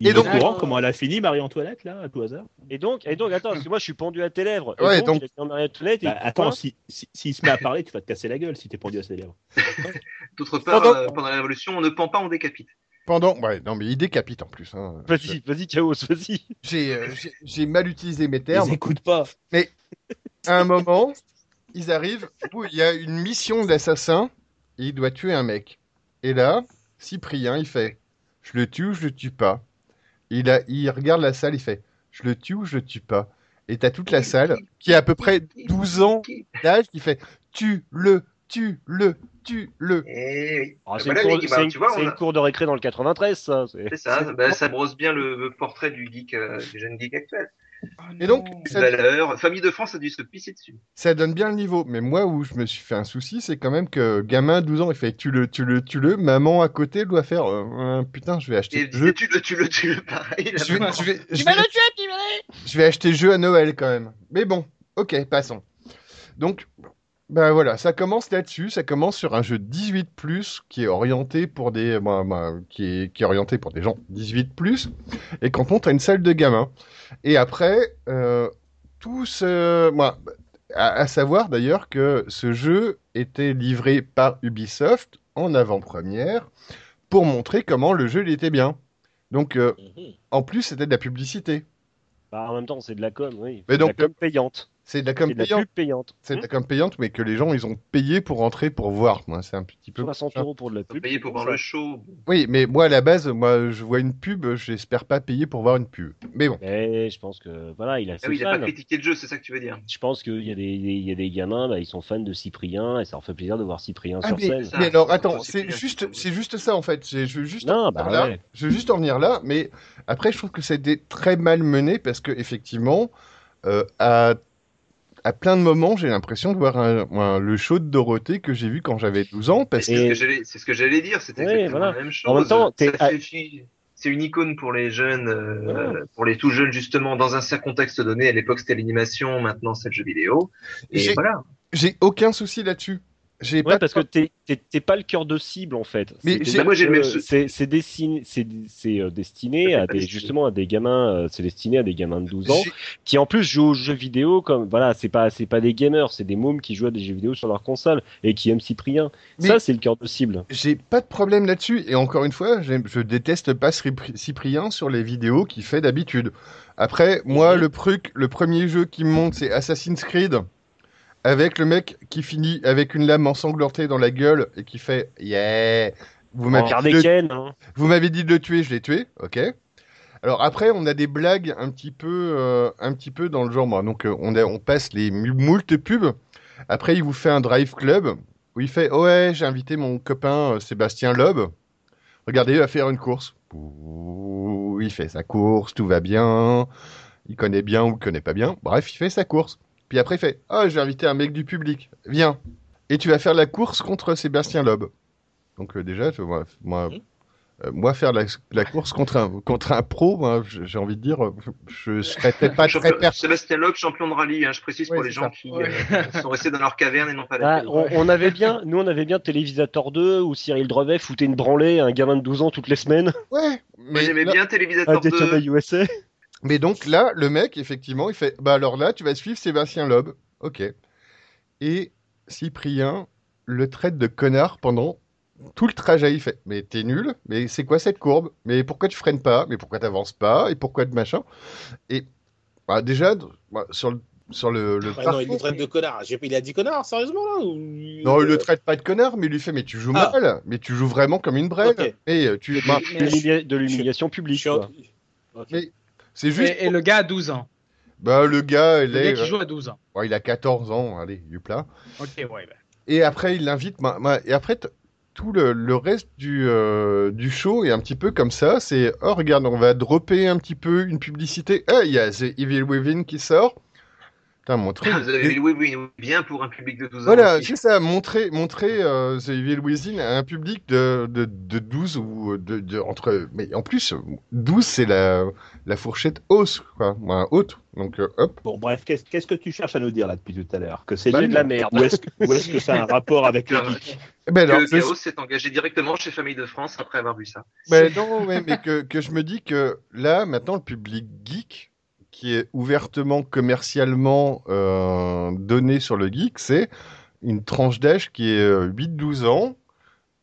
Il Et donc- au courant D'accord. comment elle a fini, Marie-Antoinette, là, à tout hasard Et donc, et donc, attends, parce que moi je suis pendu à tes lèvres. Et Ouais, donc, donc- il a été en Marie-Antoinette et Bah, Attends, s'il si, s'il se met à parler, tu vas te casser la gueule si t'es pendu à ses lèvres. D'autre part, Pendant- euh, pendant la révolution, on ne pend pas, on décapite. Pendant, ouais, non mais il décapite en plus. Hein. Vas-y, vas-y, Chaos, vas-y. J'ai, euh, j'ai- mal utilisé mes Ils termes. écoutent pas. à un moment, ils arrivent où il y a une mission d'assassin et il doit tuer un mec. Et là, Cyprien, il fait Je le tue ou je le tue pas? Il, a, il regarde la salle, il fait Je le tue ou je le tue pas? Et t'as toute la salle qui a à peu près 12 ans d'âge qui fait Tue-le, tue-le, tue-le. C'est Voilà, une, cour- bah, cour de récré dans le 93, ça. c'est- C'est ça, bah, ça brosse bien le, le portrait du geek, euh, du jeune geek actuel. Oh, Et donc, ça, famille de France a dû se pisser dessus. ça donne bien le niveau. Mais moi, où je me suis fait un souci, c'est quand même que gamin, 12 ans, il fait Tue-le, tue-le, tue-le. Maman à côté doit faire euh, Putain, je vais acheter Et le jeu. tu le, tu le, tu le, pareil. Je vais, je vais, je vais- Je vais acheter le jeu à Noël quand même. Mais bon, ok, passons. Donc, ben voilà, ça commence là-dessus. Ça commence sur un jeu 18 qui est orienté pour des, ben, ben, qui est, qui est orienté pour des gens 18 et qu'on monte à une salle de gamins. Et après, euh, tout ce, moi, à, à savoir d'ailleurs que ce jeu était livré par Ubisoft en avant-première pour montrer comment le jeu il était bien. Donc, euh, Mhm. en plus, c'était de la publicité. Bah, en même temps, c'est de la com, oui. Mais C'est de donc, la com payante. C'est de la C'est com de la payante. pub payante. C'est de la com payante, mais que les gens, ils ont payé pour rentrer pour voir. Moi, c'est un petit peu. 60 euros pour de la pub. c'est pour voir le show. Oui, mais moi, à la base, moi, je vois une pub, j'espère pas payer pour voir une pub. Mais bon. Mais je pense que, voilà, il a Ah ses oui, il a fans. pas critiqué le jeu, c'est ça que tu veux dire. Je pense qu'il y, a des- il y a des gamins, bah, ils sont fans de Cyprien et ça leur fait plaisir de voir Cyprien Ah, sur mais, scène. ça. mais alors, attends, c'est juste, c'est juste ça, en fait. Je veux juste Non, en bah venir là. ouais. Je veux juste en venir là, mais après, je trouve que été très mal mené parce que, effectivement, euh, à, à plein de moments, j'ai l'impression de voir un- un- le show de Dorothée que j'ai vu quand j'avais 12 ans. Parce que C'est ce Et- que j'allais- c'est ce que j'allais dire, c'était voilà. la même chose. En même temps, c'est une icône pour les jeunes, euh, pour les tout jeunes justement, dans un certain contexte donné. À l'époque, c'était l'animation, maintenant c'est le jeu vidéo. Et voilà. j'ai aucun souci là-dessus. J'ai Ouais, pas parce que t'es t'es- t'es pas le cœur de cible en fait. Mais C'est- j'ai- Bah, moi, j'ai le même sou- C'est c'est destiné, c'est c'est, euh, destiné C'est à des destiné. justement à des gamins. euh, C'est destiné à des gamins de 12 ans j'ai- qui en plus jouent aux jeux vidéo comme voilà, c'est pas c'est pas des gamers, c'est des mômes qui jouent à des jeux vidéo sur leur console et qui aiment Cyprien. Mais- Ça c'est le cœur de cible. J'ai pas de problème là-dessus. Et encore une fois, j'aime- je déteste pas Cypri- Cyprien sur les vidéos qu'il fait d'habitude. Après, moi, Mhm. le truc, le premier jeu qui me monte, c'est Assassin's Creed. Avec le mec qui finit avec une lame ensanglantée dans la gueule et qui fait Yeah Vous m'avez Pierre dit, de le- Desken, hein. vous m'avez dit de le tuer, je l'ai tué, ok. Alors après, on a des blagues un petit peu, euh, un petit peu dans le genre. Donc euh, on, a- on passe les moult pubs. Après, il vous fait un drive club où il fait oh ouais, j'ai invité mon copain euh, Sébastien Loeb. Regardez, il va faire une course. Ouh, Il fait sa course, tout va bien. Il connaît bien ou il connaît pas bien. Bref, il fait sa course. Puis après, il fait oh, j'ai invité un mec du public. Viens. Et tu vas faire la course contre Sébastien Loeb. Donc euh, déjà, moi, Mhm. euh, moi faire la, la course contre un, contre un pro, moi, j'ai envie de dire, euh, je serais peut-être pas très Champion- per- Sébastien Loeb, champion de rallye, hein, je précise Ouais, pour les gens ça. qui Ouais. euh, sont restés dans leur caverne et n'ont pas la Ah, on, on avait bien, nous on avait bien Télévisateur 2 où Cyril Drevet foutait une branlée à un gamin de 12 ans toutes les semaines Ouais, Moi mais, j'aimais bien Télévisateur Daytona 2. USA. Mais donc là, le mec, effectivement, il fait, bah alors là, tu vas suivre Sébastien Loeb, ok. Et Cyprien le traite de connard pendant tout le trajet. Il fait, mais t'es nul, mais c'est quoi cette courbe? Mais pourquoi tu freines pas? Mais pourquoi t'avances pas? Et pourquoi de machin? Et bah, déjà, bah, sur le, sur le, le Ah non, il le traite de connard. J'ai- Il a dit connard, sérieusement là ou- Non, il le traite pas de connard, mais il lui fait Mais tu joues Ah. mal, mais tu joues vraiment comme une brêle. Ok. Et euh, tu. bah, De de l'humiliation publique. suis en- quoi. Ok. Mais- c'est juste. Et, et le gars a 12 ans. Bah, le gars, il, Le est, gars qui joue à 12 ans. ouais, il a 14 ans, allez, du plat. Ok, ouais. bah. Et après, il l'invite. ma- ma- Et après, tout le, le reste du, euh, du show est un petit peu comme ça. C'est oh, regarde, on va dropper un petit peu une publicité. Ah, il y a The Evil Within qui sort. Putain, mon truc. Vous avez- oui, oui, bien pour un public de 12 ans. Voilà, c'est ça, montrer, montrer euh, The Evil Within à un public de, de, de 12 ou de, de- entre. Mais en plus, 12, c'est la, la fourchette hausse, quoi. Enfin, haute. Donc, euh, hop. Bon, bref, qu'est-ce qu'est-ce que tu cherches à nous dire là depuis tout à l'heure? Que c'est nul de la merde. Ou est-ce que, ou est-ce que ça a un rapport avec le geek? Eh Ben alors, que Chaos s'est engagé directement chez Famille de France après avoir vu ça. Ben non, ouais, mais que, que je me dis que là, maintenant, le public geek, qui est ouvertement, commercialement euh, donné sur le geek, c'est une tranche d'âge qui est euh, 8-12 ans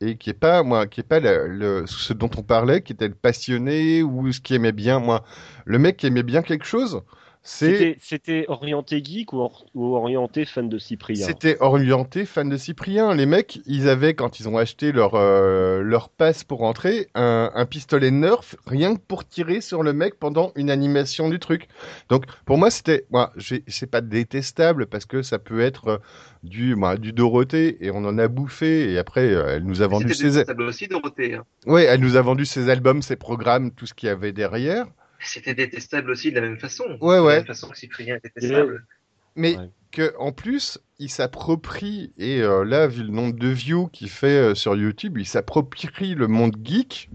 et qui est pas, moi, qui est pas le, le- ce dont on parlait, qui était le passionné ou ce qui aimait bien, moi, le mec qui aimait bien quelque chose, C'était orienté geek ou, or- ou orienté fan de Cyprien? C'était orienté fan de Cyprien. Les mecs, ils avaient, quand ils ont acheté leur, euh, leur passe pour entrer, un, un pistolet Nerf, rien que pour tirer sur le mec pendant une animation du truc. Donc, pour moi, c'était, moi, c'est pas détestable parce que ça peut être euh, du, moi, du Dorothée et on en a bouffé et après, euh, elle nous a vendu ses, détestable aussi, Dorothée. hein. elle nous a vendu ses albums, ses programmes, tout ce qu'il y avait derrière. C'était détestable aussi de la même façon. Ouais, De ouais. la même façon que Cyprien est détestable. Mais Ouais. que en plus, il s'approprie, et euh, là, vu le nombre de views qu'il fait euh, sur YouTube, il s'approprie le monde geek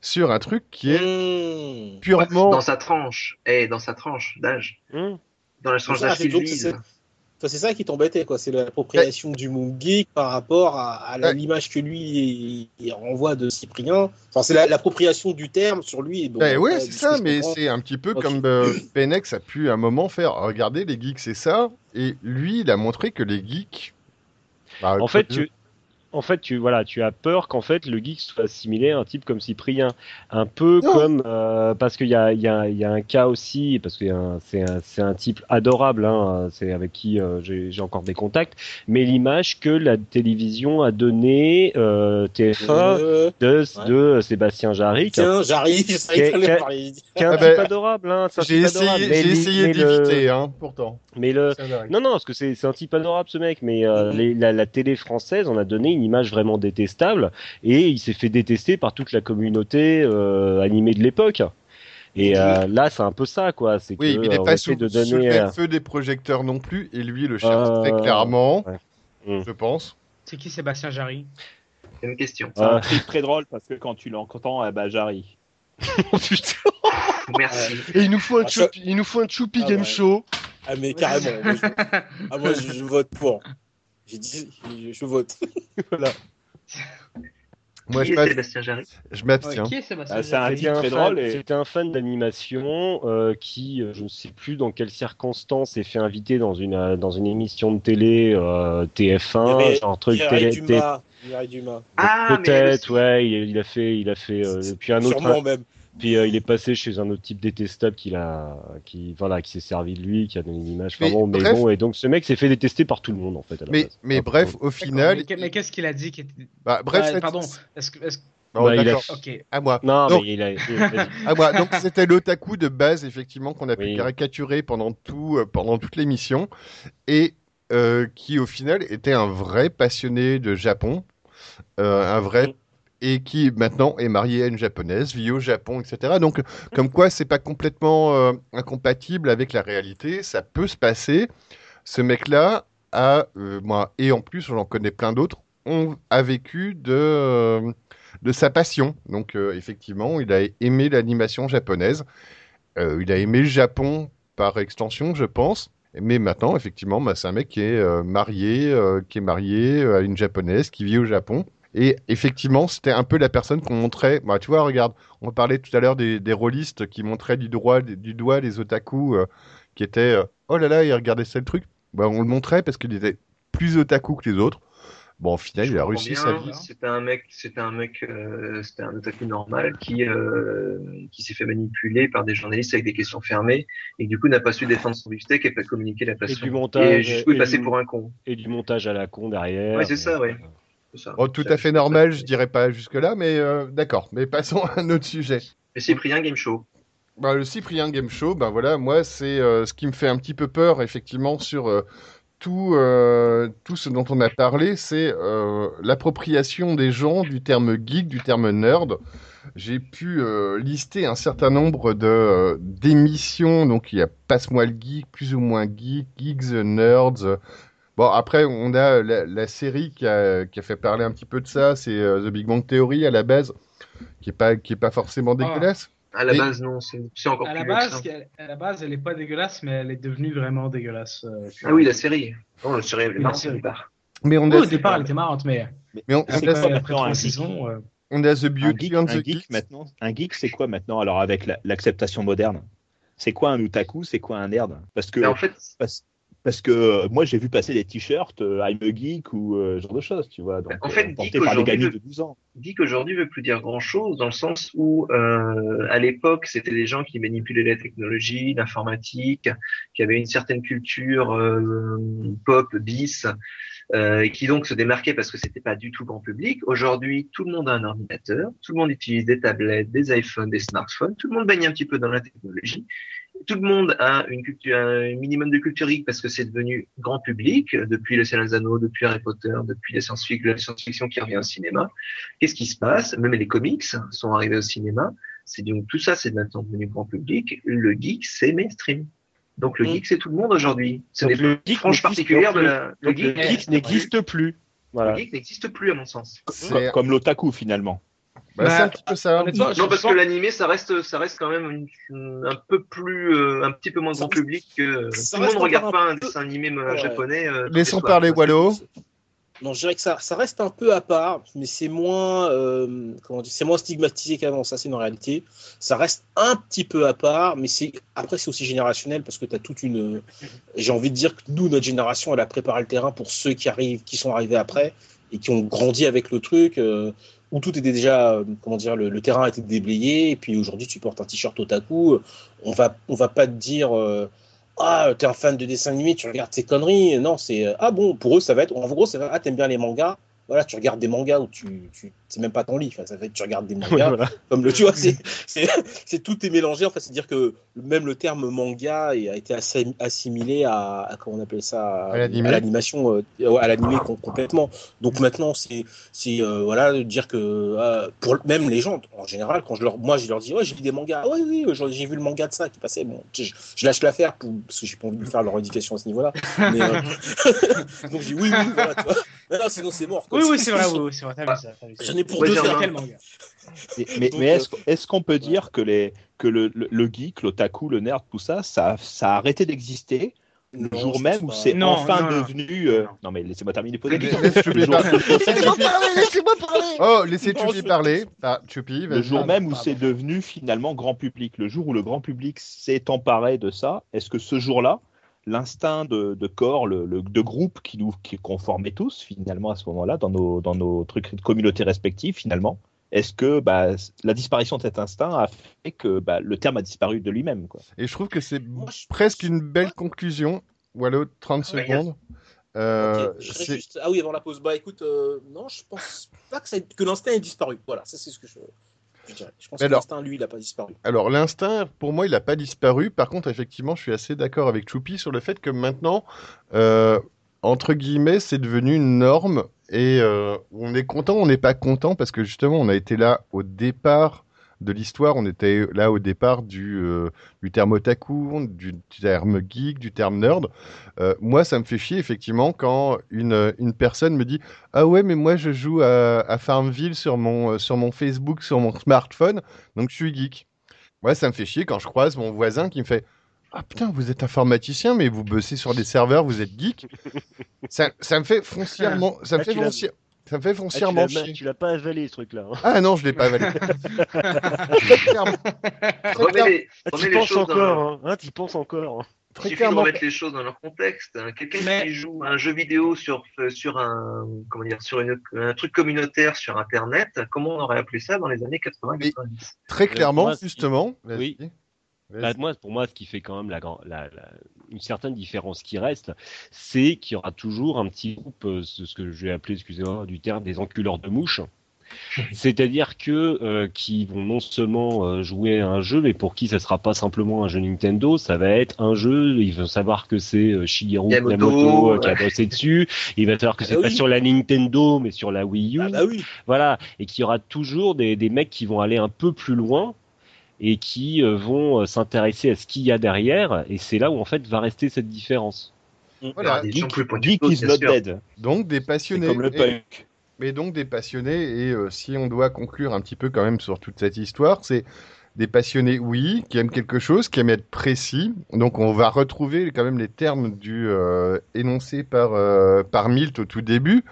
sur un truc qui est Mmh. purement. Dans sa tranche. Eh, dans sa tranche d'âge. Hum. Dans la tranche d'âge qu'il vise. C'est- ça qui t'embêtait, quoi. C'est l'appropriation du monde geek par rapport à, à la- Ouais. l'image que lui il, il renvoie de Cyprien. Enfin, c'est la- l'appropriation du terme sur lui. Bon, Ben ouais, c'est ça, mais c'est un petit peu comme euh, Penex a pu à un moment faire. Regardez, les geeks, c'est ça. Et lui, il a montré que les geeks. bah, En fait, tu, en fait, tu, voilà, tu as peur qu'en fait le geek soit assimilé à un type comme Cyprien, un peu Non. comme euh, parce qu'il y a, il y, a, il y a un cas aussi, parce que c'est un, c'est un type adorable, hein, c'est avec qui euh, j'ai j'ai encore des contacts, mais l'image que la télévision a donnée euh, TF1 Euh, de, ouais. de Sébastien Jarry, qui est un- tiens, j'arrive, je savais Quel- que t'allais quel- parler. qui est un type adorable, hein, c'est un J'ai essayé, essayé le- d'éviter, hein, pourtant. Mais le, non, non, parce que c'est un type adorable ce mec, mais euh, Mhm. les- la, la télé française en a donné une image vraiment détestable et il s'est fait détester par toute la communauté euh, animée de l'époque. Et euh, là, c'est un peu ça, quoi. C'est Oui, que, mais il n'est pas sous, de sous le donner. même euh, feu des projecteurs non plus, et lui le cherche Euh, très clairement, ouais. Mm. je pense. C'est qui Sébastien Jarry? C'est une question. C'est un Ah. truc très drôle parce que quand tu l'entends, eh ben, j'arrive. Oh, putain. Merci. Et il nous faut un Ah, ça- choupi, il nous faut un choupi Ah, game ouais. show. Ah, mais carrément. moi, je... Ah, moi, je, je vote pour. J'ai dit, je, je vote. voilà. Moi, Qui je est Sébastien Jarry je m'abstiens. Qui est Sébastien Ah, c'est un type très drôle et- c'était un fan d'animation euh, qui, euh, je ne sais plus dans quelles circonstances, s'est fait inviter dans une euh, dans une émission de télé euh, TF1, Il y avait- genre truc télé. Dumas. Dumas. Ah, mais Peut-être, ouais, il, il a fait, il a fait. euh, puis un autre, Sûrement même. Puis euh, il est passé chez un autre type détestable qui a, qui, voilà, qui s'est servi de lui, qui a donné une image. Mais Enfin bon, mais bref. bon, et donc ce mec s'est fait détester par tout le monde en fait. à la Mais, base. mais Enfin, bref, au final. Mais, mais qu'est-ce qu'il a dit qui était... bah, bref, Pardon. Est-ce que, que- Oh, Bah, il a- d'accord, Ok. à moi. Non, Donc- mais il a. Ah, moi, donc c'était l'otaku de base, effectivement, qu'on a pu Oui. caricaturer pendant, tout, euh, pendant toute l'émission, et euh, qui, au final, était un vrai passionné de Japon, euh, un vrai, et qui, maintenant, est marié à une japonaise, vit au Japon, etc. Donc, comme quoi, c'est pas complètement euh, incompatible avec la réalité, ça peut se passer. Ce mec-là euh, moi, et en plus, j'en connais plein d'autres, a vécu de... euh, de sa passion. Donc effectivement, il a aimé l'animation japonaise. Il a aimé le Japon par extension, je pense. Mais maintenant, effectivement, bah, c'est un mec qui est marié, qui est marié à une japonaise, qui vit au Japon. Et effectivement, c'était un peu la personne qu'on montrait. Bah, tu vois, regarde, on parlait tout à l'heure des, des rôlistes qui montraient du doigt, du doigt les otaku euh, qui étaient euh, oh là là, ils regardaient ça le truc. Bah, on le montrait parce qu'il était plus otaku que les autres. Bon, au final, il a réussi sa vie. C'était un mec, c'était un mec, euh, c'était un otaku normal qui euh, qui s'est fait manipuler par des journalistes avec des questions fermées et du coup n'a pas su défendre son beefsteak et pas communiquer la passion. du montage, Et et du- pour un con. Et du montage à la con derrière. Ouais, c'est ça, ouais. Ça. Bon, tout à fait normal, je dirais pas jusque-là, mais euh, d'accord. Mais passons à un autre sujet. Et Cyprien Game Show. Bah, le Cyprien Game Show, ben voilà, moi, c'est euh, ce qui me fait un petit peu peur, effectivement, sur euh, tout, tout ce dont on a parlé, c'est l'appropriation des gens du terme geek, du terme nerd. J'ai pu lister un certain nombre de d'émissions, donc il y a Passe-moi le geek, plus ou moins geek, Geeks Nerds. Bon, après, on a la, la série qui a, qui a fait parler un petit peu de ça, c'est euh, The Big Bang Theory à la base, qui est pas, qui est pas forcément Ah. dégueulasse. À la Et- base, non, c'est encore À plus la, base, à la base, elle est pas dégueulasse, mais elle est devenue vraiment dégueulasse. euh, Ah oui, la série. Non, la série, la série. au départ. Mais on Oui, a, au départ, elle était marrante, mais mais on, a- quoi après trois un geek saisons. euh, on a The Un Beauty geek, and un the geek Geeks. maintenant, un geek c'est quoi maintenant Alors avec la- l'acceptation moderne, c'est quoi un otaku C'est quoi un nerd? Parce que Mais en fait, parce, parce que euh, moi j'ai vu passer des t-shirts euh, I'm a geek ou euh, ce genre de choses, tu vois. Donc, En fait, geek, par des aujourd'hui, gamins de 12 ans. dit qu'aujourd'hui veut plus dire grand chose dans le sens où euh, à l'époque c'était des gens qui manipulaient la technologie, l'informatique, qui avaient une certaine culture euh, pop bis euh, et qui donc se démarquaient parce que c'était pas du tout grand public. Aujourd'hui, tout le monde a un ordinateur, tout le monde utilise des tablettes, des iPhones, des smartphones, tout le monde baigne un petit peu dans la technologie. Tout le monde a une culture, un minimum de culture geek parce que c'est devenu grand public euh, depuis le Seigneur depuis Harry Potter, depuis la science-fiction, la science-fiction qui revient au cinéma. Qu'est-ce qui se passe? Même les comics sont arrivés au cinéma. C'est donc tout ça, c'est maintenant devenu grand public. Le geek, c'est mainstream. Donc le Mm. geek, c'est tout le monde aujourd'hui. Ce n'est geek une frange particulière de plus. la. Le geek, geek n'existe plus. Voilà. le geek n'existe plus à mon sens. Comme l'otaku finalement. Bah, c'est un petit peu ça. je Non, parce que l'animé, ça reste, ça reste quand même une- une- un peu plus, euh, un petit peu moins grand public que. ça Tout le monde ne regarde pas un peu- dessin animé euh, Ouais. japonais. euh, Laissons parler Wallo. Non, je dirais que ça, ça reste un peu à part, mais c'est moins, euh, comment dire, c'est moins stigmatisé qu'avant. Ça, c'est une réalité. Ça reste un petit peu à part, mais c'est après c'est aussi générationnel parce que tu as toute une. J'ai envie de dire que nous, notre génération, elle a préparé le terrain pour ceux qui arrivent, qui sont arrivés après et qui ont grandi avec le truc. euh, où tout était déjà, euh, comment dire, le, le terrain été déblayé, et puis aujourd'hui tu portes un t-shirt otaku, on va, on va pas te dire, euh, ah, t'es un fan de dessin animé, tu regardes ces conneries. Non, c'est euh, ah bon, pour eux, ça va être en gros, c'est ah, t'aimes bien les mangas. Voilà, tu regardes des mangas où tu, tu c'est même pas ton lit. Enfin, ça fait tu regardes des mangas Voilà. comme le tu vois, c'est c'est c'est tout est mélangé. En fait, c'est dire que même le terme manga a été assimilé à, à comment on appelle ça À l'animation euh, à l'animé com- complètement. Donc maintenant, c'est c'est euh, voilà dire que euh, pour même les gens en général, quand je leur moi je leur dis ouais j'ai vu des mangas, Ah, oui oui j'ai vu le manga de ça qui passait. Bon, je, je lâche l'affaire parce que j'ai pas envie de faire leur éducation à ce niveau-là. Mais euh, donc je dis oui oui voilà. Tu vois. Mais non, sinon c'est mort. quoi. Oui, oui, c'est vrai, oui, oui, c'est vrai. Ça. J'en ai pour Ouais, deux manga Mais, mais- mais euh, est-ce est-ce qu'on peut dire que, les, que le, le, le geek, l'otaku, le nerd, tout ça, ça, ça a arrêté d'exister le Non, jour même où c'est enfin non, non. devenu. euh, Non, mais laissez-moi terminer poser. Laissez-moi parler, laissez-moi parler. Oh, laissez je- parler. Ah, le jour même où c'est devenu finalement grand public, le jour où le grand public s'est emparé de ça, est-ce que ce jour-là, l'instinct de, de corps, le, le- de groupe qui nous qui, qu'on formait tous finalement à ce moment-là dans nos, dans nos trucs de communauté respective finalement, est-ce que bah, la disparition de cet instinct a fait que bah, le terme a disparu de lui-même quoi? Et je trouve que c'est presque une belle conclusion. Wallo, 30 Ouais, secondes. Euh, je juste- Ah oui, avant la pause. Bah écoute, euh, non, je pense pas que, ça- que l'instinct ait disparu. Voilà, ça c'est ce que je, je dirais. Je pense que l'instinct, lui, il a pas disparu. Alors l'instinct, pour moi, il n'a pas disparu. Par contre, effectivement, je suis assez d'accord avec Choupi sur le fait que maintenant, euh, entre guillemets, c'est devenu une norme et euh, on est content, on n'est pas content parce que justement, on a été là au départ de l'histoire, on était là au départ du, euh, du terme otaku, du, terme geek, du terme nerd. Euh, moi, ça me fait chier effectivement quand une, une personne me dit ah ouais, mais moi je joue à, à Farmville sur mon, sur mon Facebook, sur mon smartphone, donc je suis geek. Ouais, ça me fait chier quand je croise mon voisin qui me fait Ah putain, vous êtes informaticien, mais vous bossez sur des serveurs, vous êtes geek. ça, ça me fait foncièrement, ça me Ah, fait tu l'as- fonci- ça me fait Ah, tu foncièrement l'as- chier. tu l'as pas avalé ce truc-là. hein. Ah non, je l'ai pas avalé. très clairement, très Remets les, Ah, les penses encore, hein, hein, tu penses encore. Il très suffit de clairement. remettre les choses dans leur contexte. hein. Quelqu'un Mais- qui joue à un jeu vidéo sur, euh, sur un, comment dire, sur une, un truc communautaire sur Internet, comment on aurait appelé ça dans les années 80-90 Très clairement, qui- justement. Oui. Bah, moi, pour moi, ce qui fait quand même la, la- la- une certaine différence qui reste, c'est qu'il y aura toujours un petit groupe, euh, ce que je vais appeler, excusez-moi du terme, des enculeurs de mouches. C'est-à-dire que euh, qui vont non seulement euh, jouer à un jeu, mais pour qui ça sera pas simplement un jeu Nintendo, ça va être un jeu. Ils vont savoir que c'est euh, Shigeru Miyamoto, euh, qui a bossé dessus. Il va savoir que Ah c'est bah pas oui. sur la Nintendo, mais sur la Wii U. Ah bah oui. Voilà, et qu'il y aura toujours des, des mecs qui vont aller un peu plus loin et qui euh, vont euh, s'intéresser à ce qu'il y a derrière, et c'est là où en fait va rester cette différence. Voilà, Des gens plus is not sûr. dead. Donc des passionnés. comme le Et- punk. Mais donc des passionnés, et euh, si on doit conclure un petit peu quand même sur toute cette histoire, c'est des passionnés, oui, qui aiment quelque chose, qui aiment être précis. Donc on va retrouver quand même les termes du euh, énoncés par, euh, par Milt au tout début.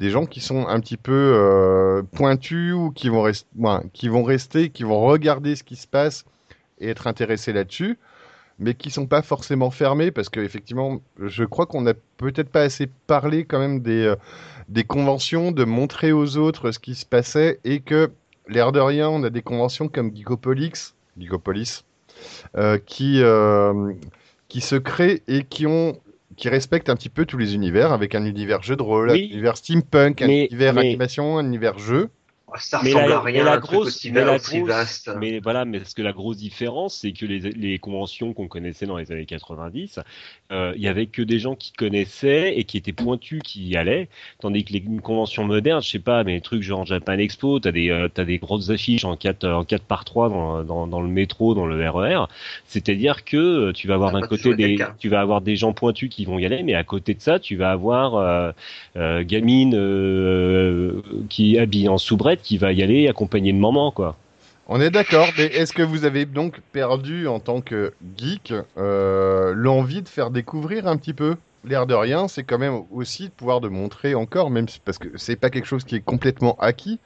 Des gens qui sont un petit peu euh, pointus ou qui vont, qui vont rester, qui vont regarder ce qui se passe et être intéressés là-dessus, mais qui sont pas forcément fermés parce qu'effectivement, je crois qu'on n'a peut-être pas assez parlé quand même des, euh, des conventions, de montrer aux autres ce qui se passait et que, l'air de rien, on a des conventions comme Geekopolis, Geekopolis euh, qui, euh, qui se créent et qui ont qui respectent un petit peu tous les univers avec un univers jeu de rôle, Oui. un univers steampunk, un Mais- univers mais- animation, un univers jeu. Ah, Ça Mais ressemble la- à mais rien, la un truc grosse- aussi, mais la aussi grosse- vaste. Mais voilà, mais parce que la grosse différence, c'est que les, les conventions qu'on connaissait dans les années 90, euh, il y avait que des gens qui connaissaient et qui étaient pointus qui y allaient, tandis que les une convention moderne, je sais pas, mais les trucs genre Japan Expo, t'as des euh, t'as des grosses affiches en 4 en 4 par 3 dans, dans, dans le métro, dans le RER, c'est-à-dire que euh, tu vas avoir d'un côté des tu vas avoir des gens pointus qui vont y aller, mais à côté de ça, tu vas avoir euh, euh, gamine euh, qui habillée en soubrette qui va y aller accompagnée de maman quoi. On est d'accord, mais est-ce que vous avez donc perdu en tant que geek euh, l'envie de faire découvrir un petit peu L'air de rien, c'est quand même aussi de pouvoir de montrer encore, même parce que c'est pas quelque chose qui est complètement acquis.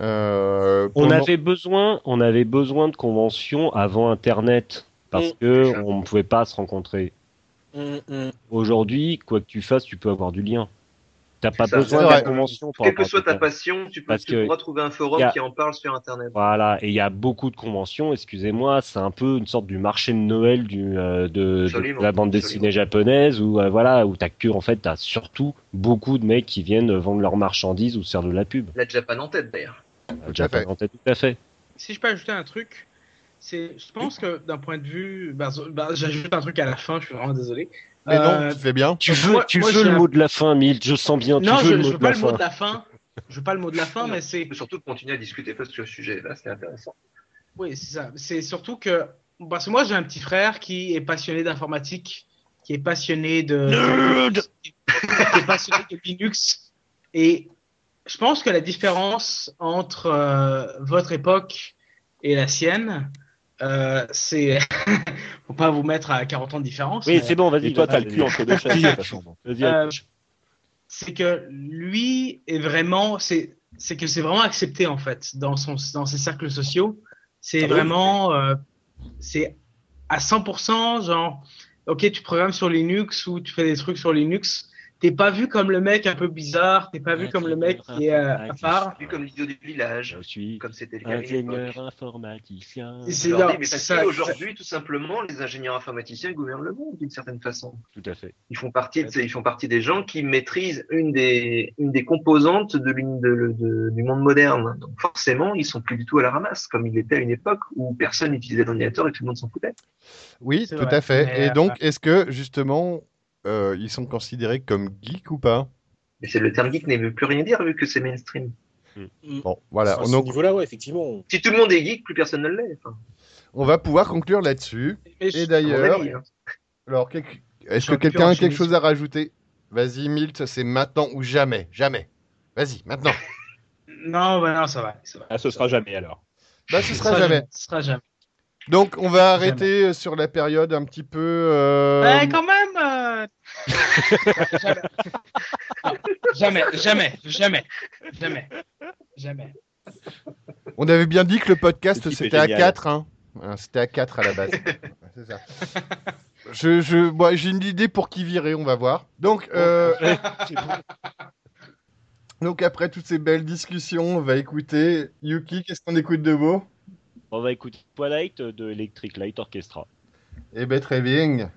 Euh, On avait besoin, on avait besoin de conventions avant Internet parce Mm. que on ne pouvait pas se rencontrer. Hum, hum. Aujourd'hui, quoi que tu fasses, tu peux avoir du lien. T'as pas ça, besoin de la convention pour Quelle que soit ta passion, tu, peux, Parce tu que pourras trouver un forum a- qui en parle sur Internet. Voilà, et il y a beaucoup de conventions, excusez-moi, c'est un peu une sorte du marché de Noël du, euh, de, la bande dessinée japonaise où euh, voilà, où t'as que en fait t'as surtout beaucoup de mecs qui viennent vendre leurs marchandises ou faire de la pub. La Japan en tête d'ailleurs. À Japan en tête, tout à fait. Si je peux ajouter un truc, c'est, je pense que d'un point de vue, bah, bah, j'ajoute un truc à la fin, je suis vraiment désolé. Mais non, Euh, tu fais bien. Tu Donc veux, moi- tu moi, veux j'ai le un- mot de la fin, Milt, je sens bien. non, tu veux je, le je mot veux pas le mot de la fin. Je veux pas le mot de la fin, mais c'est, surtout de continuer à discuter parce que ce sujet-là, c'est intéressant. oui, c'est ça. C'est surtout que, parce que moi, j'ai un petit frère qui est passionné d'informatique, qui est passionné de, qui est passionné de Linux, et je pense que la différence entre euh, votre époque et la sienne, euh, c'est, faut pas vous mettre à 40 ans de différence. Oui, mais- c'est bon, vas-y. Toi, t'as le cul entre deux chaises, de toute façon. donc. Vas-y, Euh, c'est que lui est vraiment, c'est, c'est que c'est vraiment accepté en fait dans son, dans ses cercles sociaux. C'est Ah bah oui. vraiment, euh, c'est à 100% genre, ok, tu programmes sur Linux ou tu fais des trucs sur Linux, t'es pas vu comme le mec un peu bizarre, t'es pas vu comme le mec qui est euh, à part. Vu comme l'idiot du village, Je suis comme c'était le cas ingénieur informaticien. Et c'est- Aujourd'hui, non, mais ça- qu'aujourd'hui, tout simplement, les ingénieurs informaticiens gouvernent le monde d'une certaine façon. Tout à fait. Ils font partie, de, ils font partie des gens qui maîtrisent une des, une des composantes de, l'une- de- de- du monde moderne. Donc forcément, ils sont plus du tout à la ramasse, comme il était à une époque où personne n'utilisait l'ordinateur et tout le monde s'en foutait. Oui, C'est tout vrai. à fait. Mais, Et donc, est-ce que justement, euh, ils sont considérés comme geeks ou pas? Mais c'est le terme geek ne veut plus rien dire vu que c'est mainstream. Bon, voilà. ce Donc, niveau-là, ouais, effectivement. Si tout le monde est geek, plus personne ne l'est. Enfin, on va pouvoir conclure là-dessus. Je- Et d'ailleurs, hein. alors, quel- est-ce que quelqu'un a quelque chose à rajouter? Vas-y, Milt, c'est maintenant ou jamais. Jamais. Vas-y, maintenant. Non, bah non, ça va. Ça va. Ah, ce sera jamais alors. Bah, ce sera jamais. Ce sera jamais. Donc, on va arrêter sur la période un petit peu. euh, Ouais, quand même. Jamais. Non, jamais, jamais, jamais, jamais, jamais. On avait bien dit que le podcast c'était à génial. 4. Hein. Hein, C'était à 4 à la base. C'est ça. Je, je, bon, j'ai une idée pour qui virer, on va voir. Donc, euh, donc après toutes ces belles discussions, on va écouter Yuki. Qu'est-ce qu'on écoute de beau? On va écouter Twilight de Electric Light Orchestra. Eh ben très bien.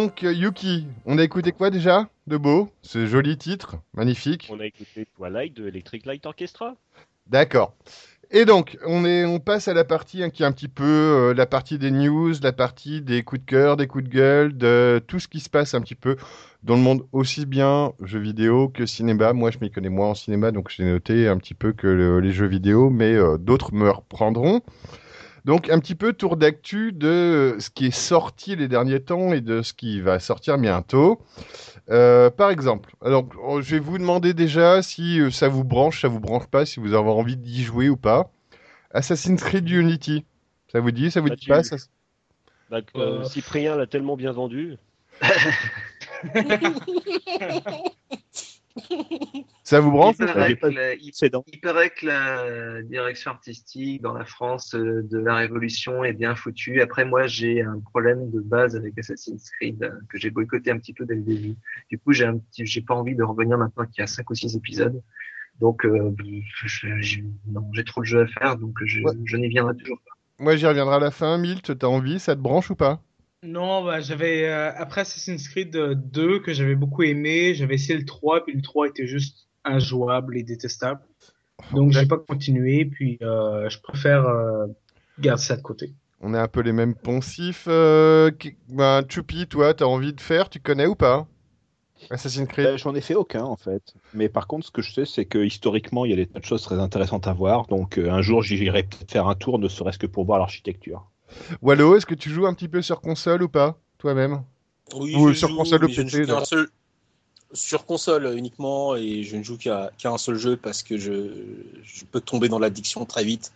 Donc Yuki, on a écouté quoi déjà de beau Ce joli titre, magnifique? On a écouté Twilight de Electric Light Orchestra. D'accord. Et donc, on, est, on passe à la partie hein, qui est un petit peu euh, la partie des news, la partie des coups de cœur, des coups de gueule, de tout ce qui se passe un petit peu dans le monde aussi bien jeux vidéo que cinéma. Moi, je m'y connais moins en cinéma, donc j'ai noté un petit peu que le- les jeux vidéo, mais euh, d'autres me reprendront. Donc, un petit peu tour d'actu de ce qui est sorti les derniers temps et de ce qui va sortir bientôt. Euh, par exemple, alors oh, je vais vous demander déjà si euh, ça vous branche, ça vous branche pas, si vous avez envie d'y jouer ou pas. Assassin's Creed Unity, ça vous dit, ça vous Bah, dit tu- pas ça... Bah, euh, Euh. Cyprien l'a tellement bien vendu. Ça vous branche il, paraît que la, il- C'est dans. il paraît que la direction artistique dans la France euh, de la Révolution est bien foutue. Après, moi, j'ai un problème de base avec Assassin's Creed euh, que j'ai boycotté un petit peu dès le début. Du coup, j'ai un petit, j'ai pas envie de revenir maintenant qu'il y a cinq ou six épisodes. Donc, euh, je- je- non, j'ai trop de jeux à faire, donc je, Ouais. je n'y viendrai toujours pas. Moi j'y reviendrai à la fin. Milt, t'as envie, ça te branche ou pas? Non, bah, j'avais euh, après Assassin's Creed euh, 2 que j'avais beaucoup aimé, j'avais essayé le 3 puis le 3 était juste injouable et détestable. Donc j'ai pas continué puis euh, je préfère euh, garder ça de côté. On a un peu les mêmes poncifs. Euh, qui- Choupi, toi, t'as envie de faire, tu connais ou pas? Assassin's Creed Euh, J'en ai fait aucun en fait. Mais par contre, ce que je sais, c'est que historiquement, il y a des tas de choses très intéressantes à voir. Donc euh, un jour, j'irai peut-être faire un tour, ne serait-ce que pour voir l'architecture. Wallo, est-ce que tu joues un petit peu sur console ou pas Toi-même? Oui, Ou je sur joue, console ou PC, seul- Sur console uniquement, et je ne joue qu'à qu'à un seul jeu parce que je, je peux tomber dans l'addiction très vite.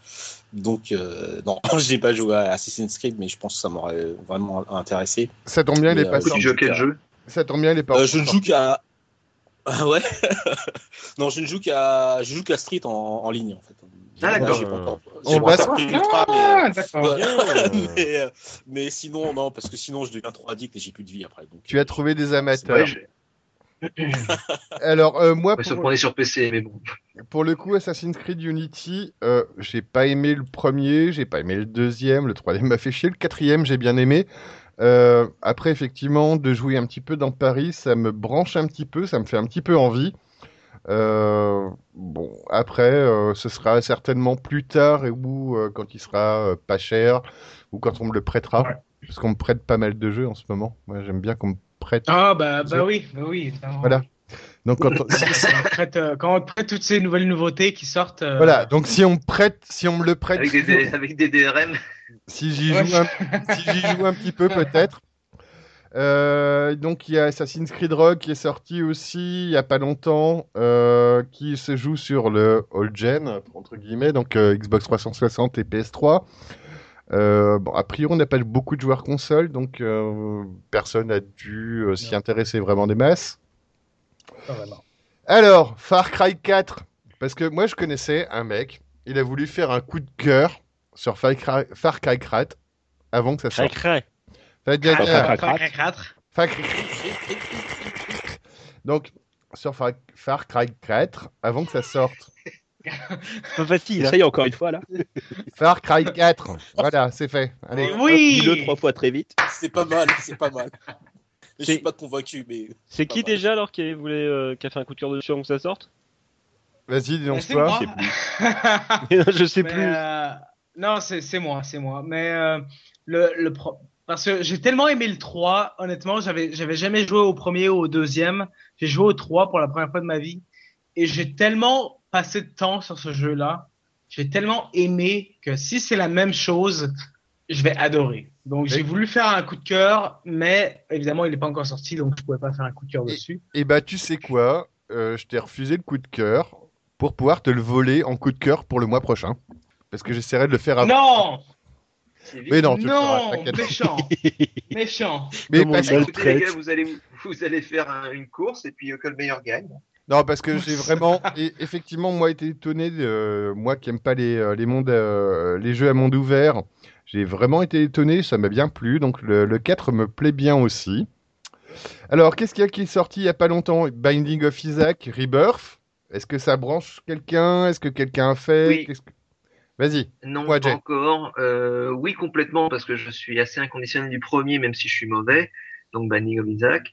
Donc, euh, non, je n'ai pas joué à Assassin's Creed, mais je pense que ça m'aurait vraiment intéressé. Ça tombe bien, il est pas sorti. tu joues à quel jeu Ça tombe bien, il est pas Euh, je ne joue qu'à. Ah ouais Non, je ne joue qu'à je joue qu'à Street en, en ligne en fait. Ah, d'accord. On va mais, euh, mais, euh, mais sinon, non, parce que sinon je deviens trop addict et j'ai plus de vie après. Donc, Tu as trouvé des amateurs. Alors, euh, moi, sauf pour, qu'on est sur PC, mais bon. pour le coup, Assassin's Creed Unity, euh, j'ai pas aimé le premier, j'ai pas aimé le deuxième, le troisième m'a fait chier, le quatrième, j'ai bien aimé. Euh, après, effectivement, de jouer un petit peu dans Paris, ça me branche un petit peu, ça me fait un petit peu envie. Euh, bon, après, euh, ce sera certainement plus tard et ou euh, quand il sera euh, pas cher ou quand on me le prêtera, Ouais. parce qu'on me prête pas mal de jeux en ce moment. Moi, j'aime bien qu'on me prête. Ah bah bah oui, bah oui. Voilà. Donc quand on- prête, euh, quand on te prête toutes ces nouvelles nouveautés qui sortent. euh, voilà, donc si on me prête, si on me le prête, Avec des, des- avec des DRM. si j'y Ouais. joue un, si j'y joue un petit peu peut-être. Euh, donc il y a Assassin's Creed Rogue qui est sorti aussi il y a pas longtemps, euh, qui se joue sur le old gen entre guillemets, donc euh, Xbox 360 et PS3. Euh, bon, a priori on n'a pas beaucoup de joueurs console, donc euh, personne n'a dû euh, s'y intéresser vraiment des masses. pas vraiment. Alors, Far Cry 4. Parce que moi, je connaissais un mec, il a voulu faire un coup de cœur sur Far Cry, Far Cry 4 avant que ça sorte. Cry Donc, sur Far, Far Cry 4, avant que ça sorte. Pas facile. hein. Essaye encore une fois là. Far Cry 4. Voilà, c'est fait. Allez. Oui. Dis-le trois fois très vite. C'est pas mal, c'est pas mal. Je suis pas convaincu, mais C'est qui mal. déjà alors qui voulait, euh, qui a fait un coup de cœur dessus avant que ça sorte Vas-y, dénonce-toi. Je sais plus. Je sais Mais, plus. euh, non, c'est c'est moi, c'est moi. Mais euh, le, le pro- parce que j'ai tellement aimé le 3, honnêtement, j'avais j'avais jamais joué au premier ou au deuxième. J'ai joué au 3 pour la première fois de ma vie et j'ai tellement passé de temps sur ce jeu-là. J'ai tellement aimé que si c'est la même chose, je vais adorer. Donc j'ai voulu faire un coup de cœur, mais évidemment il n'est pas encore sorti, donc je pouvais pas faire un coup de cœur dessus. Et bah, tu sais quoi Euh, Je t'ai refusé le coup de cœur pour pouvoir te le voler en coup de cœur pour le mois prochain. Parce que j'essaierai de le faire avant. Non, Mais non, tu le feras, méchant, méchant. Mais parce- Écoutez, les gars, vous allez, vous allez faire un- une course et puis euh, que le meilleur gagne. Non, parce que j'ai vraiment, et effectivement, moi, été étonné, de- moi qui aime pas les, euh, les, mondes, euh, les jeux à monde ouvert, j'ai vraiment été étonné, ça m'a bien plu, donc le, le 4 me plaît bien aussi. Alors, qu'est-ce qu'il y a qui est sorti il y a pas longtemps? Binding of Isaac, Rebirth. Est-ce que ça branche quelqu'un? Est-ce que quelqu'un a fait? Oui. Que- Vas-y. Non, pas encore. Euh, oui, complètement, parce que je suis assez inconditionnel du premier, même si je suis mauvais. Donc, Banning of Isaac.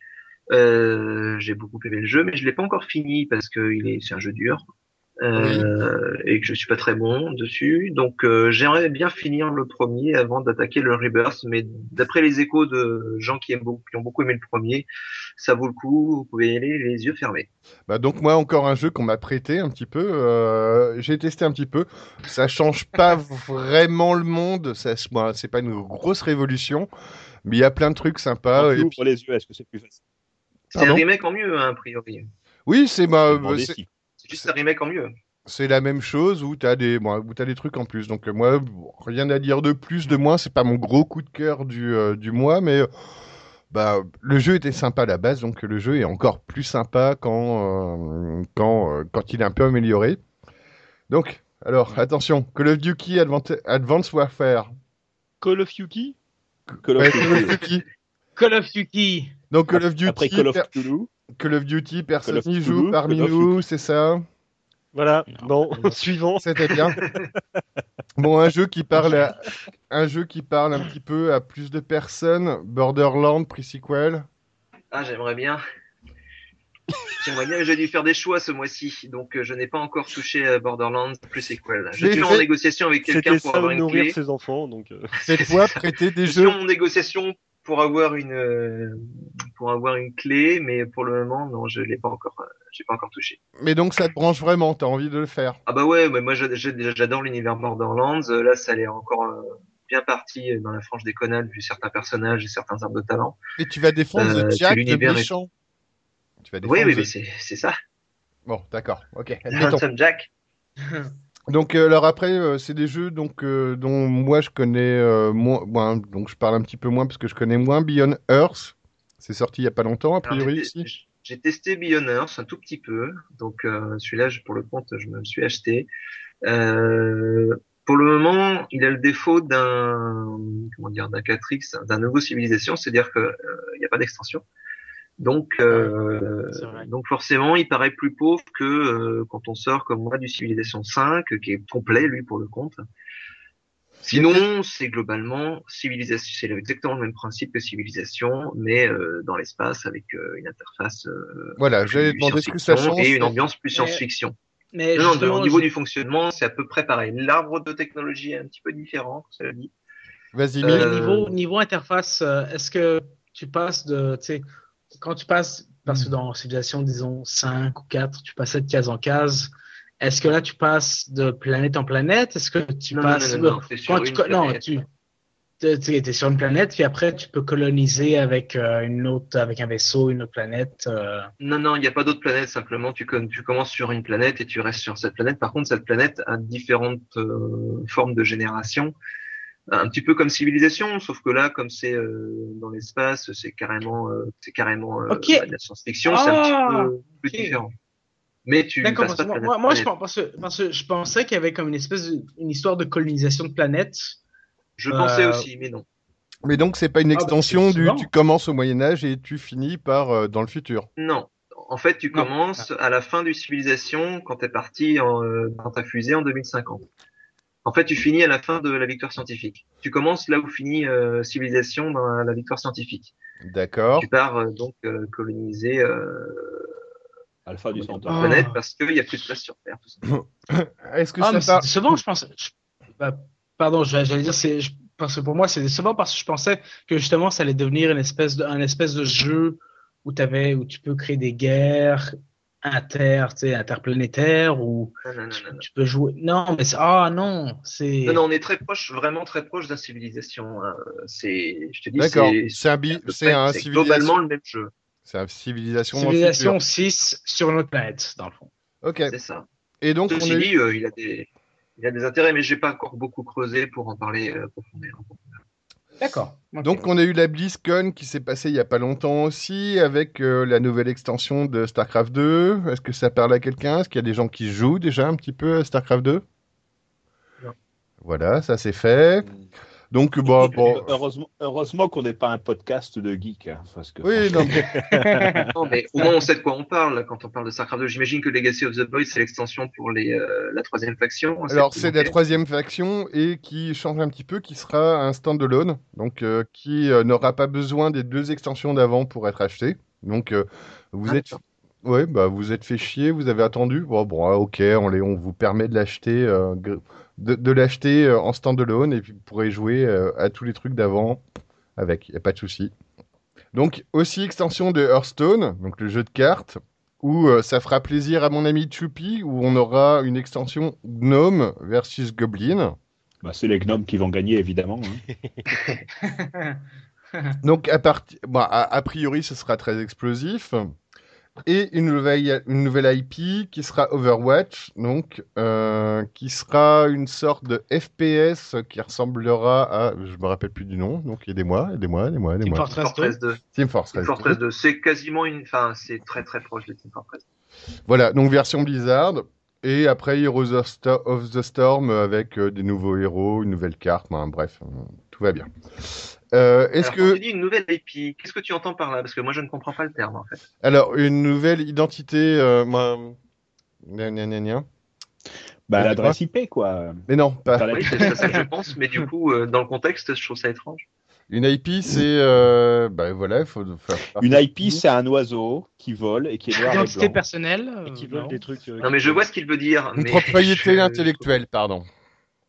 Euh, j'ai beaucoup aimé le jeu, mais je l'ai pas encore fini parce que il est, c'est un jeu dur. Euh, et que je suis pas très bon dessus. Donc euh, j'aimerais bien finir le premier avant d'attaquer le Rebirth, mais d'après les échos de gens qui, aiment beaucoup, qui ont beaucoup aimé le premier, ça vaut le coup. Vous pouvez y aller les yeux fermés. Bah donc moi encore un jeu qu'on m'a prêté un petit peu. euh, J'ai testé un petit peu. Ça change pas vraiment le monde. Ça, bon, c'est pas une grosse révolution, mais il y a plein de trucs sympas. Et puis- les yeux, est-ce que c'est plus facile? C'est un remake en mieux, hein, a priori. Oui, c'est bah, Juste un remake en mieux. c'est la même chose où t'as des bon, où t'as des trucs en plus. Donc euh, moi, bon, rien à dire de plus, de moins. C'est pas mon gros coup de cœur du euh, du mois, mais euh, bah le jeu était sympa à la base, donc le jeu est encore plus sympa quand euh, quand euh, quand il est un peu amélioré. Donc alors attention, Call of Duty Advanced Warfare. Call of Duty? Call of Duty. Call of Duty. Call of Duty. Donc Call of Duty, Après Call of per- Cthulhu. Call of Duty, personne n'y joue parmi nous, c'est ça Voilà, Non. bon, suivant. C'était bien. Bon, un jeu qui parle à... un jeu qui parle un petit peu à plus de personnes, Borderlands pre-sequel. Ah, j'aimerais bien. J'aimerais bien, mais j'ai dû faire des choix ce mois-ci, donc euh, je n'ai pas encore touché à Borderlands plus sequel. Je suis en négociation avec quelqu'un pour ça avoir une nourrir clé. ses enfants, donc. euh, Cette fois, prêter des Je suis jeux. en négociation pour avoir une euh, pour avoir une clé, mais pour le moment, non, je l'ai pas encore, euh, j'ai pas encore touché. Mais donc ça te branche vraiment, t'as envie de le faire. Ah bah ouais, mais moi j'adore l'univers Borderlands. Euh, Là, ça allait encore bien parti dans la frange des connards vu certains personnages et certains arbres de talent. Et tu vas défendre Euh, Jack, le est- méchant. Tu vas défendre Oui, oui, mais c'est c'est ça. Bon, d'accord, ok. Handsome Jack. Donc euh, alors après, euh, c'est des jeux donc euh, dont moi je connais moins, moins, donc je parle un petit peu moins parce que je connais moins Beyond Earth. C'est sorti il y a pas longtemps a priori j'ai- testé Beyond Earth un tout petit peu, donc celui-là, je- pour le compte, je me le suis acheté. Pour le moment, il a le défaut d'un comment dire d'un 4X, d'un nouveau civilisation, c'est-à-dire que il n'y a pas d'extension. Donc, euh, donc forcément, il paraît plus pauvre que euh, quand on sort comme moi du Civilisation 5, qui est complet lui pour le compte. Sinon, c'est globalement civilisation, c'est exactement le même principe que civilisation, mais euh, dans l'espace avec euh, une interface euh, Voilà, plus j'allais demander ce que ça science-fiction change. et une ambiance plus science-fiction. Mais Non, non, au niveau du fonctionnement, c'est à peu près pareil. L'arbre de technologie est un petit peu différent, cela dit. Vas-y, Euh, niveau, niveau interface, euh, est-ce que tu passes de, tu sais, quand tu passes, parce que Hmm. dans Civilisation, disons 5 ou 4, tu passais de case en case, est-ce que là tu passes de planète en planète? Est-ce que tu Non, non, passes, non, non, non, sur quand tu, planète. tu, tu es sur une planète, puis après tu peux coloniser avec euh, une autre, avec un vaisseau, une autre planète. euh, Non, non, il n'y a pas d'autre planète. Simplement, tu commences sur une planète et tu restes sur cette planète. Par contre, cette planète a différentes euh, formes de génération. Un petit peu comme civilisation, sauf que là, comme c'est euh, dans l'espace, c'est carrément, euh, c'est carrément euh, bah, de la science-fiction. c'est un Ah, petit peu plus différent. Mais tu D'accord, passes parce pas que de moi, je, planète. pense, parce que, parce que je pensais qu'il y avait comme une espèce de, une histoire de colonisation de planètes. Je pensais aussi, mais non. Mais donc c'est pas une Ah, bah, extension du souvent. tu commences au Moyen Âge et tu finis par euh, dans le futur. Non. En fait, tu commences à la fin du civilisation quand tu es parti en, euh, dans ta fusée en 2050. En fait, tu finis à la fin de la victoire scientifique. Tu commences là où finit euh, civilisation dans la, la victoire scientifique. D'accord. Tu pars euh, donc euh, coloniser euh, Alpha du Centaure. Ah. planète parce qu'il n'y a plus de place sur Terre. Est-ce que Ah, ça mais c'est part décevant, je pense. je- bah, pardon, j'allais dire, c'est, parce que pour moi, c'est décevant parce que je pensais que justement, ça allait devenir une espèce de, un espèce de jeu où t'avais, où tu peux créer des guerres inter, tu sais, interplanétaires ou Non, non, non, tu, non, non. tu peux jouer. Non, mais c'est, ah, non, c'est. Non, non, on est très proche, vraiment très proche de la civilisation. hein. C'est, je te dis, D'accord. c'est C'est un bi- c'est un c'est civilisation. globalement le même jeu. C'est un civilisation. Civilisation futur. 6 sur une autre planète, dans le fond. Ok. C'est ça. Et donc on Ceci est. dit, euh, il a des, il a des intérêts, mais j'ai pas encore beaucoup creusé pour en parler euh, profondément. D'accord. Donc on a eu la BlizzCon qui s'est passée il y a pas longtemps aussi avec euh, la nouvelle extension de StarCraft 2. Est-ce que ça parle à quelqu'un? Est-ce qu'il y a des gens qui jouent déjà un petit peu à StarCraft 2 Non. Voilà, ça c'est fait. Donc bon, bon. Heureusement, heureusement qu'on n'est pas un podcast de geek. hein, parce que Oui, non, mais- Non, mais au moins on sait de quoi on parle quand on parle de StarCraft 2. J'imagine que Legacy of the Void c'est l'extension pour les, euh, la troisième faction. Alors celle c'est la troisième faction et qui change un petit peu, qui sera un standalone, donc euh, qui euh, n'aura pas besoin des deux extensions d'avant pour être acheté. Donc euh, vous Ah, êtes. Ouais, bah vous êtes fait chier, vous avez attendu. Bon, bon, ok, on, les, on vous permet de l'acheter, euh, de, de l'acheter euh, en standalone et puis vous pourrez jouer euh, à tous les trucs d'avant avec, y a pas de souci. Donc aussi extension de Hearthstone, donc le jeu de cartes, où euh, ça fera plaisir à mon ami Choupi, où on aura une extension Gnome versus Goblin. Bah, c'est les gnomes qui vont gagner, évidemment. hein. Donc, à, a, a priori, ce sera très explosif. Et une nouvelle, une nouvelle IP qui sera Overwatch, donc, euh, qui sera une sorte de FPS qui ressemblera à. Je me rappelle plus du nom, donc aidez-moi, aidez-moi, aidez-moi, Team aidez-moi. Fortress 2. Fortress 2. Team Fortress. Team Fortress 2. C'est quasiment une, enfin, c'est très très proche de Team Fortress. Voilà, donc version Blizzard. Et après Heroes of, the Storm avec euh, des nouveaux héros, une nouvelle carte, ben, bref, euh, tout va bien. Euh, Est-ce Alors, que. quand tu dis une nouvelle IP, qu'est-ce que tu entends par là? Parce que moi, je ne comprends pas le terme, en fait. Alors, une nouvelle identité. Euh, moi... gna, gna. Bah, l'adresse IP, quoi. Mais non, pas. Oui, c'est ça que je pense, mais du coup, euh, dans le contexte, je trouve ça étrange. Une IP, c'est. Euh... Bah voilà, il faut faire. Une IP, c'est un oiseau qui vole et qui est noir et Identité blanc. personnelle. Et qui veulent non. des trucs. euh, Non, mais je vois ce qu'il veut dire. Une mais propriété je- intellectuelle, pardon.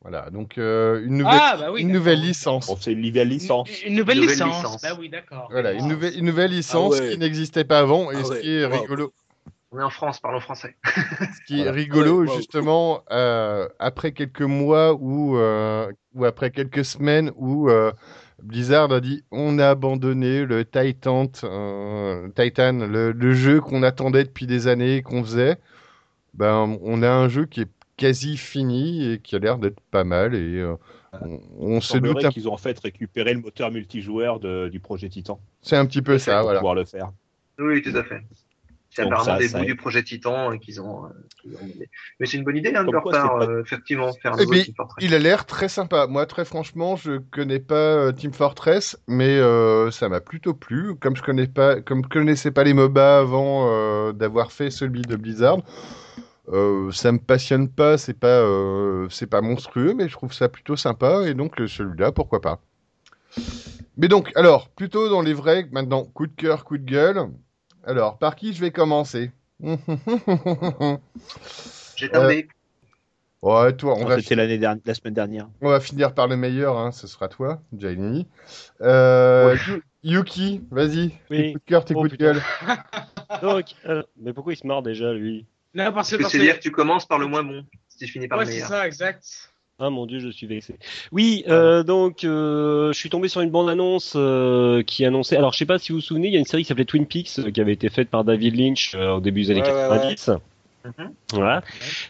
Voilà, donc euh, une nouvelle, Ah, bah oui. une nouvelle licence. Bon, c'est une nouvelle licence. Une, une nouvelle, Une nouvelle licence. licence. Bah oui, d'accord. Voilà, une nouvelle, une nouvelle licence Ah ouais. qui n'existait pas avant et Ah ce ouais, qui est wow. rigolo. On est en France, parlons français. Ce qui est rigolo, wow. justement, euh, après quelques mois ou, euh, ou après quelques semaines où euh, Blizzard a dit on a abandonné le Titan, euh, Titan le, le jeu qu'on attendait depuis des années, qu'on faisait, ben, on a un jeu qui est quasi fini et qui a l'air d'être pas mal et euh, on, on se doute, un- qu'ils ont en fait récupéré le moteur multijoueur de- du projet Titan c'est un petit peu ça, pour voilà. pouvoir le faire. Oui, tout à fait. C'est apparemment ça, des ça bouts du projet Titan euh, qu'ils ont, euh, ont. Mais c'est une bonne idée hein, de leur quoi, part, pas- euh, effectivement, faire un Eh nouveau bien, Team Fortress. Il a l'air très sympa. Moi, très franchement, je connais pas euh, Team Fortress, mais euh, ça m'a plutôt plu. Comme je connais pas, comme je connaissais pas les MOBA avant euh, d'avoir fait celui de Blizzard, euh, ça me passionne pas. C'est pas, euh, c'est pas monstrueux, mais je trouve ça plutôt sympa. Et donc euh, celui-là, pourquoi pas. Mais donc, alors, plutôt dans les vrais, maintenant, coup de cœur, coup de gueule. Alors, par qui je vais commencer? J'ai tardé. Ouais, toi, on va C'était l'année dernière, la semaine dernière. On va finir par le meilleur, hein, ce sera toi, Jaini. Euh, Yu- Yuki, vas-y, tes Oui. coups de cœur, tes Oh, coups de gueule. Donc, euh, mais pourquoi il se marre déjà, lui? Non, parce que. Parce que parce c'est dire que tu commences par le moins bon, si tu finis par Ouais, le c'est ça, exact. Ah mon dieu, je suis vexé. Oui, euh, donc euh, je suis tombé sur une bande-annonce euh, qui annonçait. Alors je sais pas si vous vous souvenez, il y a une série qui s'appelait Twin Peaks euh, qui avait été faite par David Lynch euh, au début des années Ouais, ouais, 90. Mhm. Voilà.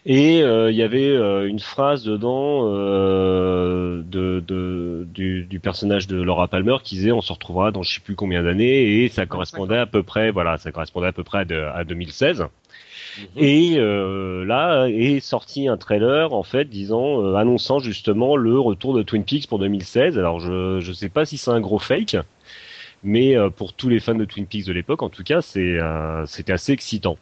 Et euh, il y avait euh, une phrase dedans euh, de, de- du, du personnage de Laura Palmer qui disait on se retrouvera dans je sais plus combien d'années et ça correspondait à peu près voilà ça correspondait à peu près à, de- à 2016. Et euh, là est sorti un trailer en fait disant euh, annonçant justement le retour de Twin Peaks pour 2016. Alors je je sais pas si c'est un gros fake, mais euh, pour tous les fans de Twin Peaks de l'époque en tout cas c'est euh, c'était assez excitant.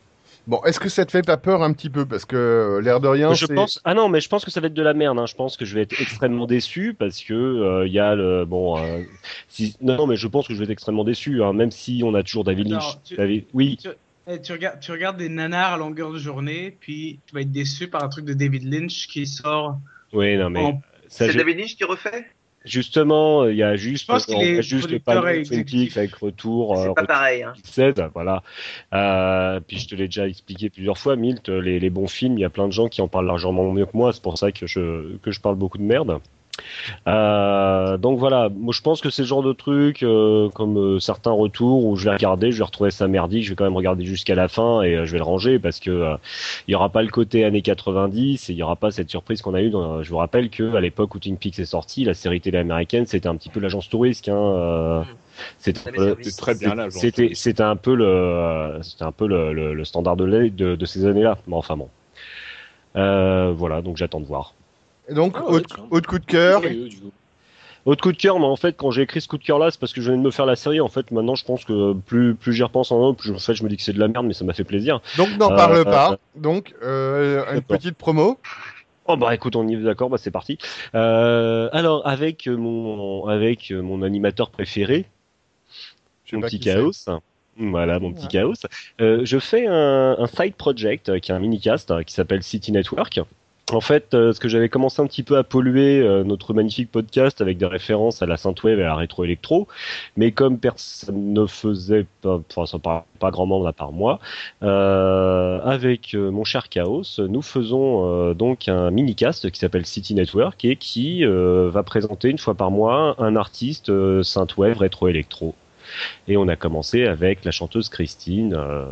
Bon, est-ce que ça te fait pas peur un petit peu? Parce que l'air de rien, je pense ah non mais je pense que ça va être de la merde. Hein. Je pense que je vais être extrêmement déçu parce que euh, il y a le bon euh, si non mais je pense que je vais être extrêmement déçu hein, même si on a toujours David Lynch. Tu- David- oui Eh, tu, regardes, tu regardes des nanars à longueur de journée, puis tu vas être déçu par un truc de David Lynch qui sort oui non mais en C'est je- David Lynch qui refait? Justement, il y a juste, pense qu'il on est juste le producteur panneau et de Twin avec retour, euh, C'est pas retour pareil. Hein. 7, voilà. Euh, puis je te l'ai déjà expliqué plusieurs fois, Milt, les, les bons films, il y a plein de gens qui en parlent largement mieux que moi, c'est pour ça que je, que je parle beaucoup de merde. Euh, donc voilà, moi je pense que c'est le genre de truc euh, comme euh, certains retours où je vais regarder, je vais retrouver ça merdique, je vais quand même regarder jusqu'à la fin et euh, je vais le ranger parce que euh, il y aura pas le côté années 90 et il y aura pas cette surprise qu'on a eu. Dans, je vous rappelle que à l'époque où Twin Peaks est sorti, la série télé américaine c'était un petit peu l'agence touriste. Hein, euh, Mm. c'était euh, très bien là. c'était c'était un peu le c'était un peu le, le, le standard de, de de ces années-là. Mais enfin bon. Euh, voilà, donc j'attends de voir. Et donc, Ah ouais, autre, coup de cœur. Curieux, du coup. Autre coup de cœur, mais en fait, quand j'ai écrit ce coup de cœur-là, c'est parce que je venais de me faire la série. En fait, maintenant, je pense que plus plus j'y repense en un, plus en fait, je me dis que c'est de la merde, mais ça m'a fait plaisir. Donc, n'en Euh, parle euh, pas. Donc, euh, une petite promo. Oh bah écoute, on y est d'accord, bah c'est parti. Euh, alors avec mon avec mon animateur préféré, mon petit chaos. Voilà, mon petit chaos. Euh, je fais un, un side project euh, qui est un mini-cast euh, qui s'appelle City Network. En fait, euh, ce que j'avais commencé un petit peu à polluer euh, notre magnifique podcast avec des références à la synthwave et à la rétro-électro, mais comme personne ne faisait pas, enfin, pas, grand membre à part moi, euh, avec euh, mon cher Chaos, nous faisons donc un mini-cast qui s'appelle City Network et qui va présenter une fois par mois un artiste synthwave rétro-électro. Et on a commencé avec la chanteuse Christine. euh,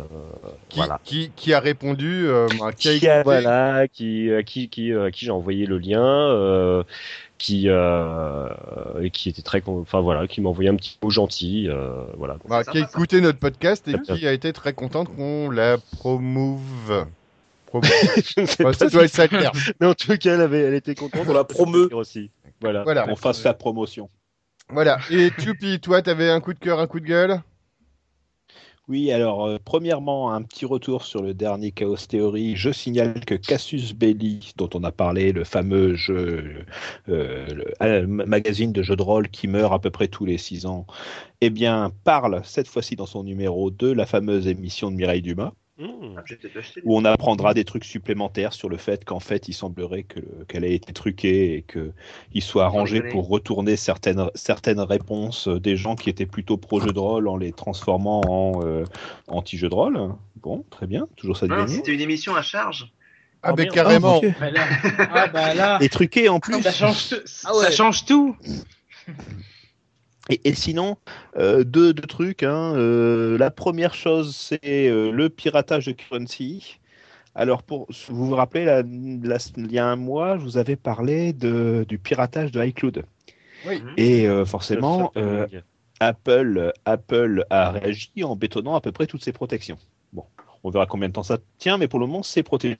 Qui, voilà. qui, qui a répondu euh, qui a Qui, a- écouté- voilà, qui, à qui, qui, euh, à qui j'ai envoyé le lien, euh, qui, euh, et qui était très, enfin voilà, qui m'a envoyé un petit mot gentil, euh, voilà. bah, qui a écouté notre podcast et qui a été très contente qu'on la promouve. Je ne sais Bah, pas ça si- doit être ça mais en tout cas, elle avait, elle était contente. Pour la promeut. aussi. Voilà. Voilà. On fasse la promotion. Voilà. Et Tupi, toi, t'avais un coup de cœur, un coup de gueule? Oui, alors, euh, premièrement, un petit retour sur le dernier Chaos Theory. Je signale que Cassius Belli, dont on a parlé, le fameux jeu, euh, le- euh, magazine de jeux de rôle qui meurt à peu près tous les six ans, eh bien, parle cette fois-ci dans son numéro de la fameuse émission de Mireille Dumas. Mmh. Ah, acheté. où on apprendra des trucs supplémentaires sur le fait qu'en fait, il semblerait que le- qu'elle ait été truquée et qu'il soit arrangé pour retourner certaines, certaines réponses des gens qui étaient plutôt pro jeu de rôle en les transformant en euh, anti-jeu de rôle. Bon, très bien, toujours ça de gagner. c'était une émission à charge. Ah, Oh, mais merde. carrément. Oh, Dieu. Bah là, ah bah là, Et truqué en plus. ça change, tout- Ah ouais. ça change tout. Et, et sinon, euh, deux, deux trucs. hein. Euh, la première chose, c'est euh, le piratage de currency. Alors, pour, vous vous rappelez, la- la- il y a un mois, je vous avais parlé de, du piratage de iCloud. Oui. Et euh, forcément, euh. Apple, Apple a réagi en bétonnant à peu près toutes ses protections. On verra combien de temps ça tient, mais pour le moment, c'est protégé.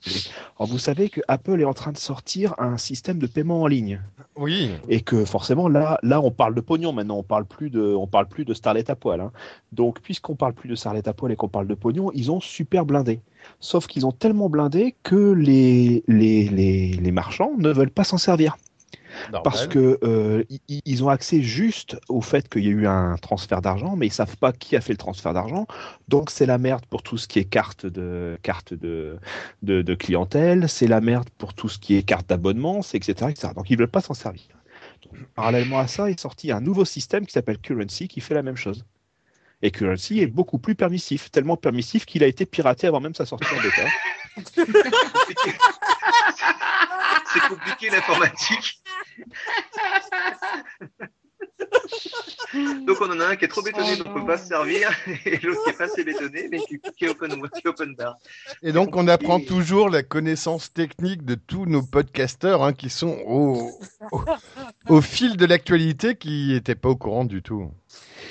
Alors, vous savez que Apple est en train de sortir un système de paiement en ligne Oui. et que forcément là, là, on parle de pognon maintenant. On parle plus de, on parle plus de Starlet à poil. hein. Donc, puisqu'on parle plus de Starlet à poil et qu'on parle de pognon, ils ont super blindé. Sauf qu'ils ont tellement blindé que les, les, les, les marchands ne veulent pas s'en servir. Parce que euh, ils ont accès juste au fait qu'il y a eu un transfert d'argent, mais ils savent pas qui a fait le transfert d'argent. Donc c'est la merde pour tout ce qui est carte de carte de, de, de clientèle, c'est la merde pour tout ce qui est carte d'abonnement, c'est etc., etc. Donc ils veulent pas s'en servir. Donc, parallèlement à ça, est sorti un nouveau système qui s'appelle Currency qui fait la même chose. Et Currency est beaucoup plus permissif, tellement permissif qu'il a été piraté avant même sa sortie en bêta. C'est compliqué l'informatique. Donc on en a un qui est trop bétonné, donc on peut pas se servir, et l'autre qui est pas assez bétonné, mais qui, est open, open bar. Et donc, on apprend toujours la connaissance technique de tous nos podcasteurs hein, qui sont au, au, au fil de l'actualité qui n'étaient pas au courant du tout.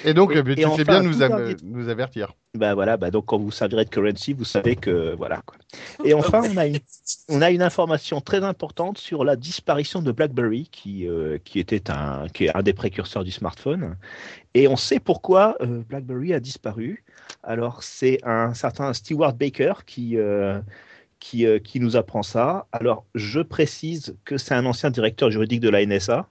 Et donc, Et- euh, tu et enfin, bien nous, av- nous avertir. Ben voilà, bah donc quand vous servirez de currency, vous savez que voilà. Quoi. Et enfin, on a une, on a une information très importante sur la disparition de BlackBerry, qui euh, qui était un qui est un des précurseurs du smartphone. Et on sait pourquoi euh, BlackBerry a disparu. Alors c'est un certain Stewart Baker qui euh, qui, euh, qui nous apprend ça. Alors je précise que c'est un ancien directeur juridique de la NSA.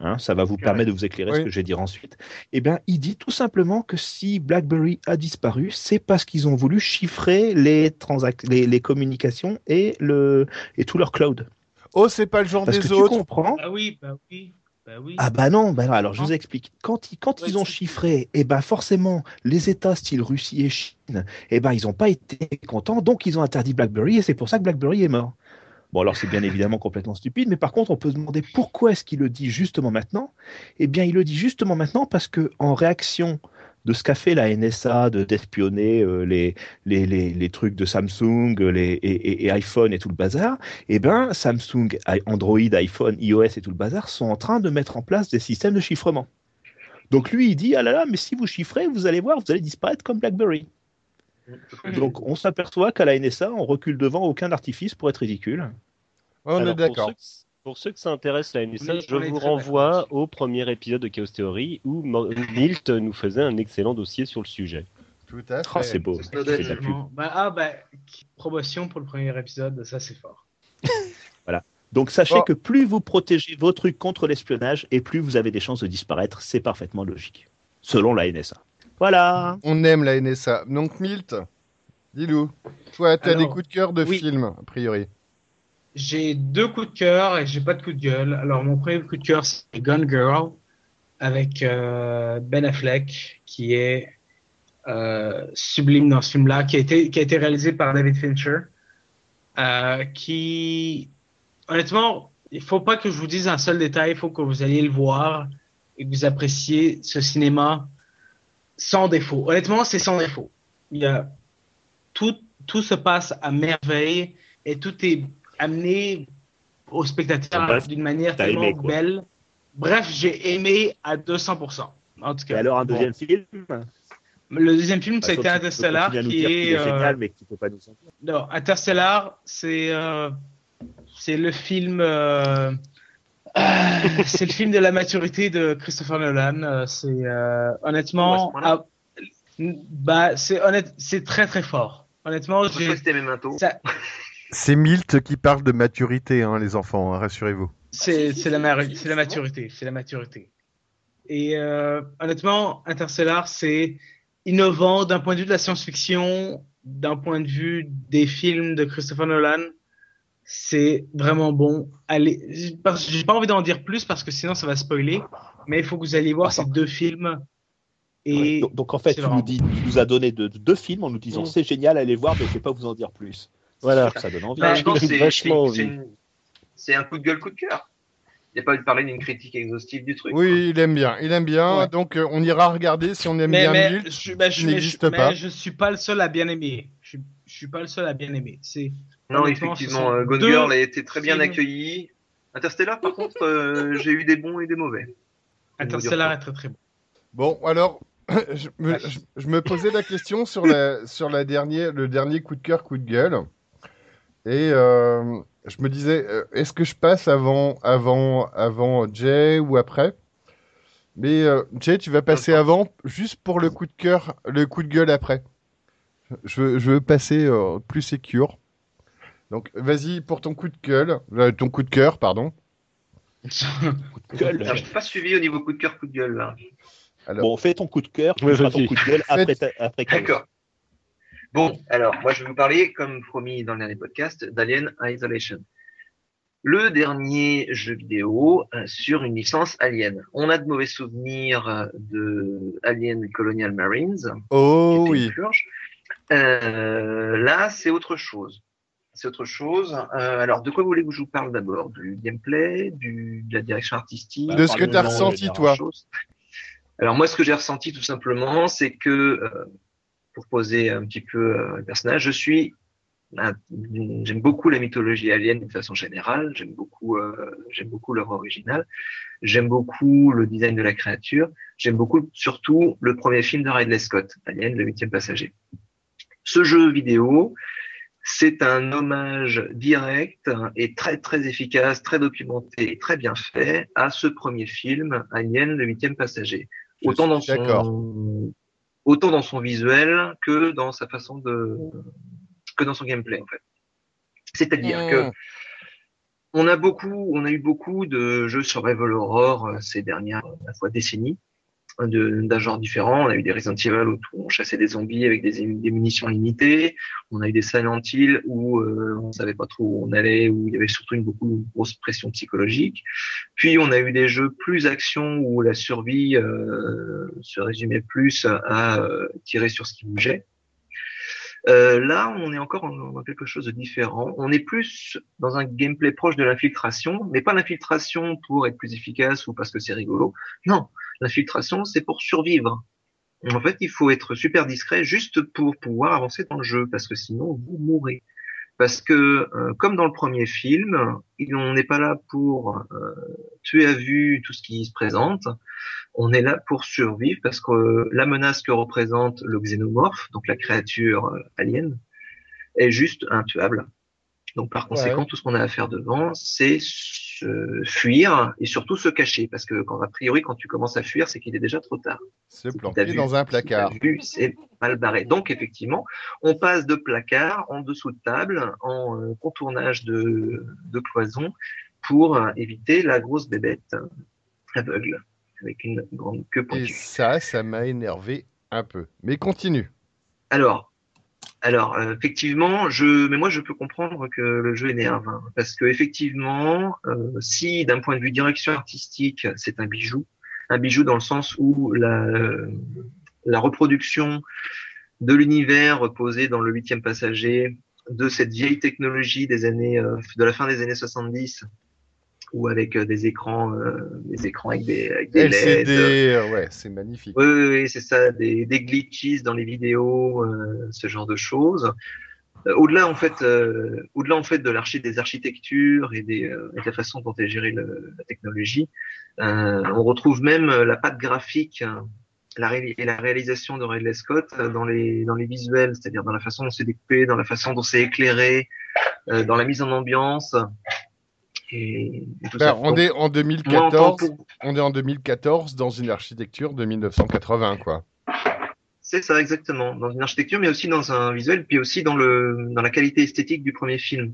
Hein, ça va vous permettre de vous éclairer ce Oui. que je vais dire ensuite. Eh bien, il dit tout simplement que si BlackBerry a disparu, c'est parce qu'ils ont voulu chiffrer les, les, les communications et, le, et tout leur cloud. Oh, c'est pas le genre Parce que des tu autres. comprends Bah oui, bah oui, bah oui. ah bah non, bah non, alors je vous explique. Quand ils, quand Ouais, ils ont chiffré, eh ben forcément, les États style Russie et Chine, eh ben ils n'ont pas été contents, donc ils ont interdit BlackBerry et c'est pour ça que BlackBerry est mort. Bon alors c'est bien évidemment complètement stupide, mais par contre on peut se demander pourquoi est-ce qu'il le dit justement maintenant Eh bien il le dit justement maintenant parce que en réaction de ce qu'a fait la NSA, de d'espionner euh, les, trucs de Samsung les, et, iPhone et tout le bazar, eh ben, Samsung, Android, iPhone, iOS et tout le bazar sont en train de mettre en place des systèmes de chiffrement. Donc lui, il dit, ah là là, mais si vous chiffrez, vous allez voir, vous allez disparaître comme BlackBerry. Donc on s'aperçoit qu'à la NSA, on recule devant aucun artifice pour être ridicule. On Alors, est d'accord. Pour ceux, que- pour ceux que ça intéresse la NSA, je vous renvoie au premier épisode de Chaos Theory où Milt nous faisait un excellent dossier sur le sujet. Tout à fait. Ah, c'est beau. C'est. Absolument. Bah, ah bah, promotion pour le premier épisode, ça c'est fort. Donc sachez Oh. que plus vous protégez vos trucs contre l'espionnage et plus vous avez des chances de disparaître, c'est parfaitement logique, selon la NSA. Voilà. On aime la NSA. Donc, Milt, dis-nous. Toi, t'as Alors, des coups de cœur de oui. films, a priori. J'ai deux coups de cœur et j'ai pas de coup de gueule. Alors mon premier coup de cœur c'est Gone Girl avec euh, Ben Affleck qui est euh, sublime dans ce film-là, qui a été qui a été réalisé par David Fincher, euh, qui honnêtement il faut pas que je vous dise un seul détail, il faut que vous alliez le voir et que vous appréciez ce cinéma sans défaut. Honnêtement c'est sans défaut. Il y a tout tout se passe à merveille et tout est amené au spectateur d'une manière tellement aimé, belle. Bref, j'ai aimé à 200%. En tout Et cas. alors un Bon. deuxième film? Le deuxième film, ça a été Interstellar, qui est. euh, génial, mais que tu peux pas nous en dire. Non, Interstellar, c'est euh, c'est le film. euh, c'est le film de la maturité de Christopher Nolan. euh, C'est euh, honnêtement, à ah, bah c'est honnête, c'est très très fort. Honnêtement, ça- C'est Milt qui parle de maturité, hein, les enfants, hein, rassurez-vous. C'est la, la maturité, c'est la maturité. Et euh, honnêtement, Interstellar, c'est innovant d'un point de vue de la science-fiction, d'un point de vue des films de Christopher Nolan. C'est vraiment bon. Allez, parce que j'ai pas envie d'en dire plus parce que sinon ça va spoiler. Mais il faut que vous alliez voir Attends. ces deux films. Et Donc, donc, en fait, tu nous, dis, tu nous as donné de- de- deux films en nous disant Mm. c'est génial, allez voir, mais je vais pas vous en dire plus. Voilà. Ça donne envie. Bah, je pense que c'est- un coup de gueule, coup de cœur. Il n'y a pas eu de parler d'une critique exhaustive du truc. Oui, il aime bien, il aime bien. Ouais. Donc, euh, on ira regarder si on aime mais, bien mais, je, bah, je, mais, je, n'existe mais pas. je suis pas le seul à bien aimer. Je, je suis pas le seul à bien aimer. C'est Non, effectivement, euh, Gone deux Girl a été très bien accueilli. Interstellar, par contre, euh, j'ai eu des bons et des mauvais. Interstellar est très très bon. Bon, alors, je me, je- je me posais la question sur, la, sur la dernière, le dernier coup de cœur, coup de gueule. Et euh, je me disais, euh, est-ce que je passe avant, avant, avant Jay ou après? Mais euh, Jay, tu vas passer avant, juste pour le coup de cœur, le coup de gueule après. Je, veux- je veux passer euh, plus secure. Donc, vas-y pour ton coup de gueule, euh, ton coup de cœur, pardon. Gueule. Alors, je n'ai pas suivi au niveau coup de cœur, coup de gueule. Là. Alors, Bon, fais ton coup de cœur, tu Ouais, feras ton coup de gueule après, ta- après. D'accord. Bon, alors, moi, je vais vous parler, comme promis dans le dernier podcast, d'Alien Isolation. Le dernier jeu vidéo euh, sur une licence Alien. On a de mauvais souvenirs euh, de Alien Colonial Marines, oh oui. Euh, là, c'est autre chose. C'est autre chose. Euh, alors, de quoi voulez-vous que je vous parle d'abord? Du gameplay, du, de la direction artistique? De ce que t'as en ressenti, toi. Alors moi, ce que j'ai ressenti tout simplement, c'est que euh, pour poser un petit peu euh, le personnage, je suis j'aime beaucoup la mythologie alien de façon générale. J'aime beaucoup euh, j'aime beaucoup l'œuvre originale. J'aime beaucoup le design de la créature. J'aime beaucoup surtout le premier film de Ridley Scott, Alien, le huitième passager. Ce jeu vidéo, c'est un hommage direct et très très efficace, très documenté et très bien fait à ce premier film, Alien, le huitième passager. Je Autant dans son autant dans son visuel que dans sa façon de que dans son gameplay en fait. C'est-à-dire Mmh. que on a beaucoup, on a eu beaucoup de jeux survival horror euh, ces dernières à la fois décennies d'un genre différent. On a eu des Resident Evil où on chassait des zombies avec des, munitions limitées. On a eu des Silent Hill où euh, on savait pas trop où on allait, où il y avait surtout une beaucoup grosse pression psychologique. Puis on a eu des jeux plus action où la survie euh, se résumait plus à euh, tirer sur ce qui bougeait. Euh, là, on est encore dans quelque chose de différent. On est plus dans un gameplay proche de l'infiltration, mais pas l'infiltration pour être plus efficace ou parce que c'est rigolo. Non, l'infiltration, c'est pour survivre. En fait, il faut être super discret juste pour pouvoir avancer dans le jeu, parce que sinon, vous mourrez. Parce que, euh, comme dans le premier film, il- on n'est pas là pour euh, tuer à vue tout ce qui se présente. On est là pour survivre, parce que euh, la menace que représente le xénomorphe, donc la créature euh, alien, est juste intuable. Donc par conséquent, tout ce qu'on a à faire devant, c'est se fuir et surtout se cacher, parce que quand a priori, quand tu commences à fuir, c'est qu'il est déjà trop tard. Se planquer vu, dans un placard. c'est mal barré. Donc effectivement, on passe de placard en dessous de table, en euh, contournage de, de cloison, pour euh, éviter la grosse bébête euh, aveugle avec une grande queue Et pointue. ça, ça m'a énervé Un peu. Mais continue. Alors, alors euh, effectivement, je, mais moi je peux comprendre que le jeu énerve, parce que effectivement, euh, si d'un point de vue direction artistique, c'est un bijou, un bijou dans le sens où la, la reproduction de l'univers posé dans le huitième passager, de cette vieille technologie des années, euh, de la fin des années 70, ou avec euh, des écrans, euh, des écrans avec des, avec des LED, LCD, euh, ouais, c'est magnifique. oui, oui, oui, c'est ça, des, des glitches dans les vidéos, euh, ce genre de choses. Euh, au-delà en fait, euh, au-delà en fait de l'archi des architectures et, des, euh, et de la façon dont est gérée le- la technologie, euh, on retrouve même la patte graphique euh, la ré- et la réalisation de Ridley Scott dans les dans les visuels, c'est-à-dire dans la façon dont c'est découpé, dans la façon dont c'est éclairé, euh, dans la mise en ambiance. Et, et tout Ben, ça. on Donc, est en moi, en tant 2014, que- pour- on est en 2014 dans une architecture de 1980, quoi. C'est ça, exactement. Dans une architecture, mais aussi dans un visuel, puis aussi dans le dans la qualité esthétique du premier film.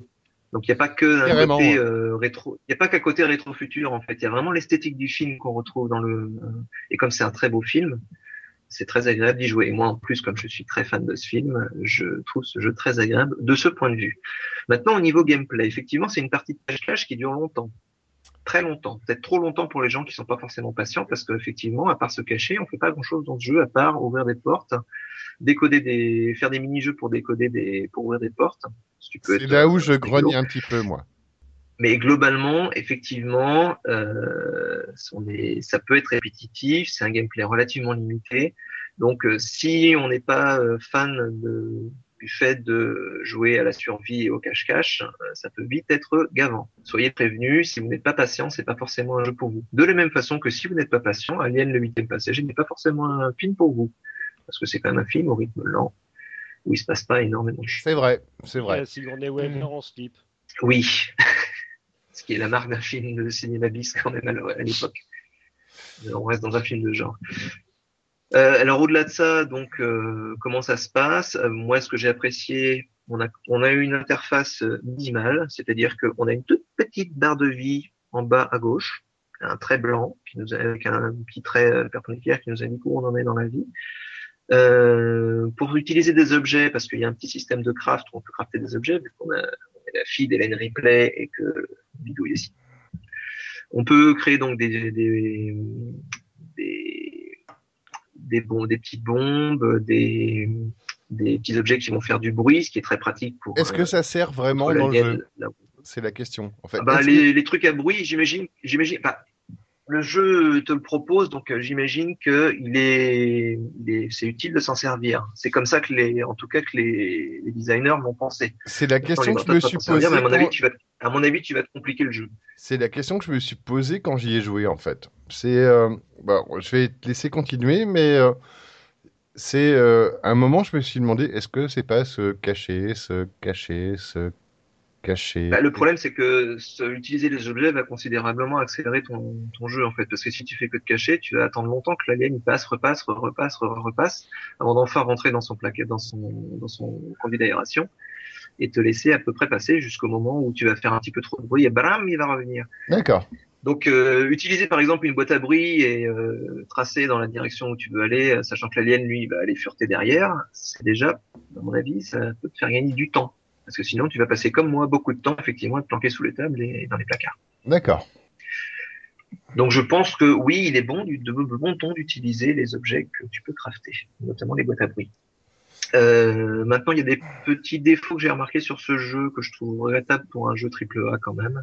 Donc il n'y a pas que un Carrément, côté euh, rétro, il n'y a pas qu'à côté rétro-futur en fait. Il y a vraiment l'esthétique du film qu'on retrouve dans le euh, et comme c'est un très beau film, c'est très agréable d'y jouer. Et moi en plus, comme je suis très fan de ce film, je trouve ce jeu très agréable de ce point de vue. Maintenant au niveau gameplay, effectivement, c'est une partie de cache-cache qui dure longtemps. Très longtemps, peut-être trop longtemps pour les gens qui sont pas forcément patients, parce qu'effectivement, à part se cacher, on fait pas grand-chose dans ce jeu à part ouvrir des portes, décoder des, faire des mini-jeux pour décoder des, pour ouvrir des portes. Si C'est là où euh, je grogne un petit peu, moi. Mais globalement, effectivement, euh, on est, ça peut être répétitif, c'est un gameplay relativement limité. Donc, euh, si on n'est pas euh, fan de, du fait de jouer à la survie et au cache-cache, euh, ça peut vite être gavant. Soyez prévenus, si vous n'êtes pas patient, c'est pas forcément un jeu pour vous. De la même façon que si vous n'êtes pas patient, Alien le huitième passager n'est pas forcément un film pour vous. Parce que c'est quand même un film au rythme lent, où il se passe pas énormément de choses. C'est vrai, c'est vrai. Ouais, Sigourney Weaver en slip. Oui. Ce qui est la marque d'un film de cinéma bis quand même à l'époque. On reste dans un film de genre. Euh, alors au-delà de ça, donc euh, comment ça se passe? Euh, Moi, ce que j'ai apprécié, on a on a eu une interface euh, minimale, c'est-à-dire qu'on a une toute petite barre de vie en bas à gauche, un trait blanc qui nous avec un petit trait euh, perpendiculaire qui nous indique où on en est dans la vie. Euh, pour utiliser des objets, parce qu'il y a un petit système de craft où on peut crafter des objets, vu qu'on a est la fille d'Hélène Ripley et que Bidouille aussi. On peut créer donc des des des des, bons, des petites bombes, des des petits objets qui vont faire du bruit, ce qui est très pratique pour. Est-ce que euh, ça sert vraiment dans le jeu C'est la question. En fait, ah bah, les, les trucs à bruit, j'imagine, j'imagine. Bah, le jeu te le propose, donc euh, j'imagine que il est, c'est utile de s'en servir. C'est comme ça que les, en tout cas que les, les designers m'ont pensé. c'est la question que je me suis posée. à mon avis, tu vas, te- à mon avis, tu vas te compliquer le jeu. C'est la question que je me suis posée quand j'y ai joué en fait. C'est, euh, bon, je vais te laisser continuer, mais euh, c'est euh, à un moment je me suis demandé est-ce que c'est pas se cacher, se cacher, se Bah, le problème, c'est que utiliser les objets va considérablement accélérer ton, ton jeu, en fait. Parce que si tu fais que de cacher, tu vas attendre longtemps que l'alien passe, repasse, re- repasse, re- repasse, avant d'enfin rentrer dans son plaquet, dans son, dans son conduit d'aération, et te laisser à peu près passer jusqu'au moment où tu vas faire un petit peu trop de bruit et bram, il va revenir. D'accord. Donc, euh, utiliser par exemple une boîte à bruit et euh, tracer dans la direction où tu veux aller, euh, sachant que l'alien, lui, va aller fureter derrière, c'est déjà, à mon avis, ça peut te faire gagner du temps. Parce que sinon, tu vas passer comme moi beaucoup de temps, effectivement, à te planquer sous les tables et dans les placards. D'accord. Donc, je pense que oui, il est bon, du, de, de bon ton d'utiliser les objets que tu peux crafter, notamment les boîtes à bruit. Euh, maintenant, il y a des petits défauts que j'ai remarqués sur ce jeu que je trouve regrettable pour un jeu triple A quand même.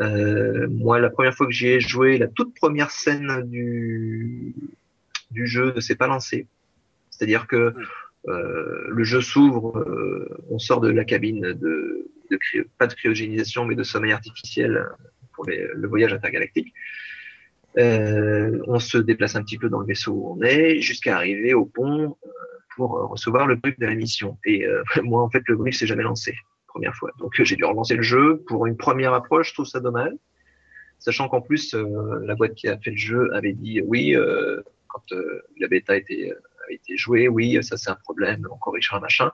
Euh, moi, la première fois que j'y ai joué, la toute première scène du, du jeu ne s'est pas lancée. C'est-à-dire que le jeu s'ouvre, euh, on sort de la cabine de, de cryo- pas de cryogénisation, mais de sommeil artificiel pour les- le voyage intergalactique. Euh, on se déplace un petit peu dans le vaisseau où on est, jusqu'à arriver au pont euh, pour euh, recevoir le brief de la mission. Et euh, moi, en fait, le brief s'est jamais lancé première fois. Donc euh, j'ai dû relancer le jeu pour une première approche. Je trouve ça dommage, sachant qu'en plus euh, la boîte qui a fait le jeu avait dit oui euh, quand euh, la bêta était avait été jouée, oui ça c'est un problème, on corrigera machin.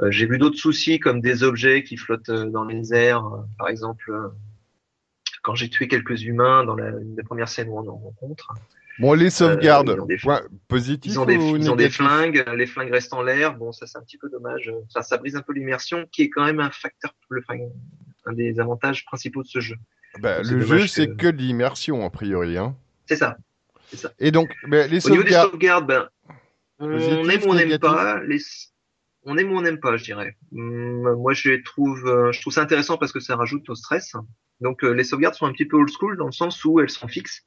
Euh, j'ai vu d'autres soucis comme des objets qui flottent euh, dans les airs, euh, par exemple. quand j'ai tué quelques humains dans la, une des premières scènes où on en rencontre, Bon, les sauvegardes, Euh, ils positif Ils ont des, ou ils ont des négatif flingues, les flingues restent en l'air. Bon, ça c'est un petit peu dommage. Ça, ça brise un peu l'immersion, qui est quand même un facteur, le, enfin, un des avantages principaux de ce jeu. Bah, c'est Le jeu, que- c'est que de l'immersion, a priori. Hein. C'est ça. Et donc, bah, les Au niveau des sauvegardes, sauvegardes, ben, on aime ou on n'aime pas. Les... On aime ou on n'aime pas, je dirais. Hum, moi, je trouve, euh, je trouve ça intéressant parce que ça rajoute au stress. Donc, euh, les sauvegardes sont un petit peu old school dans le sens où elles sont fixes.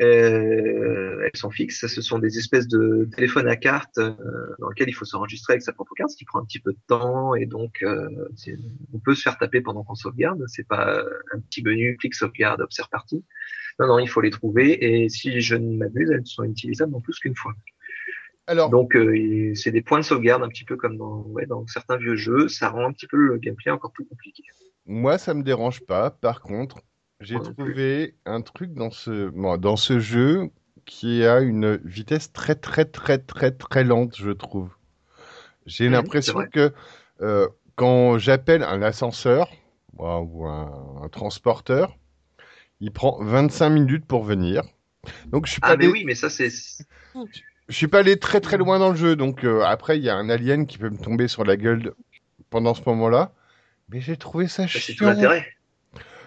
Euh, elles sont fixes. Ce sont des espèces de téléphones à carte euh, dans lesquels il faut s'enregistrer avec sa propre carte, ce qui prend un petit peu de temps et donc euh, on peut se faire taper pendant qu'on sauvegarde. C'est pas un petit menu clic sauvegarde observe partie. Non, non, il faut les trouver et si je ne m'abuse, elles sont utilisables en plus qu'une fois. Alors, Donc euh, c'est des points de sauvegarde un petit peu comme dans, ouais, dans certains vieux jeux. Ça rend un petit peu le gameplay encore plus compliqué. moi, ça me dérange pas. Par contre, j'ai trouvé un truc dans ce, bon, dans ce jeu qui a une vitesse très, très, très, très, très lente, je trouve. J'ai Mhm, l'impression que euh, quand j'appelle un ascenseur ou un- ou un, un transporteur, il prend 25 minutes pour venir. Donc, je suis pas Ah mais oui, mais ça c'est Je suis pas allé très très loin dans le jeu, donc euh, après il y a un alien qui peut me tomber sur la gueule pendant ce moment-là, mais j'ai trouvé ça Bah, c'est tout chiant. l'intérêt.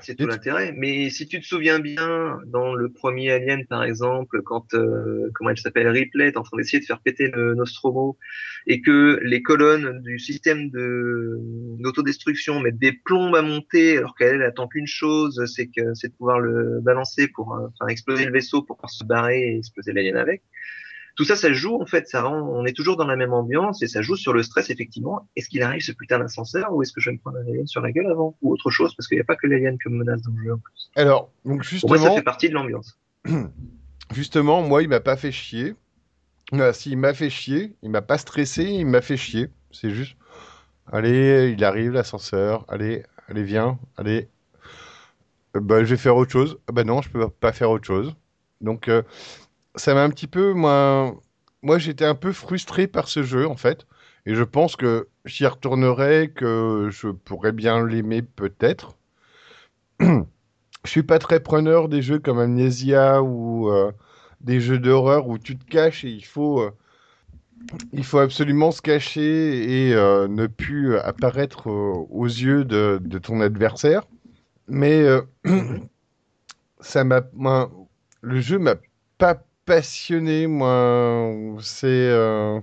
C'est tout l'intérêt. Mais si tu te souviens bien, dans le premier Alien, par exemple, quand euh, comment elle s'appelle Ripley est en train d'essayer de faire péter le Nostromo et que les colonnes du système de d'autodestruction mettent des plombes à monter, alors qu'elle elle attend qu'une chose, c'est que c'est de pouvoir le balancer pour euh, faire exploser le vaisseau pour pouvoir se barrer et exploser l'alien avec. Tout ça, ça joue en fait, ça rend, on est toujours dans la même ambiance et ça joue sur le stress effectivement. Est-ce qu'il arrive ce putain d'ascenseur ou est-ce que je vais me prendre un alien sur la gueule avant ou autre chose parce qu'il n'y a pas que l'alien comme menace dans le jeu en plus. Alors, donc Pour moi, ça justement, fait partie de l'ambiance. justement, moi il m'a pas fait chier. Euh, S'il m'a fait chier, il m'a pas stressé, il m'a fait chier. C'est juste, allez, il arrive l'ascenseur, allez, allez viens, allez. Euh, bah, je vais faire autre chose. Ah bah non, je peux pas faire autre chose. Donc euh, ça m'a un petit peu, moi, moi j'étais un peu frustré par ce jeu en fait, et je pense que j'y retournerai, que je pourrais bien l'aimer peut-être. Je suis pas très preneur des jeux comme Amnesia ou euh, des jeux d'horreur où tu te caches et il faut, euh, il faut absolument se cacher et euh, ne plus apparaître aux yeux de, de ton adversaire. Mais ça m'a, le jeu m'a pas passionné, moi. C'est euh,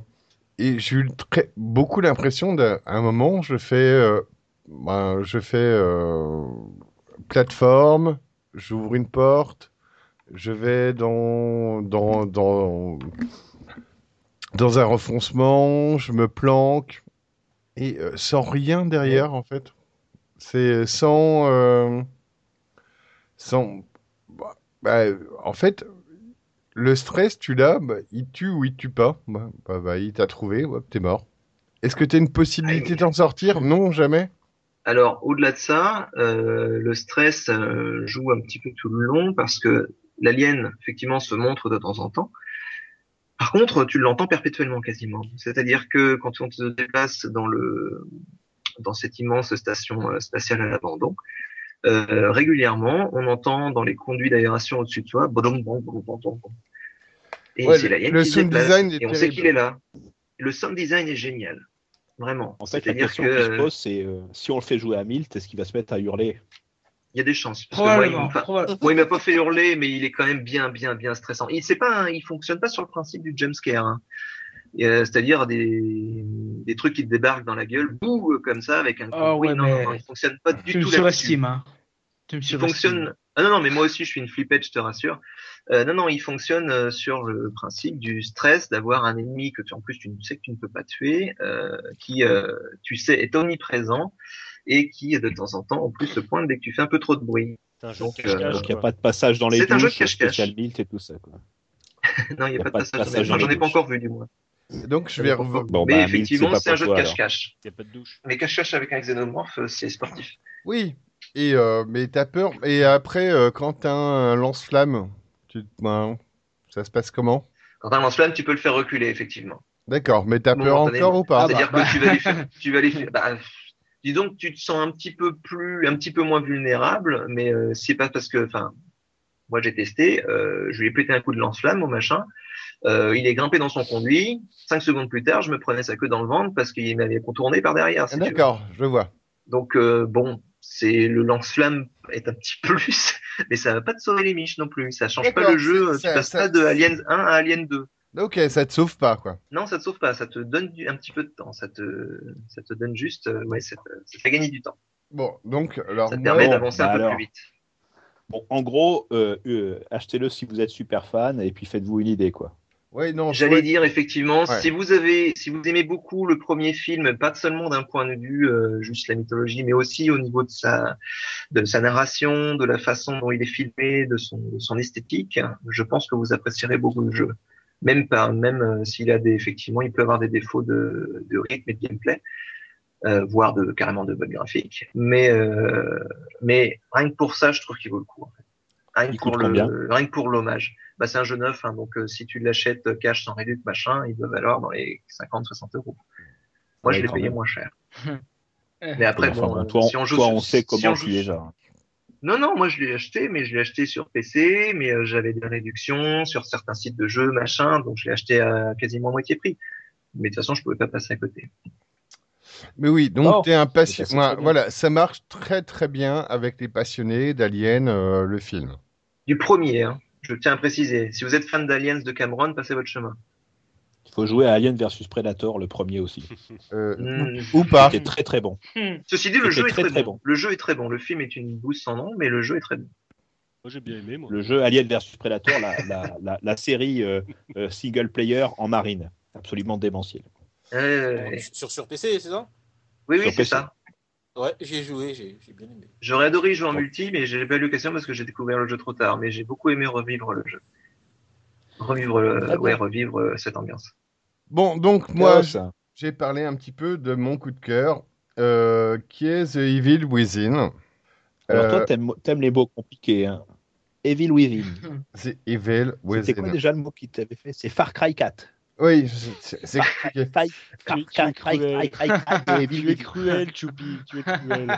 et j'ai eu beaucoup l'impression d'à un moment, je fais, euh, ben, je fais euh, plateforme, j'ouvre une porte, je vais dans, dans, dans, dans un renfoncement, je me planque, et sans rien derrière, en fait. C'est sans, sans, bah, en fait, le stress, tu l'as, bah, il tue ou il tue pas. Bah, bah, bah, il t'a trouvé, t'es mort. Est-ce que tu as une possibilité d'en sortir? Non, jamais. Alors, au-delà de ça, euh, le stress euh, joue un petit peu tout le long parce que l'alien, effectivement, se montre de temps en temps. Par contre, tu l'entends perpétuellement quasiment. C'est-à-dire que quand on se déplace dans cette immense station euh, spatiale à l'abandon, euh, régulièrement, on entend dans les conduits d'aération au-dessus de soi, bodom, bodom, bodom. et Ouais, c'est l'alien le qui se sound déplace, design est et on sait qu'il est là. Le sound design est génial, vraiment. En fait, la question que qui se pose, c'est euh, si on le fait jouer à Milt, est-ce qu'il va se mettre à hurler? Il y a des chances. Parce que moi, il Probablement. m'a- Bon, pas fait hurler, mais il est quand même bien, bien, bien stressant. Il pas, il fonctionne pas sur le principe du jumpscare. Hein. Et, euh, C'est-à-dire des, des trucs qui te débarquent dans la gueule, bouh, comme ça, avec un Ah bruit. ouais, non, mais non, non, il fonctionne pas du Tu me tout là-dessus. surestimes, hein. Tu me Il surestimes. fonctionne. Ah non, non, mais moi aussi, je suis une flippette, je te rassure. Euh, non, non, il fonctionne euh, sur le principe du stress d'avoir un ennemi que tu, en plus, tu sais que tu ne peux pas tuer, euh, qui, euh, tu sais, est omniprésent et qui, de temps en temps, en plus, se pointe dès que tu fais un peu trop de bruit. C'est un jeu Donc, de cache-cache, euh, Donc il n'y a pas de passage dans les C'est un jeu de douches, cache-cache. spécial Milt et tout ça. Quoi. non, il n'y Y a, a pas pas de passage. passage J'en dans les ai pas douches. encore vu, du moins. Donc je vais revoir. Bon, mais bah, effectivement, c'est un jeu de cache-cache. Il n'y a pas de douche. Mais cache-cache avec un xénomorphe, euh, c'est sportif. Oui. Et euh, mais t'as peur. Et après, euh, quand t'as un lance-flamme, tu... ben, ça se passe comment? Quand t'as un lance-flamme, tu peux le faire reculer, effectivement. D'accord. Mais t'as peur encore ou pas? C'est-à-dire bah. que tu vas les faire, tu vas les faire, bah, dis donc, tu te sens un petit peu plus, un petit peu moins vulnérable, mais euh, c'est pas parce que, enfin, Moi, j'ai testé, euh, je lui ai pété un coup de lance-flamme au machin. Euh, il est grimpé dans son conduit. Cinq secondes plus tard, je me prenais sa queue dans le ventre parce qu'il m'avait contourné par derrière. si. D'accord, je vois. Donc euh, bon, c'est le lance-flamme est un petit plus, mais ça va pas te sauver les miches non plus. Ça change pas le jeu. c'est- Tu ça- passes ça- pas de Alien 1 à Alien 2. Ok, ça te sauve pas, quoi. Non, ça te sauve pas. Ça te donne du- un petit peu de temps. Ça te, ça te donne juste, euh, ouais, ça te, fait gagner du temps. Bon, donc, alors, Ça te moi, permet d'avancer bah un peu alors. plus vite. Bon, en gros, euh, euh, achetez-le si vous êtes super fan et puis faites-vous une idée, quoi. Ouais, non, J'allais dire effectivement, Ouais. si vous avez, si vous aimez beaucoup le premier film, pas seulement d'un point de vue euh, juste la mythologie, mais aussi au niveau de sa, de sa narration, de la façon dont il est filmé, de son, de son esthétique, je pense que vous apprécierez beaucoup le jeu. Même pas, même euh, s'il a des, effectivement, il peut avoir des défauts de, de rythme et de gameplay, euh, voire de carrément de bug graphique. Mais, euh, mais rien que pour ça, je trouve qu'il vaut le coup. en fait. Rien que pour le, rien que pour l'hommage. Bah, c'est un jeu neuf, hein, donc euh, si tu l'achètes cash sans réduc, machin, il doit valoir dans les 50-60 euros. Moi, Ouais, je l'ai payé même. moins cher. Mais après, Enfin, bon, bon, toi, si on joue toi, sur- on sait si comment on tu joue- es déjà. Non, non, moi je l'ai acheté, mais je l'ai acheté sur PC, mais euh, j'avais des réductions sur certains sites de jeux, machin, donc je l'ai acheté à quasiment moitié prix. Mais de toute façon, je pouvais pas passer à côté. Mais oui, donc Oh, t'es un passionné. Voilà, ça marche très très bien avec les passionnés d'Alien, euh, le film. Du premier, hein, je tiens à préciser, si vous êtes fan d'Aliens de Cameron, passez votre chemin. Il faut jouer à Alien versus Predator, le premier aussi. Euh, Hmm. Ou pas. C'était très très bon. Ceci dit, le jeu est très, très, très bon. bon. Le jeu est très bon. Le film est une bouse sans nom, mais le jeu est très bon. Moi, j'ai bien aimé, moi. Le jeu Alien versus Predator, la, la, la, la série euh, euh, single player en marine. Absolument démentiel. Euh, Sur, sur PC, c'est ça? Oui, oui, c'est ça. Ouais, j'ai joué, j'ai bien aimé. J'aurais adoré jouer en multi, mais j'ai pas eu l'occasion parce que j'ai découvert le jeu trop tard. Mais j'ai beaucoup aimé revivre le jeu. Revivre, le- bien. ouais, revivre euh, cette ambiance. Bon, donc moi, j'ai parlé un petit peu de mon coup de cœur, euh, qui est The Evil Within. Alors toi, Euh, t'aimes t'aimes les mots compliqués. Hein. Evil Within. The Evil C'était quoi Within. déjà le mot qui t'avait fait? C'est Far Cry 4. Oui, c'est compliqué. Tu- tu es cruel. Choupi, tu es cruel.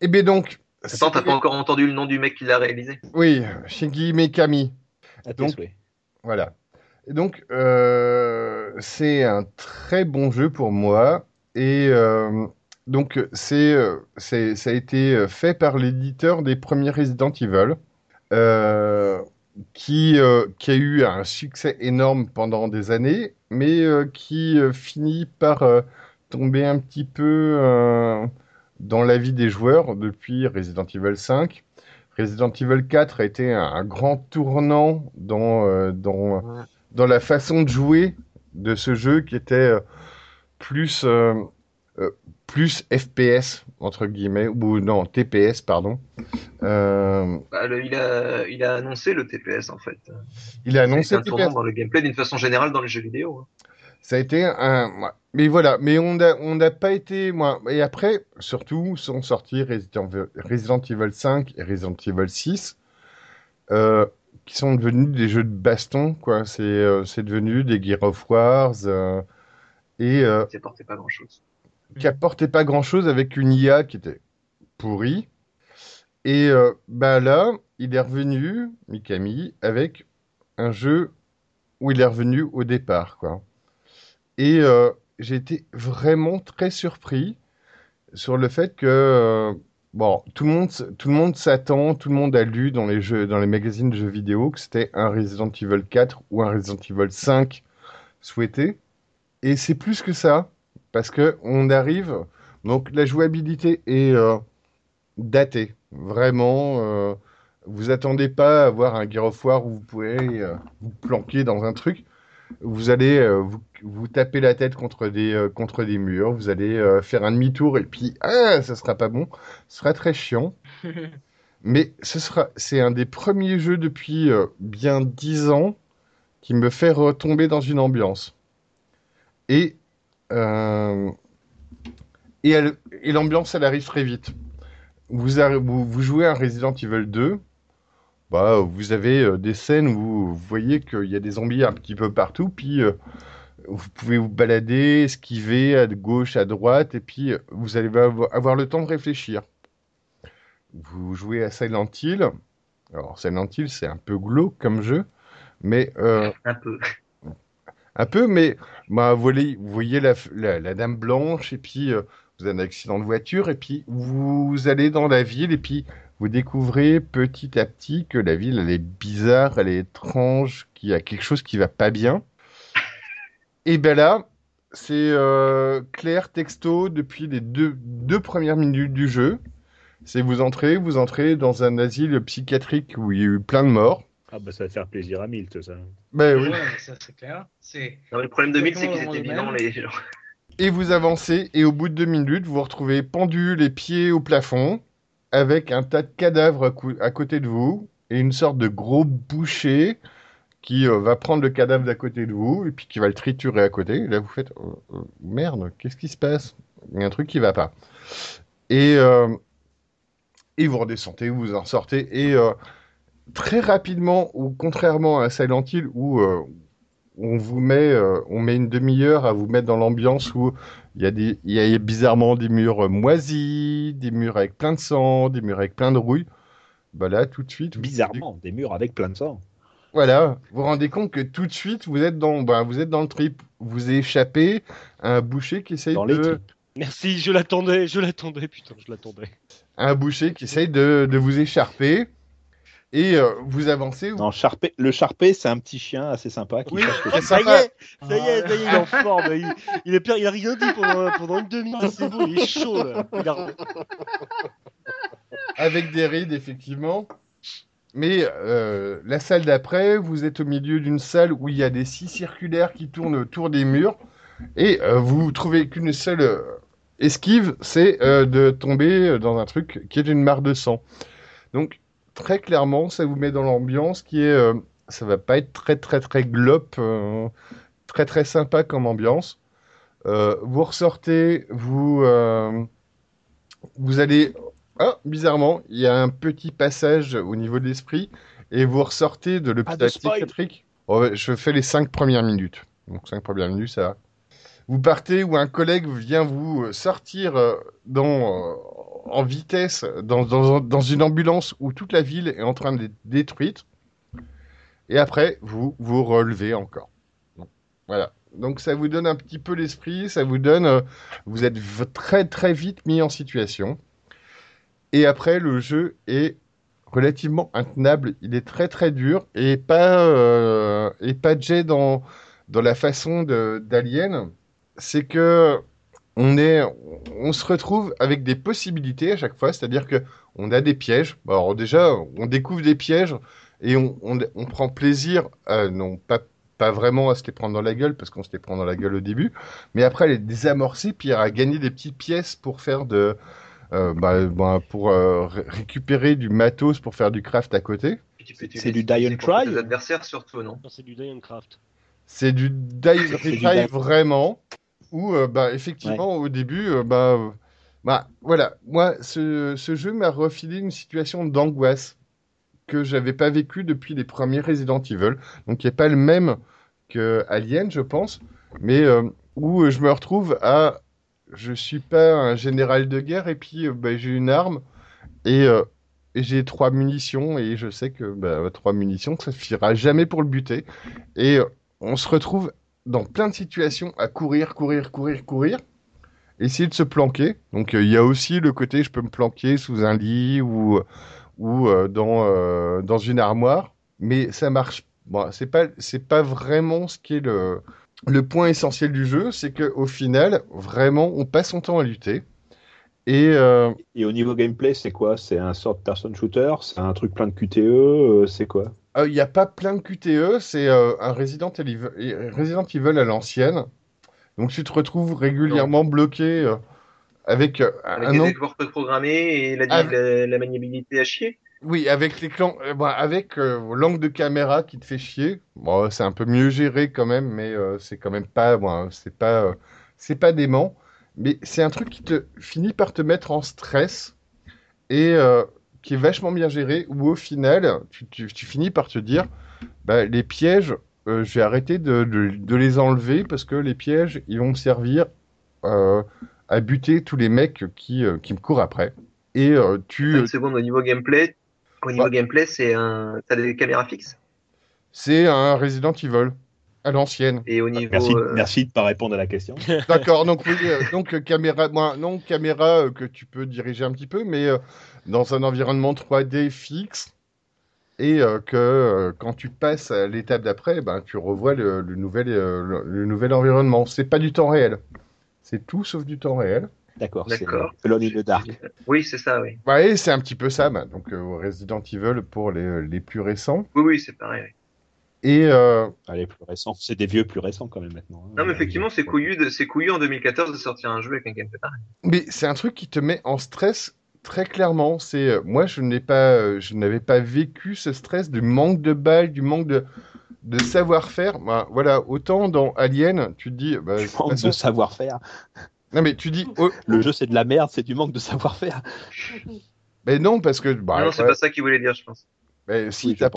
Et bien donc, Attends, t'as pas encore entendu le nom du mec qui l'a réalisé oui, Shinji Mikami. Tes Donc-. Voilà. Et donc, euh, c'est un très bon jeu pour moi. Et euh, donc, c'est, euh, c'est, ça a été fait par l'éditeur des premiers Resident Evil, euh, qui, euh, qui a eu un succès énorme pendant des années, mais euh, qui euh, finit par tomber un petit peu dans la vie des joueurs depuis Resident Evil 5. Resident Evil 4 a été un, un grand tournant dans, dans, dans la façon de jouer de ce jeu qui était plus, plus FPS, entre guillemets, ou non, TPS, pardon. Euh, Bah, le- il, a, il a annoncé le TPS en fait. il a annoncé le TPS. dans le gameplay d'une façon générale dans les jeux vidéo. hein. Ça a été un. Mais voilà, mais on n'a on n'a pas été. Moi, et après, surtout, sont sortis Resident, Evil 5 et Resident Evil 6, euh, qui sont devenus des jeux de baston, quoi. C'est euh, devenu des Gear of Wars, euh, et euh, Ça portait pas grand chose. Qui apportait pas grand-chose avec une IA qui était pourrie. Et euh, bah là, il est revenu, Mikami, avec un jeu où il est revenu au départ, quoi. Et euh, j'ai été vraiment très surpris sur le fait que euh, bon, tout le monde, tout le monde s'attend, tout le monde a lu dans les jeux, dans les magazines de jeux vidéo que c'était un Resident Evil 4 ou un Resident Evil 5 souhaité. Et c'est plus que ça, parce que on arrive. Donc la jouabilité est euh, datée, vraiment. euh, vous attendez pas à avoir un Gear of War où vous pouvez euh, vous planquer dans un truc. Vous allez vous, vous taper la tête contre des, contre des murs, vous allez faire un demi-tour et puis ah, ça sera pas bon, ce sera très chiant. Mais ce sera, c'est un des premiers jeux depuis bien dix ans qui me fait retomber dans une ambiance. Et, et, elle- et l'ambiance, elle arrive très vite. Vous, jouez à Resident Evil 2, bah, vous avez euh, des scènes où vous voyez qu'il y a des zombies un petit peu partout, puis euh, vous pouvez vous balader, esquiver à gauche, à droite, et puis euh, vous allez avoir le temps de réfléchir. vous jouez à Silent Hill. Alors Silent Hill, c'est un peu glauque comme jeu, mais euh. Un peu, mais bah, vous, voyez, vous voyez la, la, la dame blanche, et puis euh, vous avez un accident de voiture, et puis vous allez dans la ville, et puis vous découvrez petit à petit que la ville, elle est bizarre, elle est étrange, qu'il y a quelque chose qui va pas bien. Et ben là, c'est euh, clair texto depuis les deux, deux premières minutes du jeu. C'est vous entrez, vous entrez dans un asile psychiatrique où il y a eu plein de morts. Ah bah ça va faire plaisir à Milt, ça. Ben oui. Ouais, ça c'est clair. Non, le problème de c'est qu'ils étaient les gens. Et vous avancez, et au bout de deux minutes, vous vous retrouvez pendu les pieds au plafond, avec un tas de cadavres à côté de vous, et une sorte de gros boucher qui euh, va prendre le cadavre d'à côté de vous, et puis qui va le triturer à côté. Et là, vous faites oh, oh, merde, qu'est-ce qui se passe? Il y a un truc qui va pas. Et, euh, et vous redescendez, vous en sortez, et euh, très rapidement, ou contrairement à Silent Hill, où euh, on vous met, euh, on met une demi-heure à vous mettre dans l'ambiance où il y a des, il y a bizarrement des murs moisis, des murs avec plein de sang, des murs avec plein de rouille. Bah là, tout de suite, Bizarrement, des murs avec plein de sang. voilà, vous vous rendez compte que tout de suite, vous êtes dans, bah, vous êtes dans le trip. Vous échappez à un boucher qui essaye Dans les de, tripes. Merci, je l'attendais, je l'attendais, putain, je l'attendais. un boucher qui essaye de, de vous écharper. Et euh, vous avancez. Non, le Charpé, c'est un petit chien assez sympa qui Oui, cherche le très ça y est, ça y est, ça y est, il est en forme. Il, il, est pire, il a rien dit pendant, pendant une demi-heure, c'est bon, il est chaud là. Avec des rides, effectivement. Mais euh, la salle d'après, vous êtes au milieu d'une salle où il y a des scies circulaires qui tournent autour des murs. Et euh, vous trouvez qu'une seule euh, esquive, c'est euh, de tomber dans un truc qui est une mare de sang. Donc, très clairement, ça vous met dans l'ambiance qui est. euh, ça va pas être très, très, très glop, euh, très, très sympa comme ambiance. Euh, vous ressortez, vous, vous allez ah, bizarrement, il y a un petit passage au niveau de l'esprit et vous ressortez de Pas l'hôpital psychiatrique. Oh, je fais les cinq premières minutes. Donc cinq premières minutes, ça va. Vous partez où un collègue vient vous sortir dans, en vitesse dans, une ambulance où toute la ville est en train d'être détruite. Et après, vous vous relevez encore. Voilà. Donc ça vous donne un petit peu l'esprit, ça vous donne... euh, vous êtes très très vite mis en situation. Et après, le jeu est relativement intenable. Il est très très dur et pas, euh, et pas jet dans, dans la façon d'Alien. C'est que on, est, on se retrouve avec des possibilités à chaque fois, c'est-à-dire que on a des pièges. Alors déjà, on découvre des pièges et on, on, on prend plaisir, à, non pas, pas vraiment à se les prendre dans la gueule, parce qu'on se les prend dans la gueule au début, mais après les désamorcer, puis à gagner des petites pièces pour faire de, euh, bah, bah, pour euh, ré- récupérer du matos pour faire du craft à côté. C'est du die and try adversaires surtout, non? Non, C'est du Die Craft. C'est du die retry die- vraiment, où bah, bah, effectivement au début, euh, bah, euh, bah, voilà, moi ce, ce jeu m'a refilé une situation d'angoisse que j'avais pas vécu depuis les premiers Resident Evil, donc qui est pas le même que Alien, je pense, mais euh, où je me retrouve à, je suis pas un général de guerre et puis euh, bah, j'ai une arme et, euh, et j'ai trois munitions et je sais que bah, trois munitions ça suffira jamais pour le buter. Et euh, on se retrouve dans plein de situations à courir, courir, courir, courir, essayer de se planquer. Donc euh, il y a aussi le côté je peux me planquer sous un lit ou ou euh, dans euh, dans une armoire, mais ça marche. Bon, c'est pas c'est pas vraiment ce qui est le le point essentiel du jeu, c'est que au final, vraiment, on passe son temps à lutter. Et Et au niveau gameplay, c'est quoi? C'est un sort de person shooter? C'est un truc plein de QTE C'est quoi? Euh, il n'y a pas plein de QTE, c'est euh, un Resident Evil, Resident Evil à l'ancienne. Donc tu te retrouves régulièrement bloqué euh, avec, euh, Avec un des an- efforts programmés et la, la, la maniabilité à chier. Oui, avec les clans, euh, bah, avec euh, l'angle de caméra qui te fait chier. Bon, c'est un peu mieux géré quand même, mais euh, c'est quand même pas, bon, c'est pas, euh, c'est pas dément. Mais c'est un truc qui te finit par te mettre en stress et euh, qui est vachement bien géré. Où au final, tu, tu- tu finis par te dire, bah, les pièges, euh, je vais arrêter de, de- de les enlever parce que les pièges, ils vont me servir euh, à buter tous les mecs qui, euh, qui me courent après. Et euh, tu, Une seconde au niveau gameplay. Au niveau Bah. gameplay, c'est un. T'as des caméras fixes? c'est un Resident Evil à l'ancienne. Et au niveau. Merci, euh, merci de pas répondre à la question. D'accord, donc oui, euh, donc caméra, moi, non caméra euh, que tu peux diriger un petit peu, mais euh, dans un environnement 3D fixe, et euh, que euh, quand tu passes à l'étape d'après, ben tu revois le, le nouvel, euh, le, le nouvel environnement. C'est pas du temps réel, c'est tout sauf du temps réel. D'accord, c'est D'accord. Alone in the Dark. Oui, c'est ça, oui. Ouais, c'est un petit peu ça, ben, donc euh, Resident Evil pour les, les plus récents. Oui, oui, c'est pareil. oui. Et euh, Allez, plus récent. C'est des vieux plus récents quand même maintenant. hein. Non, mais effectivement, c'est couillu, de... c'est couillu en 2014 de sortir un jeu avec un gameplay pareil. Mais c'est un truc qui te met en stress très clairement. C'est euh, moi, je n'ai pas, euh, je n'avais pas vécu ce stress du manque de balles, du manque de, de savoir-faire. Ben, voilà, autant dans Alien, tu te dis, bah, de Du manque de savoir-faire. non mais tu dis, oh, Le jeu, c'est de la merde, c'est du manque de savoir-faire. mais non parce que, bah, non, non, c'est ouais, pas ça qu'il voulait dire, je pense. Mais si Oui, bah,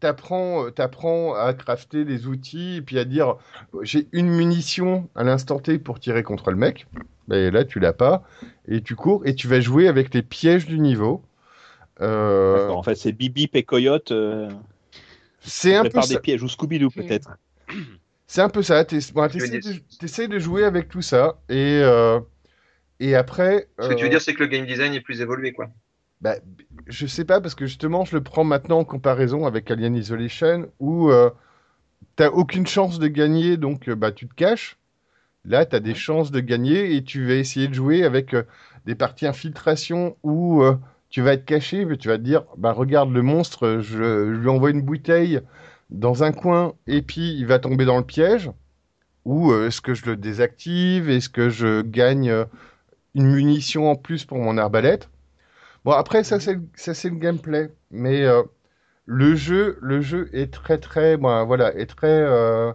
t'apprends, euh, t'apprends à crafter des outils et puis à dire, j'ai une munition à l'instant T pour tirer contre le mec. Mais là, tu l'as pas et tu cours et tu vas jouer avec les pièges du niveau. Euh, En fait, c'est Bibi et Coyote. Euh, c'est un peu ça. des pièges ou Scooby-Doo peut-être. C'est un peu ça. Bon, T'essayes dire- de, jouer avec tout ça et euh, et après. Ce que tu veux euh, dire, c'est que le game design est plus évolué, quoi. Bah, je sais pas parce que justement, je le prends maintenant en comparaison avec Alien Isolation où euh, t'as aucune chance de gagner, donc euh, bah tu te caches. Là, t'as des chances de gagner et tu vas essayer de jouer avec euh, des parties infiltration où euh, tu vas être caché, mais tu vas te dire, bah regarde le monstre, je, je lui envoie une bouteille dans un coin et puis il va tomber dans le piège. Ou euh, est-ce que je le désactive? Est-ce que je gagne une munition en plus pour mon arbalète? Bon, après, ça, c'est le- ça, c'est le gameplay. Mais euh, le jeu, le jeu est très, très, bon, voilà, est très, euh,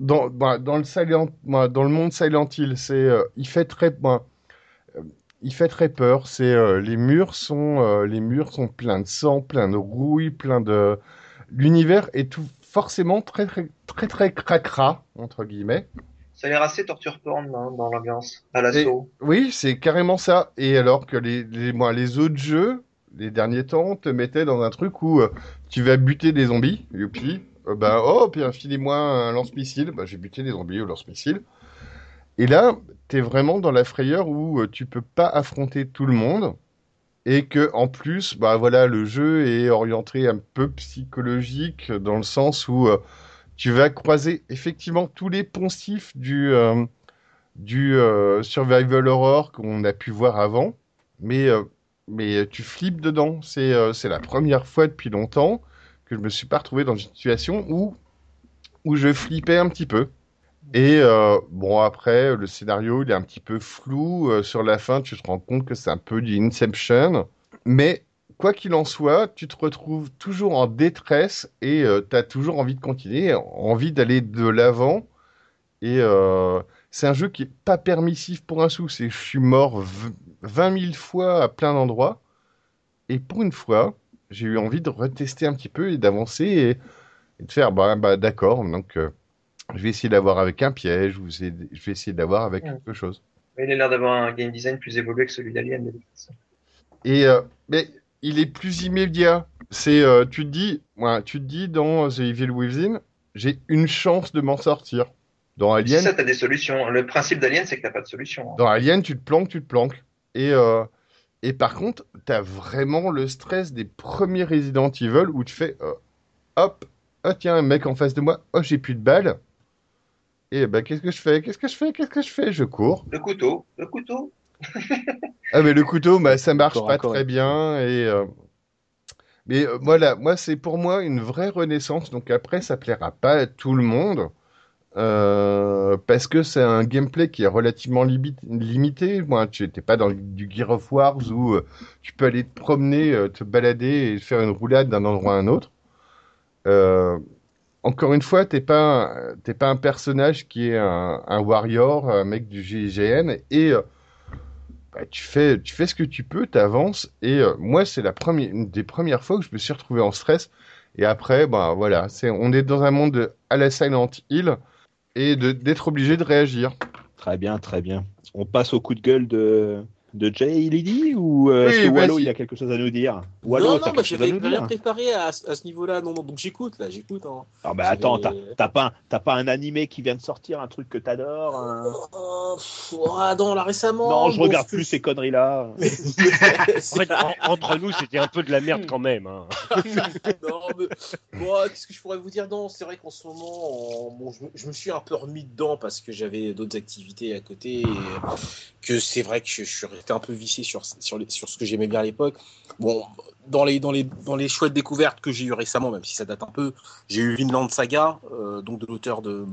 dans, bon, dans le Silent, bon, dans le monde Silent Hill, c'est, euh, il fait très, bon, euh, il fait très peur. C'est, les murs sont, les murs sont pleins de sang, pleins de rouille, plein de, l'univers est tout forcément très, très, très, très cracra, entre guillemets. Ça a l'air assez torture porn hein, dans l'ambiance, à l'assaut. Oui, c'est carrément ça. Et alors que les, moi, les autres jeux, les derniers temps, te mettaient dans un truc où euh, tu vas buter des zombies, et puis, bah, oh, puis filez-moi un lance-missile. Bah, j'ai buté des zombies au lance-missile. Et là, t'es vraiment dans la frayeur où euh, tu peux pas affronter tout le monde. Et que, en plus, bah voilà, le jeu est orienté un peu psychologique dans le sens où tu vas croiser effectivement tous les poncifs du, euh, du euh, survival horror qu'on a pu voir avant, mais, euh, mais tu flippes dedans. C'est la première fois depuis longtemps que je me suis pas retrouvé dans une situation où, où je flippais un petit peu. Et bon, après, le scénario, il est un petit peu flou. Sur la fin, tu te rends compte que c'est un peu du Inception. Mais quoi qu'il en soit, tu te retrouves toujours en détresse et tu as toujours envie de continuer, envie d'aller de l'avant. Et euh, c'est un jeu qui est pas permissif pour un sou. Je suis mort v- 20 000 fois à plein d'endroits. Et pour une fois, j'ai eu envie de retester un petit peu et d'avancer et, et de faire bah, bah d'accord. Donc euh, je vais essayer d'avoir avec un piège ou je vais essayer d'avoir avec Ouais. quelque chose. Il a l'air d'avoir un game design plus évolué que celui d'Alien. Et euh, mais il est plus immédiat. C'est euh, tu te dis, ouais, tu te dis dans The Evil Within, j'ai une chance de m'en sortir. Dans Alien, ça, t'as des solutions. Le principe d'Alien, c'est que t'as pas de solution. hein. Dans Alien, tu te planques, tu te planques. Et, euh, et par contre, t'as vraiment le stress des premiers Resident Evil où tu fais euh, hop, ah tiens, un mec en face de moi, oh j'ai plus de balles. Et bah qu'est-ce que je fais? Qu'est-ce que je fais? Qu'est-ce que je fais? Je cours. Le couteau, le couteau. Ah mais le couteau, bah, ça marche pas très bien. Et, euh, Mais euh, voilà, moi c'est pour moi une vraie renaissance. Donc après, ça plaira pas à tout le monde. euh, parce que c'est un gameplay qui est relativement limité. Moi, tu n'étais pas dans du Gear of Wars où euh, tu peux aller te promener, euh, te balader et faire une roulade d'un endroit à un autre. Euh, encore une fois, t'es pas, t'es pas un personnage qui est un, un warrior, un mec du GIGN, et euh, bah, tu fais, tu ce que tu peux, t'avances, et euh, moi, c'est la première, une des premières fois que je me suis retrouvé en stress, et après, bah voilà, c'est, on est dans un monde de- à la Silent Hill, et d'être obligé de réagir. Très bien, très bien. On passe au coup de gueule de, de Jay Lydie ou euh, Oui, est-ce que vas-y. Wallo il a quelque chose à nous dire Wallo, non, non, bah, j'avais rien dire préparé à, à ce niveau-là. Non, non, donc j'écoute, là, j'écoute. Hein. Ah bah attends, t'as pas, t'as pas un animé qui vient de sortir, un truc que t'adores un- Euh, ah, non, là récemment. Non, je bon, regarde plus ces conneries-là. En fait, en- entre nous, c'était un peu de la merde quand même. hein. non, mais qu'est-ce que je pourrais vous dire? Non, c'est vrai qu'en ce moment, en- bon, je, me- je me suis un peu remis dedans parce que j'avais d'autres activités à côté. Et que c'est vrai que je, je suis un peu vicié sur, sur, les- sur ce que j'aimais bien à l'époque. Bon, dans les, dans, les, dans les chouettes découvertes que j'ai eu récemment, même si ça date un peu, j'ai eu Vinland Saga, euh, donc de l'auteur de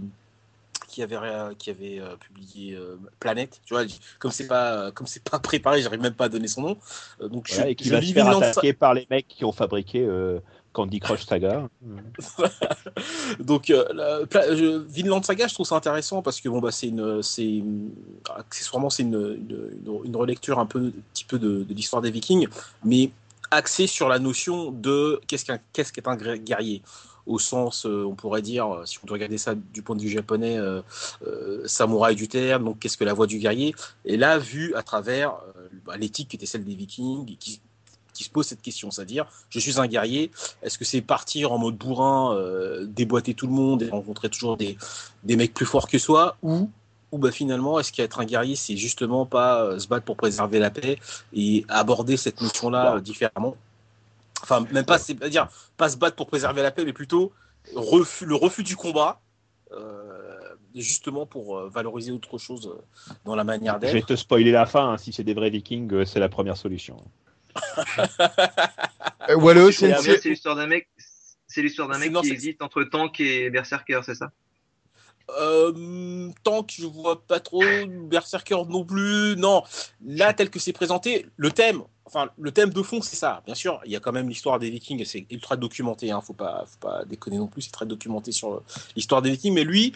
qui avait qui avait euh, publié euh, Planète tu vois comme c'est pas comme c'est pas préparé j'arrive même pas à donner son nom Euh, donc Voilà, je- et qui je va se faire attaquer par les mecs qui ont fabriqué Candy Crush Saga. Donc, euh, la- je- Vinland Saga, je trouve ça intéressant parce que bon, bah, c'est une, accessoirement c'est une, une, relecture un peu, petit peu de, l'histoire des Vikings, mais axée sur la notion de qu'est-ce qu'un, qu'est-ce qu'est un guerrier. Au sens, euh, on pourrait dire, euh, si on doit regarder ça du point de vue japonais, euh, euh, samouraï du terme, donc qu'est-ce que la voix du guerrier Et là, vu à travers bah, l'éthique qui était celle des Vikings, qui, qui se pose cette question, c'est-à-dire, je suis un guerrier, est-ce que c'est partir en mode bourrin, euh, déboîter tout le monde et rencontrer toujours des, des mecs plus forts que soi ou ou bah finalement est-ce qu'être un guerrier c'est justement pas euh, se battre pour préserver la paix et aborder cette notion là différemment? Enfin même pas c'est à dire pas se battre pour préserver la paix mais plutôt refus, le refus du combat euh, justement pour euh, valoriser autre chose euh, dans la manière Je vais d'être te spoiler la fin. hein, si c'est des vrais Vikings, euh, c'est la première solution. Euh, Wallo, c'est l'histoire d'un mec. C'est l'histoire d'un mec non, qui hésite entre Tank et Berserker, c'est ça? Euh, Tank, je vois pas trop. Berserker non plus. Non, là, tel que c'est présenté, le thème, enfin, le thème de fond, c'est ça. Bien sûr, il y a quand même l'histoire des Vikings c'est ultra documenté. Hein, faut pas, faut pas déconner non plus. C'est très documenté sur l'histoire des Vikings. Mais lui,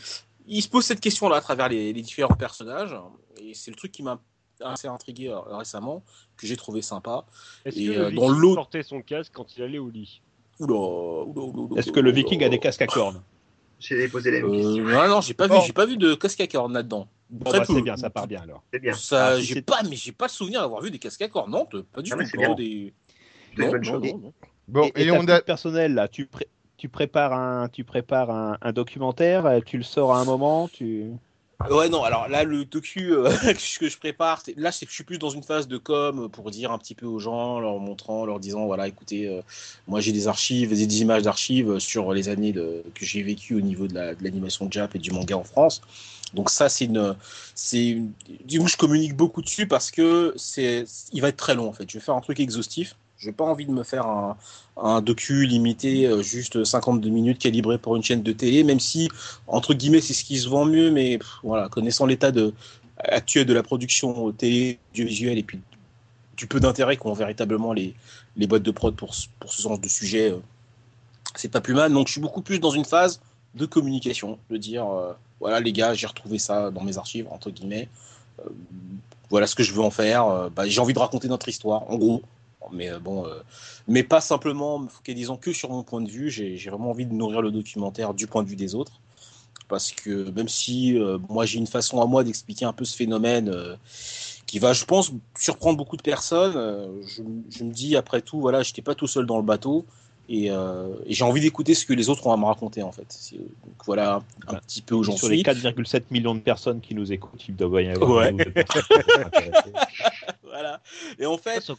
il se pose cette question-là à travers les, les différents personnages. Et c'est le truc qui m'a assez intrigué euh, récemment, que j'ai trouvé sympa. Est-ce Et, que euh, le dans Viking l'eau- portait son casque quand il allait au lit? Oula, oula, oula, oula, Est-ce que le oula. Viking a des casques à cornes? J'ai posé les mêmes questions. Euh, ah non, j'ai pas vu, j'ai pas vu de casque à cornes là-dedans. Bon, Très bah. C'est bien, ça part bien alors. C'est bien. Ça, Ah, si j'ai c'est- pas, mais j'ai pas le souvenir d'avoir vu des casques à cornes. Non, pas du Ah, tout. bien. Des... Non, non, non. Bon, et, et, et ta on a. petite personnelle là, tu, pré- tu prépares un, tu prépares un, un documentaire, euh, tu le sors à un moment, tu. Ouais, non, alors là, le docu euh, que je prépare, là, c'est que je suis plus dans une phase de com pour dire un petit peu aux gens, leur montrant, leur disant, voilà, écoutez, euh, moi j'ai des archives, des, images d'archives sur les années que j'ai vécues au niveau de la- de l'animation Jap et du manga en France. Donc ça, c'est une, du coup, je communique beaucoup dessus parce que c'est, il va être très long en fait. Je vais faire un truc exhaustif. J'ai pas envie de me faire un, un docu limité, euh, juste 52 minutes calibré pour une chaîne de télé, même si entre guillemets c'est ce qui se vend mieux, mais voilà, connaissant l'état de actuel de la production télé, audiovisuelle et puis du peu d'intérêt qu'ont véritablement les, les boîtes de prod pour, pour ce genre de sujet, euh, c'est pas plus mal. Donc je suis beaucoup plus dans une phase de communication, de dire euh, voilà les gars, j'ai retrouvé ça dans mes archives entre guillemets. Voilà ce que je veux en faire. Bah, j'ai envie de raconter notre histoire, en gros. Mais euh, bon, euh, mais pas simplement me focalisant que sur mon point de vue. J'ai j'ai vraiment envie de nourrir le documentaire du point de vue des autres, parce que même si euh, moi j'ai une façon à moi d'expliquer un peu ce phénomène euh, qui va, je pense, surprendre beaucoup de personnes. euh, je, je me dis après tout, voilà, j'étais pas tout seul dans le bateau. Et, euh, et j'ai envie d'écouter ce que les autres ont à me raconter en fait. Donc voilà un Bah, petit peu où j'en Sur les suis. 4,7 millions de personnes qui nous écoutent, il doit y avoir. Ouais. Voilà. Et en fait, Ça,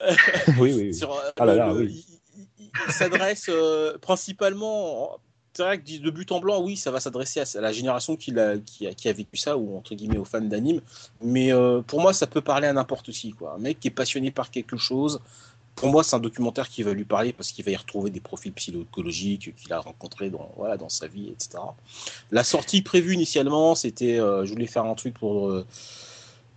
oui, oui. oui. sur, Ah là là, le- oui. il, il- il s'adresse euh, principalement. C'est vrai que de but en blanc, oui, ça va s'adresser à, à la génération qui a, qui, a, qui a vécu ça, ou entre guillemets aux fans d'anime. Mais euh, pour moi, ça peut parler à n'importe qui. Quoi. Un mec qui est passionné par quelque chose, pour moi, c'est un documentaire qui va lui parler parce qu'il va y retrouver des profils psychologiques qu'il a rencontrés dans, voilà, dans sa vie, etc. La sortie prévue initialement, c'était. euh, je voulais faire un truc pour, euh,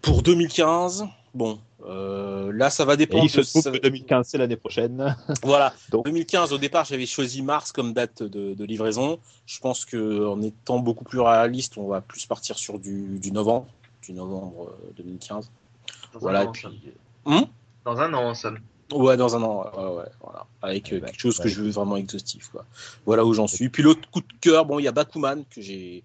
pour 2015. Bon, euh, là, ça va Et dépendre. il se de- trouve ça- que 2015, c'est l'année prochaine. voilà. Donc- 2015, au départ, j'avais choisi mars comme date de, de livraison. Je pense que en étant beaucoup plus réaliste, on va plus partir sur du, du novembre, du novembre euh, 2015. Dans Voilà. un an, puis. Hum Dans un an, en somme. ouais, dans un an. Ouais, ouais, ouais, voilà. Avec euh, Ouais, quelque chose que je veux vraiment exhaustif. Quoi. Voilà où j'en suis. Puis l'autre coup de cœur, bon, il y a Bakuman que j'ai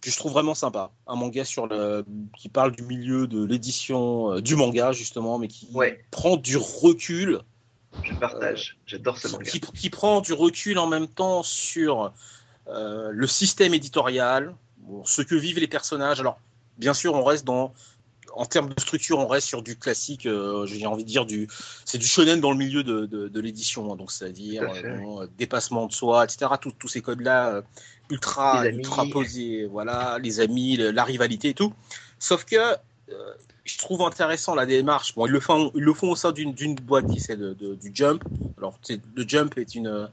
que je trouve vraiment sympa. Un manga sur le, qui parle du milieu de l'édition euh, du manga, justement, mais qui Ouais. prend du recul, Je partage. J'adore ce manga. qui, qui prend du recul en même temps sur euh, le système éditorial, bon, ce que vivent les personnages. Alors, bien sûr, on reste dans. En termes de structure, on reste sur du classique, euh, j'ai envie de dire, du, c'est du shonen dans le milieu de, de, de l'édition, hein, donc c'est-à-dire euh, dépassement de soi, etc. Tous- ces codes-là euh, ultra, ultra posés, voilà, les amis, le- la rivalité et tout. Sauf que je trouve intéressant la démarche. Bon, ils le font, ils le font au sein d'une boîte qui c'est du Jump. Alors, le Jump est une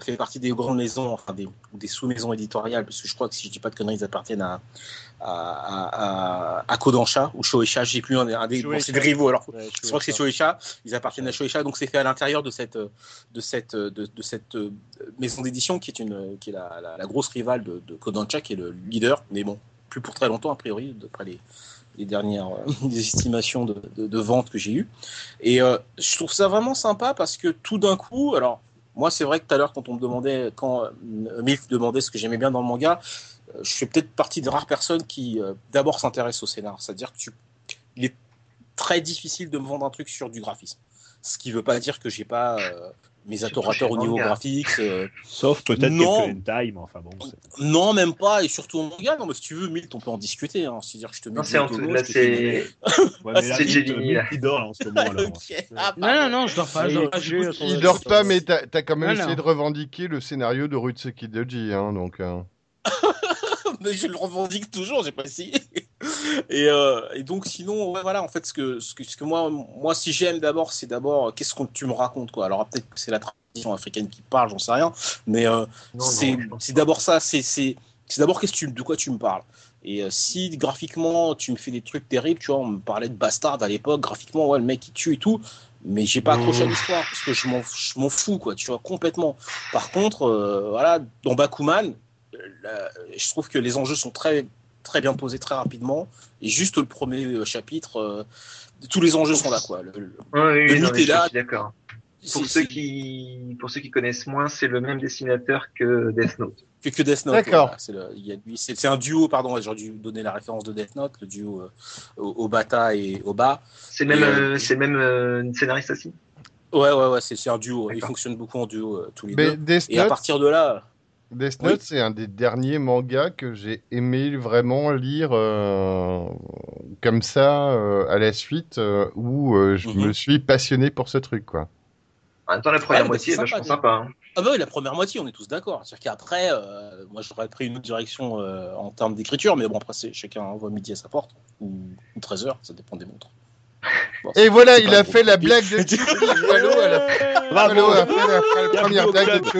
fait partie des grandes maisons, enfin des, ou des sous-maisons éditoriales, parce que je crois que si je dis pas de conneries, ils appartiennent à à, à, à Kodansha ou Shoeisha, j'ai plus un, un des, bon, c'est des rivaux. Alors, Ouais, je crois que c'est Shoeisha. Ils appartiennent à Shoeisha, donc c'est fait à l'intérieur de cette de cette de, de cette euh, maison d'édition qui est une qui est la, la, la grosse rivale de, de Kodansha, qui est le leader, mais bon, plus pour très longtemps a priori, d'après les les dernières euh, les estimations de, de, de vente que j'ai eues. Et euh, je trouve ça vraiment sympa parce que tout d'un coup, alors moi c'est vrai que tout à l'heure quand on me demandait, quand euh, Milk demandait ce que j'aimais bien dans le manga, euh, je fais peut-être partie des rares personnes qui euh, d'abord s'intéressent au scénar. C'est-à-dire que tu, il est très difficile de me vendre un truc sur du graphisme. Ce qui veut pas dire que j'ai pas mes adorateurs au niveau manga. graphique. euh, Sauf peut-être Non. quelques mais enfin bon. c'est- non, même pas. Et surtout en manga, non, mais si tu veux, Milt, on peut en discuter. Hein. C'est-à-dire que je te mets Non, c'est en dessous. Là, c'est. Ah, c'est Gemini, il dort en ce moment. Ah, Non, non, non, je dors pas. Je dors pas. Il dort pas, mais t'as as quand même Non, essayé non. de revendiquer le scénario de Rutsuki Doji, hein, donc. euh. mais je le revendique toujours, j'ai pas essayé. Et, euh, et donc sinon, ouais, voilà, en fait, ce que, ce que, ce que moi, moi, si j'aime d'abord, c'est d'abord euh, qu'est-ce que tu me racontes, quoi. Alors peut-être que c'est la tradition africaine qui parle, j'en sais rien, mais euh, c'est d'abord ça, c'est d'abord qu'est-ce que de quoi tu me parles. Et euh, si graphiquement tu me fais des trucs terribles, tu vois, on me parlait de Bastard à l'époque, graphiquement, ouais, le mec il tue et tout, mais j'ai pas accroché à l'histoire parce que je m'en fous, quoi, tu vois, complètement. Par contre, euh, voilà, dans Bakuman, la- je trouve que les enjeux sont très très bien posés très rapidement et juste le premier euh, chapitre, euh, tous les enjeux sont là, quoi. Le- le- Ouais, oui, Le oui, non, mythe mais est là. d'accord. Pour ceux qui, pour ceux qui connaissent moins, c'est le même dessinateur que Death Note. que, que Death Note. D'accord. voilà. C'est un duo, pardon, j'aurais dû donner la référence de Death Note, le duo euh, Obata et Oba. C'est le même, Et, euh, euh, c'est même euh, scénariste aussi? Ouais, ouais, ouais, c'est c'est un duo. Ils fonctionnent beaucoup en duo, euh, tous les Mais deux. Death Et à partir de là, Death Oui. Note, c'est un des derniers mangas que j'ai aimé vraiment lire euh, comme ça euh, à la suite, euh, où euh, je Mhm. me suis passionné pour ce truc, quoi. En même temps, la première moitié c'est est vachement sympa, sympa. hein. ah bah oui, la première moitié, on est tous d'accord. C'est-à-dire qu'après, euh, moi j'aurais pris une autre direction euh, en termes d'écriture, mais bon, après, c'est- chacun voit midi à sa porte, ou, ou 13 heures, ça dépend des montres. Bon, Et voilà, il a fait la blague de Chubby. Wallo à la- Bravo.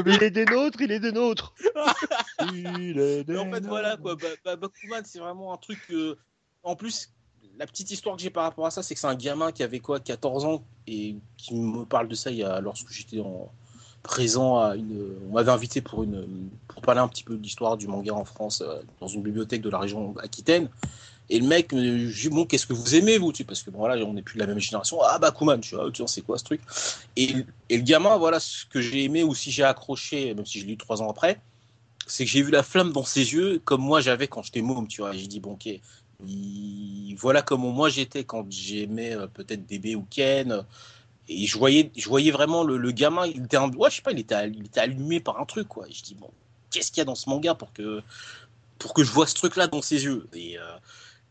Il est des nôtres, il est des nôtres. Il est des Mais en fait, voilà, quoi. Ba- Ba- Bakuman, c'est vraiment un truc. que- En plus, la petite histoire que j'ai par rapport à ça, c'est que c'est un gamin qui avait quoi, 14 ans, et qui me parle de ça il y a, lorsque j'étais en présent à une. On m'avait invité pour, une, pour parler un petit peu de l'histoire du manga en France, euh, dans une bibliothèque de la région Aquitaine. Et le mec, me dit, bon, qu'est-ce que vous aimez, vous Parce que bon, voilà, on n'est plus de la même génération. Ah, tu vois, tu vois, c'est quoi ce truc? Et, et le gamin, voilà, ce que j'ai aimé, ou si j'ai accroché, même si je l'ai eu trois ans après, c'est que j'ai vu la flamme dans ses yeux, comme moi j'avais quand j'étais môme, tu vois. J'ai dit, bon, ok, il- voilà comment moi j'étais quand j'aimais euh, peut-être DB ou Ken. Et je voyais, je voyais vraiment le, le gamin, il était, un, ouais, je sais pas, il était, il était allumé par un truc, quoi. Et je dis, bon, qu'est-ce qu'il y a dans ce manga pour que, pour que je vois ce truc-là dans ses yeux? Et, euh,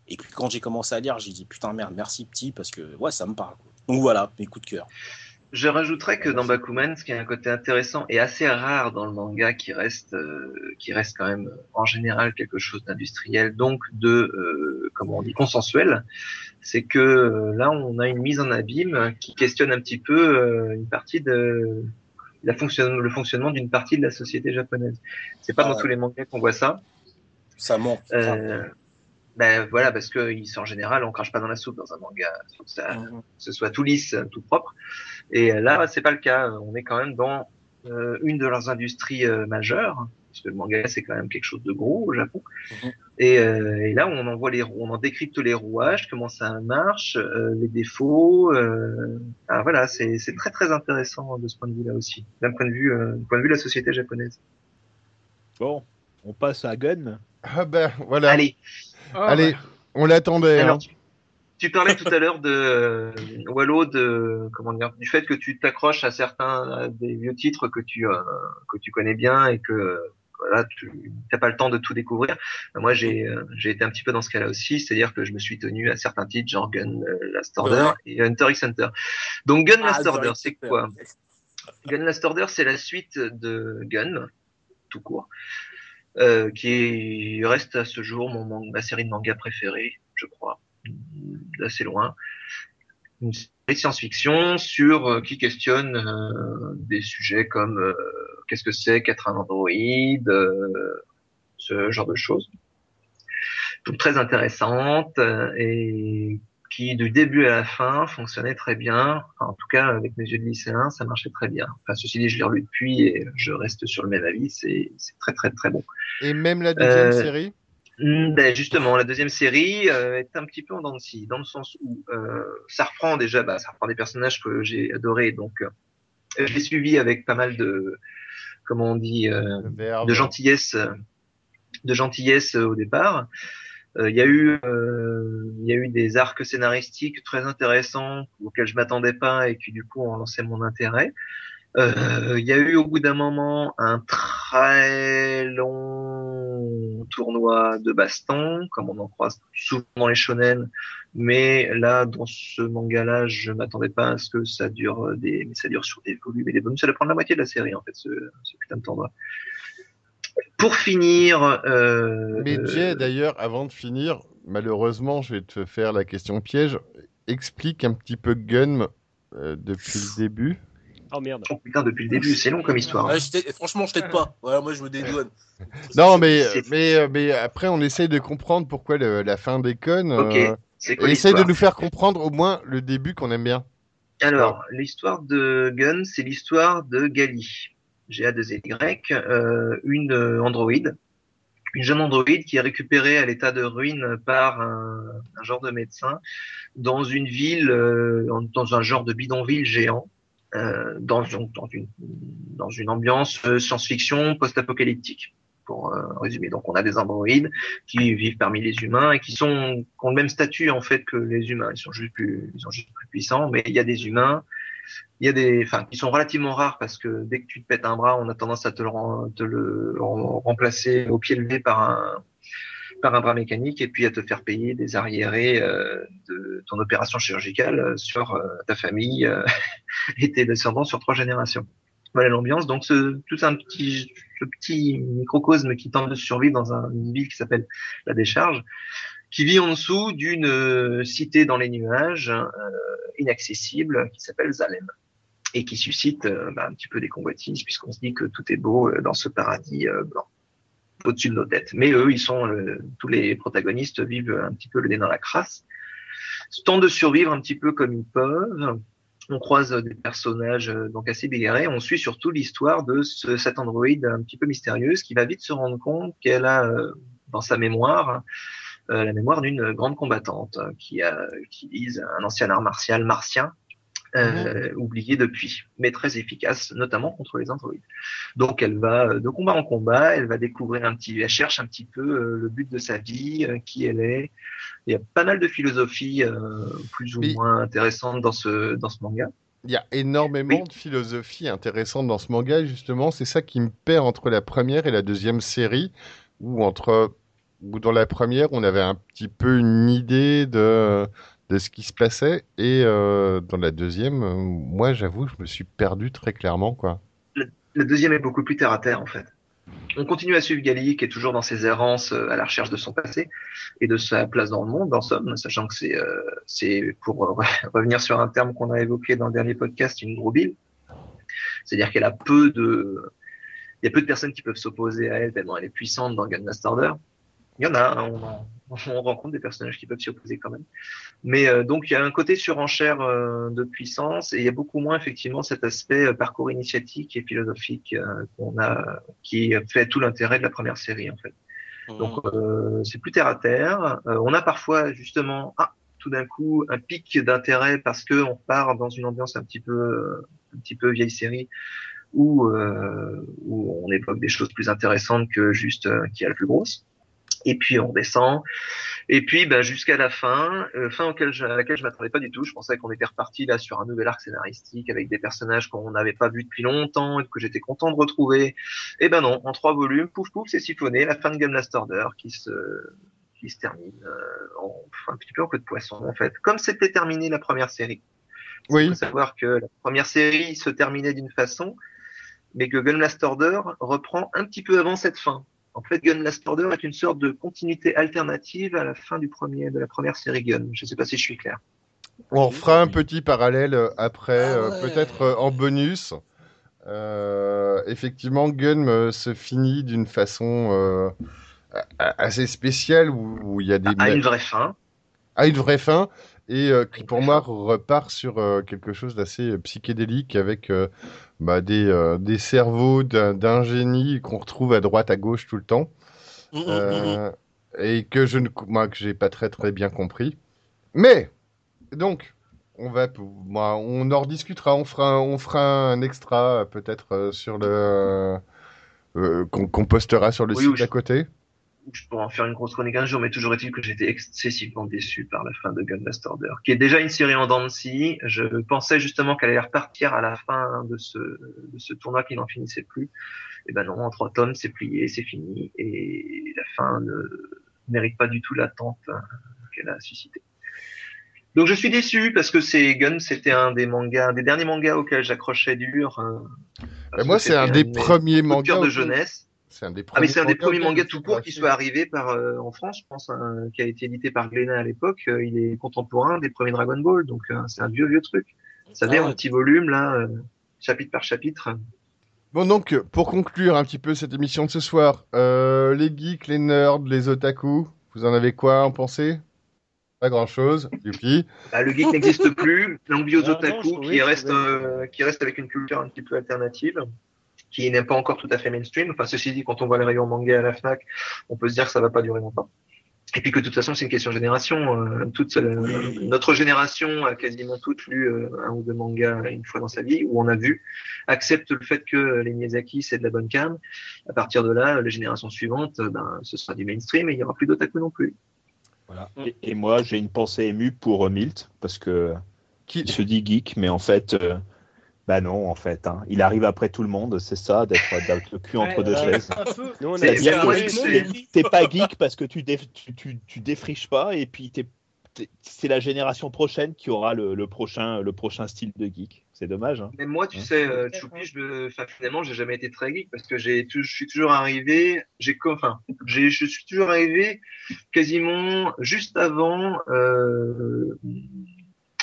et puis quand j'ai commencé à lire, j'ai dit, putain, merde, merci petit, parce que, ouais, ça me parle. Donc voilà, mes coups de cœur. Je rajouterais que dans Bakuman, ce qui a un côté intéressant et assez rare dans le manga, qui reste, euh, qui reste quand même euh, en général quelque chose d'industriel, donc de, euh, comment on dit, consensuel, c'est que euh, là, on a une mise en abîme qui questionne un petit peu une partie de la fonction, le fonctionnement d'une partie de la société japonaise. C'est pas Ah dans ouais. tous les mangas qu'on voit ça. Ça manque. Enfin, Euh, ben voilà, parce que ils sont en général, on crache pas dans la soupe dans un manga, faut que, ça, que ce soit tout lisse, tout propre. Et là, c'est pas le cas. On est quand même dans euh, une de leurs industries euh, majeures, parce que le manga c'est quand même quelque chose de gros au Japon. Mhm. Et, euh, et là, on en voit les, on en décrypte les rouages, comment ça marche, euh, les défauts. Euh, ah, voilà, c'est très très intéressant de ce point de vue-là aussi, d'un point de vue, euh, du point de vue de la société japonaise. Bon, on passe à Gun. Ah ben voilà. Allez, Oh, Allez, on l'attendait. alors hein. tu, tu parlais tout à l'heure de euh, Wallo, de comment dire, du fait que tu t'accroches à certains à des vieux titres que tu euh, que tu connais bien et que voilà, tu n'as pas le temps de tout découvrir. Ben, Moi, j'ai euh, j'ai été un petit peu dans ce cas-là aussi, c'est-à-dire que je me suis tenu à certains titres, genre Gun euh, Last Order et Hunter x Hunter. Donc Gun Last Ah, Order, Direct c'est quoi? Gun Last Order, c'est la suite de Gun, tout court, euh, qui reste à ce jour mon ma série de manga préférée, je crois, d'assez loin. Une série de science-fiction sur euh, qui questionne euh, des sujets comme euh, qu'est-ce que c'est qu'être un androïde, euh, ce genre de choses. Donc très intéressante et qui du début à la fin fonctionnait très bien. Enfin, en tout cas, avec mes yeux de lycéen, ça marchait très bien. Enfin, ceci dit, je l'ai relu depuis et je reste sur le même avis. C'est très très très bon. Et même la deuxième Euh, série? Mm, Ben justement, la deuxième série euh, est un petit peu en dents de scie, dans le sens où euh, ça reprend déjà, bah, ça reprend des personnages que j'ai adorés, donc je l'ai suivi avec pas mal de, comment on dit, de gentillesse, de gentillesse au départ. Euh, Il y a eu, euh, y a eu des arcs scénaristiques très intéressants auxquels je m'attendais pas et qui du coup ont lancé mon intérêt. Euh, Il y a eu au bout d'un moment un très long tournoi de baston, comme on en croise souvent dans les shonen, mais là dans ce manga-là, je m'attendais pas à ce que ça dure des, mais ça dure sur des volumes et des volumes. Ça doit prendre la moitié de la série en fait, ce, ce putain de tournoi. Pour finir, euh, Mais euh, Jay, d'ailleurs, avant de finir, malheureusement, je vais te faire la question piège. Explique un petit peu Gun euh, depuis le début. Oh merde. oh putain, depuis le début, c'est long comme histoire. hein. Ouais, je t'ai- franchement, je t'aide pas. Voilà, moi, je me dédouane. Non, mais, c'est- mais, euh, mais après, on essaye de comprendre pourquoi le- la fin déconne. Ok, euh, quoi essaye de nous faire comprendre au moins le début qu'on aime bien. Alors, l'histoire de Gun, c'est l'histoire de Gali, G-A-2-Y, euh, une euh, androïde, une jeune androïde qui est récupérée à l'état de ruine par un, genre de médecin dans une ville, euh, dans un genre de bidonville géant, dans, une- ambiance science-fiction post-apocalyptique. Pour résumer, donc on a des androïdes qui vivent parmi les humains et qui sont ont le même statut en fait que les humains. Ils sont juste plus puissants, mais il y a des humains, il y a des, enfin, qui sont relativement rares parce que dès que tu te pètes un bras, on a tendance à te le, remplacer au pied levé par un par un bras mécanique et puis à te faire payer des arriérés euh, de ton opération chirurgicale euh, sur euh, ta famille et tes descendants sur trois générations. Voilà l'ambiance. Donc tout un petit, petit microcosme qui tente de survivre dans un- une ville qui s'appelle la Décharge, qui vit en dessous d'une euh, cité dans les nuages euh, inaccessible qui s'appelle Zalem et qui suscite euh, bah, un petit peu des convoitises puisqu'on se dit que tout est beau dans ce paradis blanc au-dessus de nos têtes. Mais eux, ils sont euh, tous les protagonistes vivent un petit peu le nez dans la crasse, tentent de survivre un petit peu comme ils peuvent. On croise des personnages donc assez bigarrés. On suit surtout l'histoire de ce, cette androïde un petit peu mystérieuse qui va vite se rendre compte qu'elle a dans sa mémoire la mémoire d'une grande combattante euh, qui utilise un ancien art martial martien euh, oublié depuis, mais très efficace, notamment contre les androïdes. Donc elle va euh, de combat en combat, elle va découvrir un petit, elle cherche un petit peu euh, le but de sa vie, euh, qui elle est. Il y a pas mal de philosophies euh, plus ou moins intéressantes dans ce dans ce manga. Il y a énormément Oui. de philosophie intéressante dans ce manga, et justement, c'est ça qui me perd entre la première et la deuxième série, où entre où dans la première, on avait un petit peu une idée de, de ce qui se passait, et euh, dans la deuxième, euh, moi, j'avoue, je me suis perdu très clairement, quoi. Le deuxième est beaucoup plus terre à terre en fait. On continue à suivre Gali qui est toujours dans ses errances euh, à la recherche de son passé et de sa place dans le monde en somme, sachant que c'est c'est pour revenir sur un terme qu'on a évoqué dans le dernier podcast, une gros bille. C'est-à-dire qu'elle a peu de il y a peu de personnes qui peuvent s'opposer à elle tellement elle est puissante dans Gun Last Order. Il y en a, hein, on, on rencontre des personnages qui peuvent s'y opposer quand même. Mais euh, donc il y a un côté surenchère euh, de puissance et il y a beaucoup moins effectivement cet aspect euh, parcours initiatique et philosophique euh, qu'on a, qui fait tout l'intérêt de la première série en fait. Donc euh, c'est plus terre à terre. Euh, on a parfois justement ah, tout d'un coup un pic d'intérêt parce que on part dans une ambiance un petit peu un petit peu vieille série où euh, où on évoque des choses plus intéressantes que juste euh, qui a la plus grosse. Et puis on descend. Et puis bah, jusqu'à la fin, euh, fin auquel je, à laquelle je m'attendais pas du tout. Je pensais qu'on était reparti là sur un nouvel arc scénaristique avec des personnages qu'on n'avait pas vus depuis longtemps et que j'étais content de retrouver. Et ben non, en trois volumes, pouf pouf, c'est siphonné, la fin de Gun Last Order qui se qui se termine euh, en, un petit peu en queue de poisson en fait, comme c'était terminé la première série. Il Oui. faut savoir que la première série se terminait d'une façon, mais que Gun Last Order reprend un petit peu avant cette fin. En fait, Gun Last Order est une sorte de continuité alternative à la fin du premier, de la première série Gun. Je sais pas si je suis clair. On fera un petit parallèle euh, après, Ah euh, ouais. peut-être euh, en bonus. Euh, effectivement, Gun se finit d'une façon euh, assez spéciale où, où il y a des À une vraie fin. à une vraie fin et euh, qui pour moi repart sur euh, quelque chose d'assez euh, psychédélique avec euh, bah, des, euh, des cerveaux d'un d'un génie qu'on retrouve à droite à gauche tout le temps. Mm, mm, mm, mm. euh, et que je ne moi que j'ai pas très très bien compris. Mais donc on va moi, on en rediscutera on fera un- on fera un extra peut-être euh, sur le euh, qu'on qu'on postera sur le Oui, site oui, je- d'à côté Je pourrais en faire une grosse chronique un jour, mais toujours est-il que j'étais excessivement déçu par la fin de Gun Last Order, qui est déjà une série en dents de scie. Je pensais justement qu'elle allait repartir à la fin de ce, de ce tournoi qui n'en finissait plus. Et ben non, en trois tomes, c'est plié, c'est fini, et la fin ne mérite pas du tout l'attente hein, qu'elle a suscité. Donc je suis déçu parce que c'est Gun, c'était un des mangas, un des derniers mangas auxquels j'accrochais dur. hein, moi c'est un des premiers mangas de jeunesse. C'est un des Ah mais un des premiers mangas tout court qui soit arrivé par euh, en France, je pense, un- qui a été édité par Glénat à l'époque. Euh, il est contemporain des premiers Dragon Ball, donc euh, c'est un vieux vieux truc. Vous savez, Ah en ouais. petit volume là, euh, chapitre par chapitre. Bon, donc, pour conclure un petit peu cette émission de ce soir, euh, les geeks, les nerds, les otaku, vous en avez quoi à en penser? Pas grand-chose, youpi. Bah, le geek n'existe plus. Longue vie aux Ah, non, otaku qui oui, reste euh, qui reste avec une culture un petit peu alternative, qui n'est pas encore tout à fait mainstream. Enfin, ceci dit, quand on voit les rayons manga à la Fnac, on peut se dire que ça va pas durer longtemps. Et puis que de toute façon, c'est une question de génération. Euh, toute euh, notre génération a quasiment toutes lu euh, un ou deux mangas une fois dans sa vie, où on a vu, accepte le fait que les Miyazaki c'est de la bonne cam. À partir de là, les générations suivantes, euh, ben, ce sera du mainstream et il y aura plus d'otaku non plus. Voilà. Et, et moi, j'ai une pensée émue pour euh, Milt, parce que Qui... se dit geek, mais en fait, euh, bah non, en fait, hein. il arrive après tout le monde, c'est ça, d'être d'être le cul entre Ouais, deux chaises. t'es- pas geek parce que tu, déf- tu, tu, tu défriches pas, et puis t'es- t'es- c'est la génération prochaine qui aura le, le prochain, le prochain style de geek. C'est dommage. Hein. Mais moi, tu Ouais. sais, euh, Choupi, je me, enfin, finalement, j'ai jamais été très geek parce que j'ai, je suis toujours arrivé, j'ai, enfin, je suis toujours arrivé quasiment juste avant euh,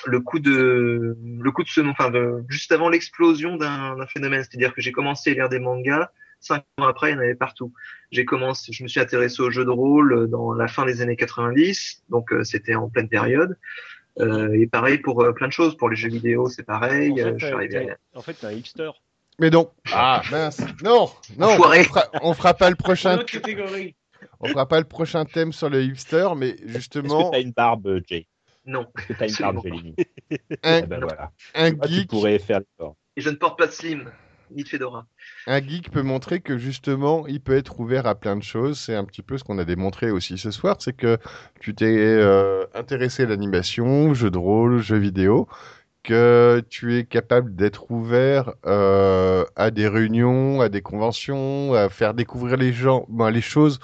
le coup de, le coup de ce, enfin, de, juste avant l'explosion d'un, phénomène. C'est-à-dire que j'ai commencé à lire des mangas. Cinq ans après, il y en avait partout. J'ai commencé, je me suis intéressé aux jeux de rôle dans la fin des années 90, donc euh, c'était en pleine période. Euh, et pareil pour euh, plein de choses, pour les jeux vidéo, c'est pareil. En fait, euh, je suis t'es- arrivé à- t'es- en fait, t'es un hipster. Mais non. Ah, mince. Non, non, on fera, on fera pas le Une prochain, autre catégorie. on fera pas le prochain thème sur le hipster, mais Est-ce que justement, une barbe, Jay? Non. Est-ce que tu as une Jélini un, Eh ben voilà. un Ah, tu geek, pourrais faire l'effort. Et je ne porte pas de slim, ni de fedora. un geek peut montrer que justement, il peut être ouvert à plein de choses. C'est un petit peu ce qu'on a démontré aussi ce soir, c'est que tu t'es euh, intéressé à l'animation, jeux de rôle, jeux vidéo, que tu es capable d'être ouvert euh, à des réunions, à des conventions, à faire découvrir les gens, ben, les choses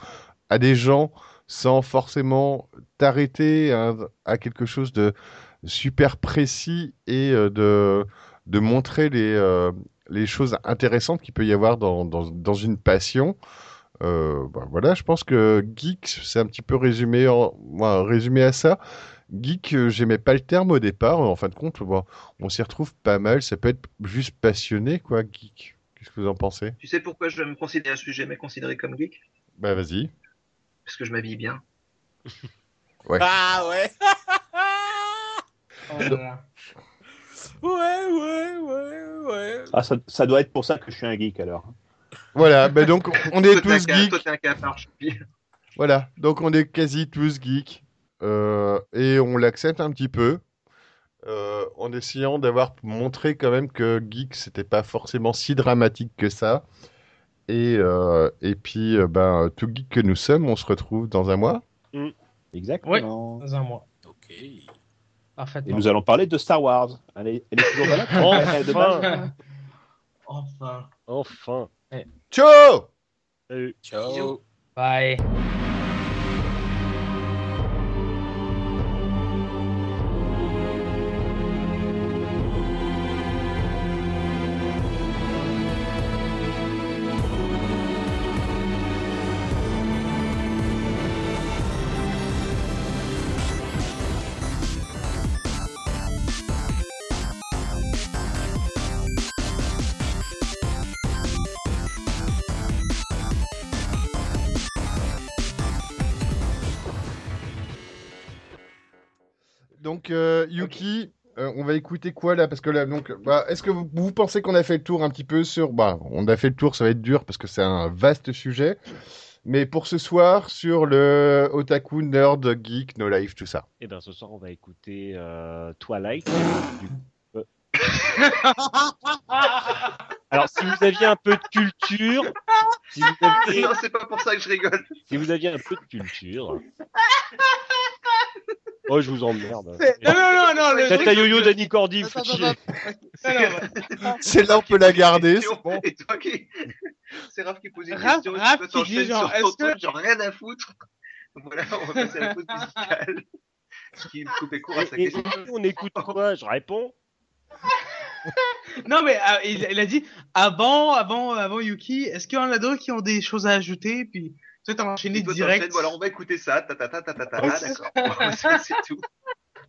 à des gens sans forcément t'arrêter à, à quelque chose de super précis et euh, de, de montrer les, euh, les choses intéressantes qu'il peut y avoir dans, dans, dans une passion. Euh, ben voilà, je pense que geek, c'est un petit peu résumé, en, résumé à ça. Geek, euh, j'aimais pas le terme au départ. En fin de compte, bon, on s'y retrouve pas mal. Ça peut être juste passionné, quoi, geek. Qu'est-ce que vous en pensez? Tu sais pourquoi je me considère, suis jamais considéré comme geek? Bah vas-y. Parce que je m'habille bien. Ah ouais Oh là là. Ouais, ouais, ouais, ouais. Ah, ça, ça doit être pour ça que je suis un geek alors. Voilà, bah donc on est tous geeks. Voilà, donc on est quasi tous geeks euh, et on l'accepte un petit peu euh, en essayant d'avoir montré quand même que geek c'était pas forcément si dramatique que ça Et, euh, et puis, euh, ben, tout geek que nous sommes, on se retrouve dans un mois. Exactement. Dans un mois. Ok. Et Parfaitement. nous allons parler de Star Wars. Elle est, elle est toujours là De base. Enfin. Enfin. Ciao Salut. Ciao. Bye. Yuki, euh, on va écouter quoi là? Parce que là, donc, bah, est-ce que vous, vous pensez qu'on a fait le tour un petit peu sur. Bah, on a fait le tour, ça va être dur parce que c'est un vaste sujet. Mais pour ce soir, sur le otaku, nerd, geek, no life, tout ça. Et ben ce soir on va écouter euh, Twilight. Du- euh. Alors si vous aviez un peu de culture, si vous aviez, Non, c'est pas pour ça que je rigole. si vous aviez un peu de culture. Oh je vous emmerde. Non, non, non, non, le Tata truc- yo-yo d'Annie Cordy, vous faites chier. non, Celle-là, on peut la garder. c'est bon. Et toi qui. C'est Raph qui pose une Raph- question. Raph tu peux qui t'enchaîner dit genre, sur ton est-ce que- truc, genre rien à foutre. Voilà, on va passer à la pause musicale. Qui me coupait court à sa question. on écoute quoi Je réponds. Non, mais euh, il, il a dit avant, avant, avant Yuki, est-ce qu'il y en a d'autres qui ont des choses à ajouter? Puis toi, t'as enchaîné toi, direct. Voilà, on va écouter ça. Ta ta ta ta ta ta. Ouais. Ah, d'accord. C'est tout.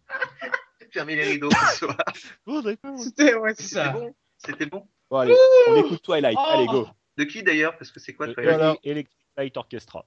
Fermez les rideaux ce soir. Oh d'accord. C'était ouais, bon. C'était bon. Bon, allez, on écoute Twilight. Oh. Allez, go. De qui d'ailleurs? Parce que c'est quoi Twilight? Electric Light Orchestra.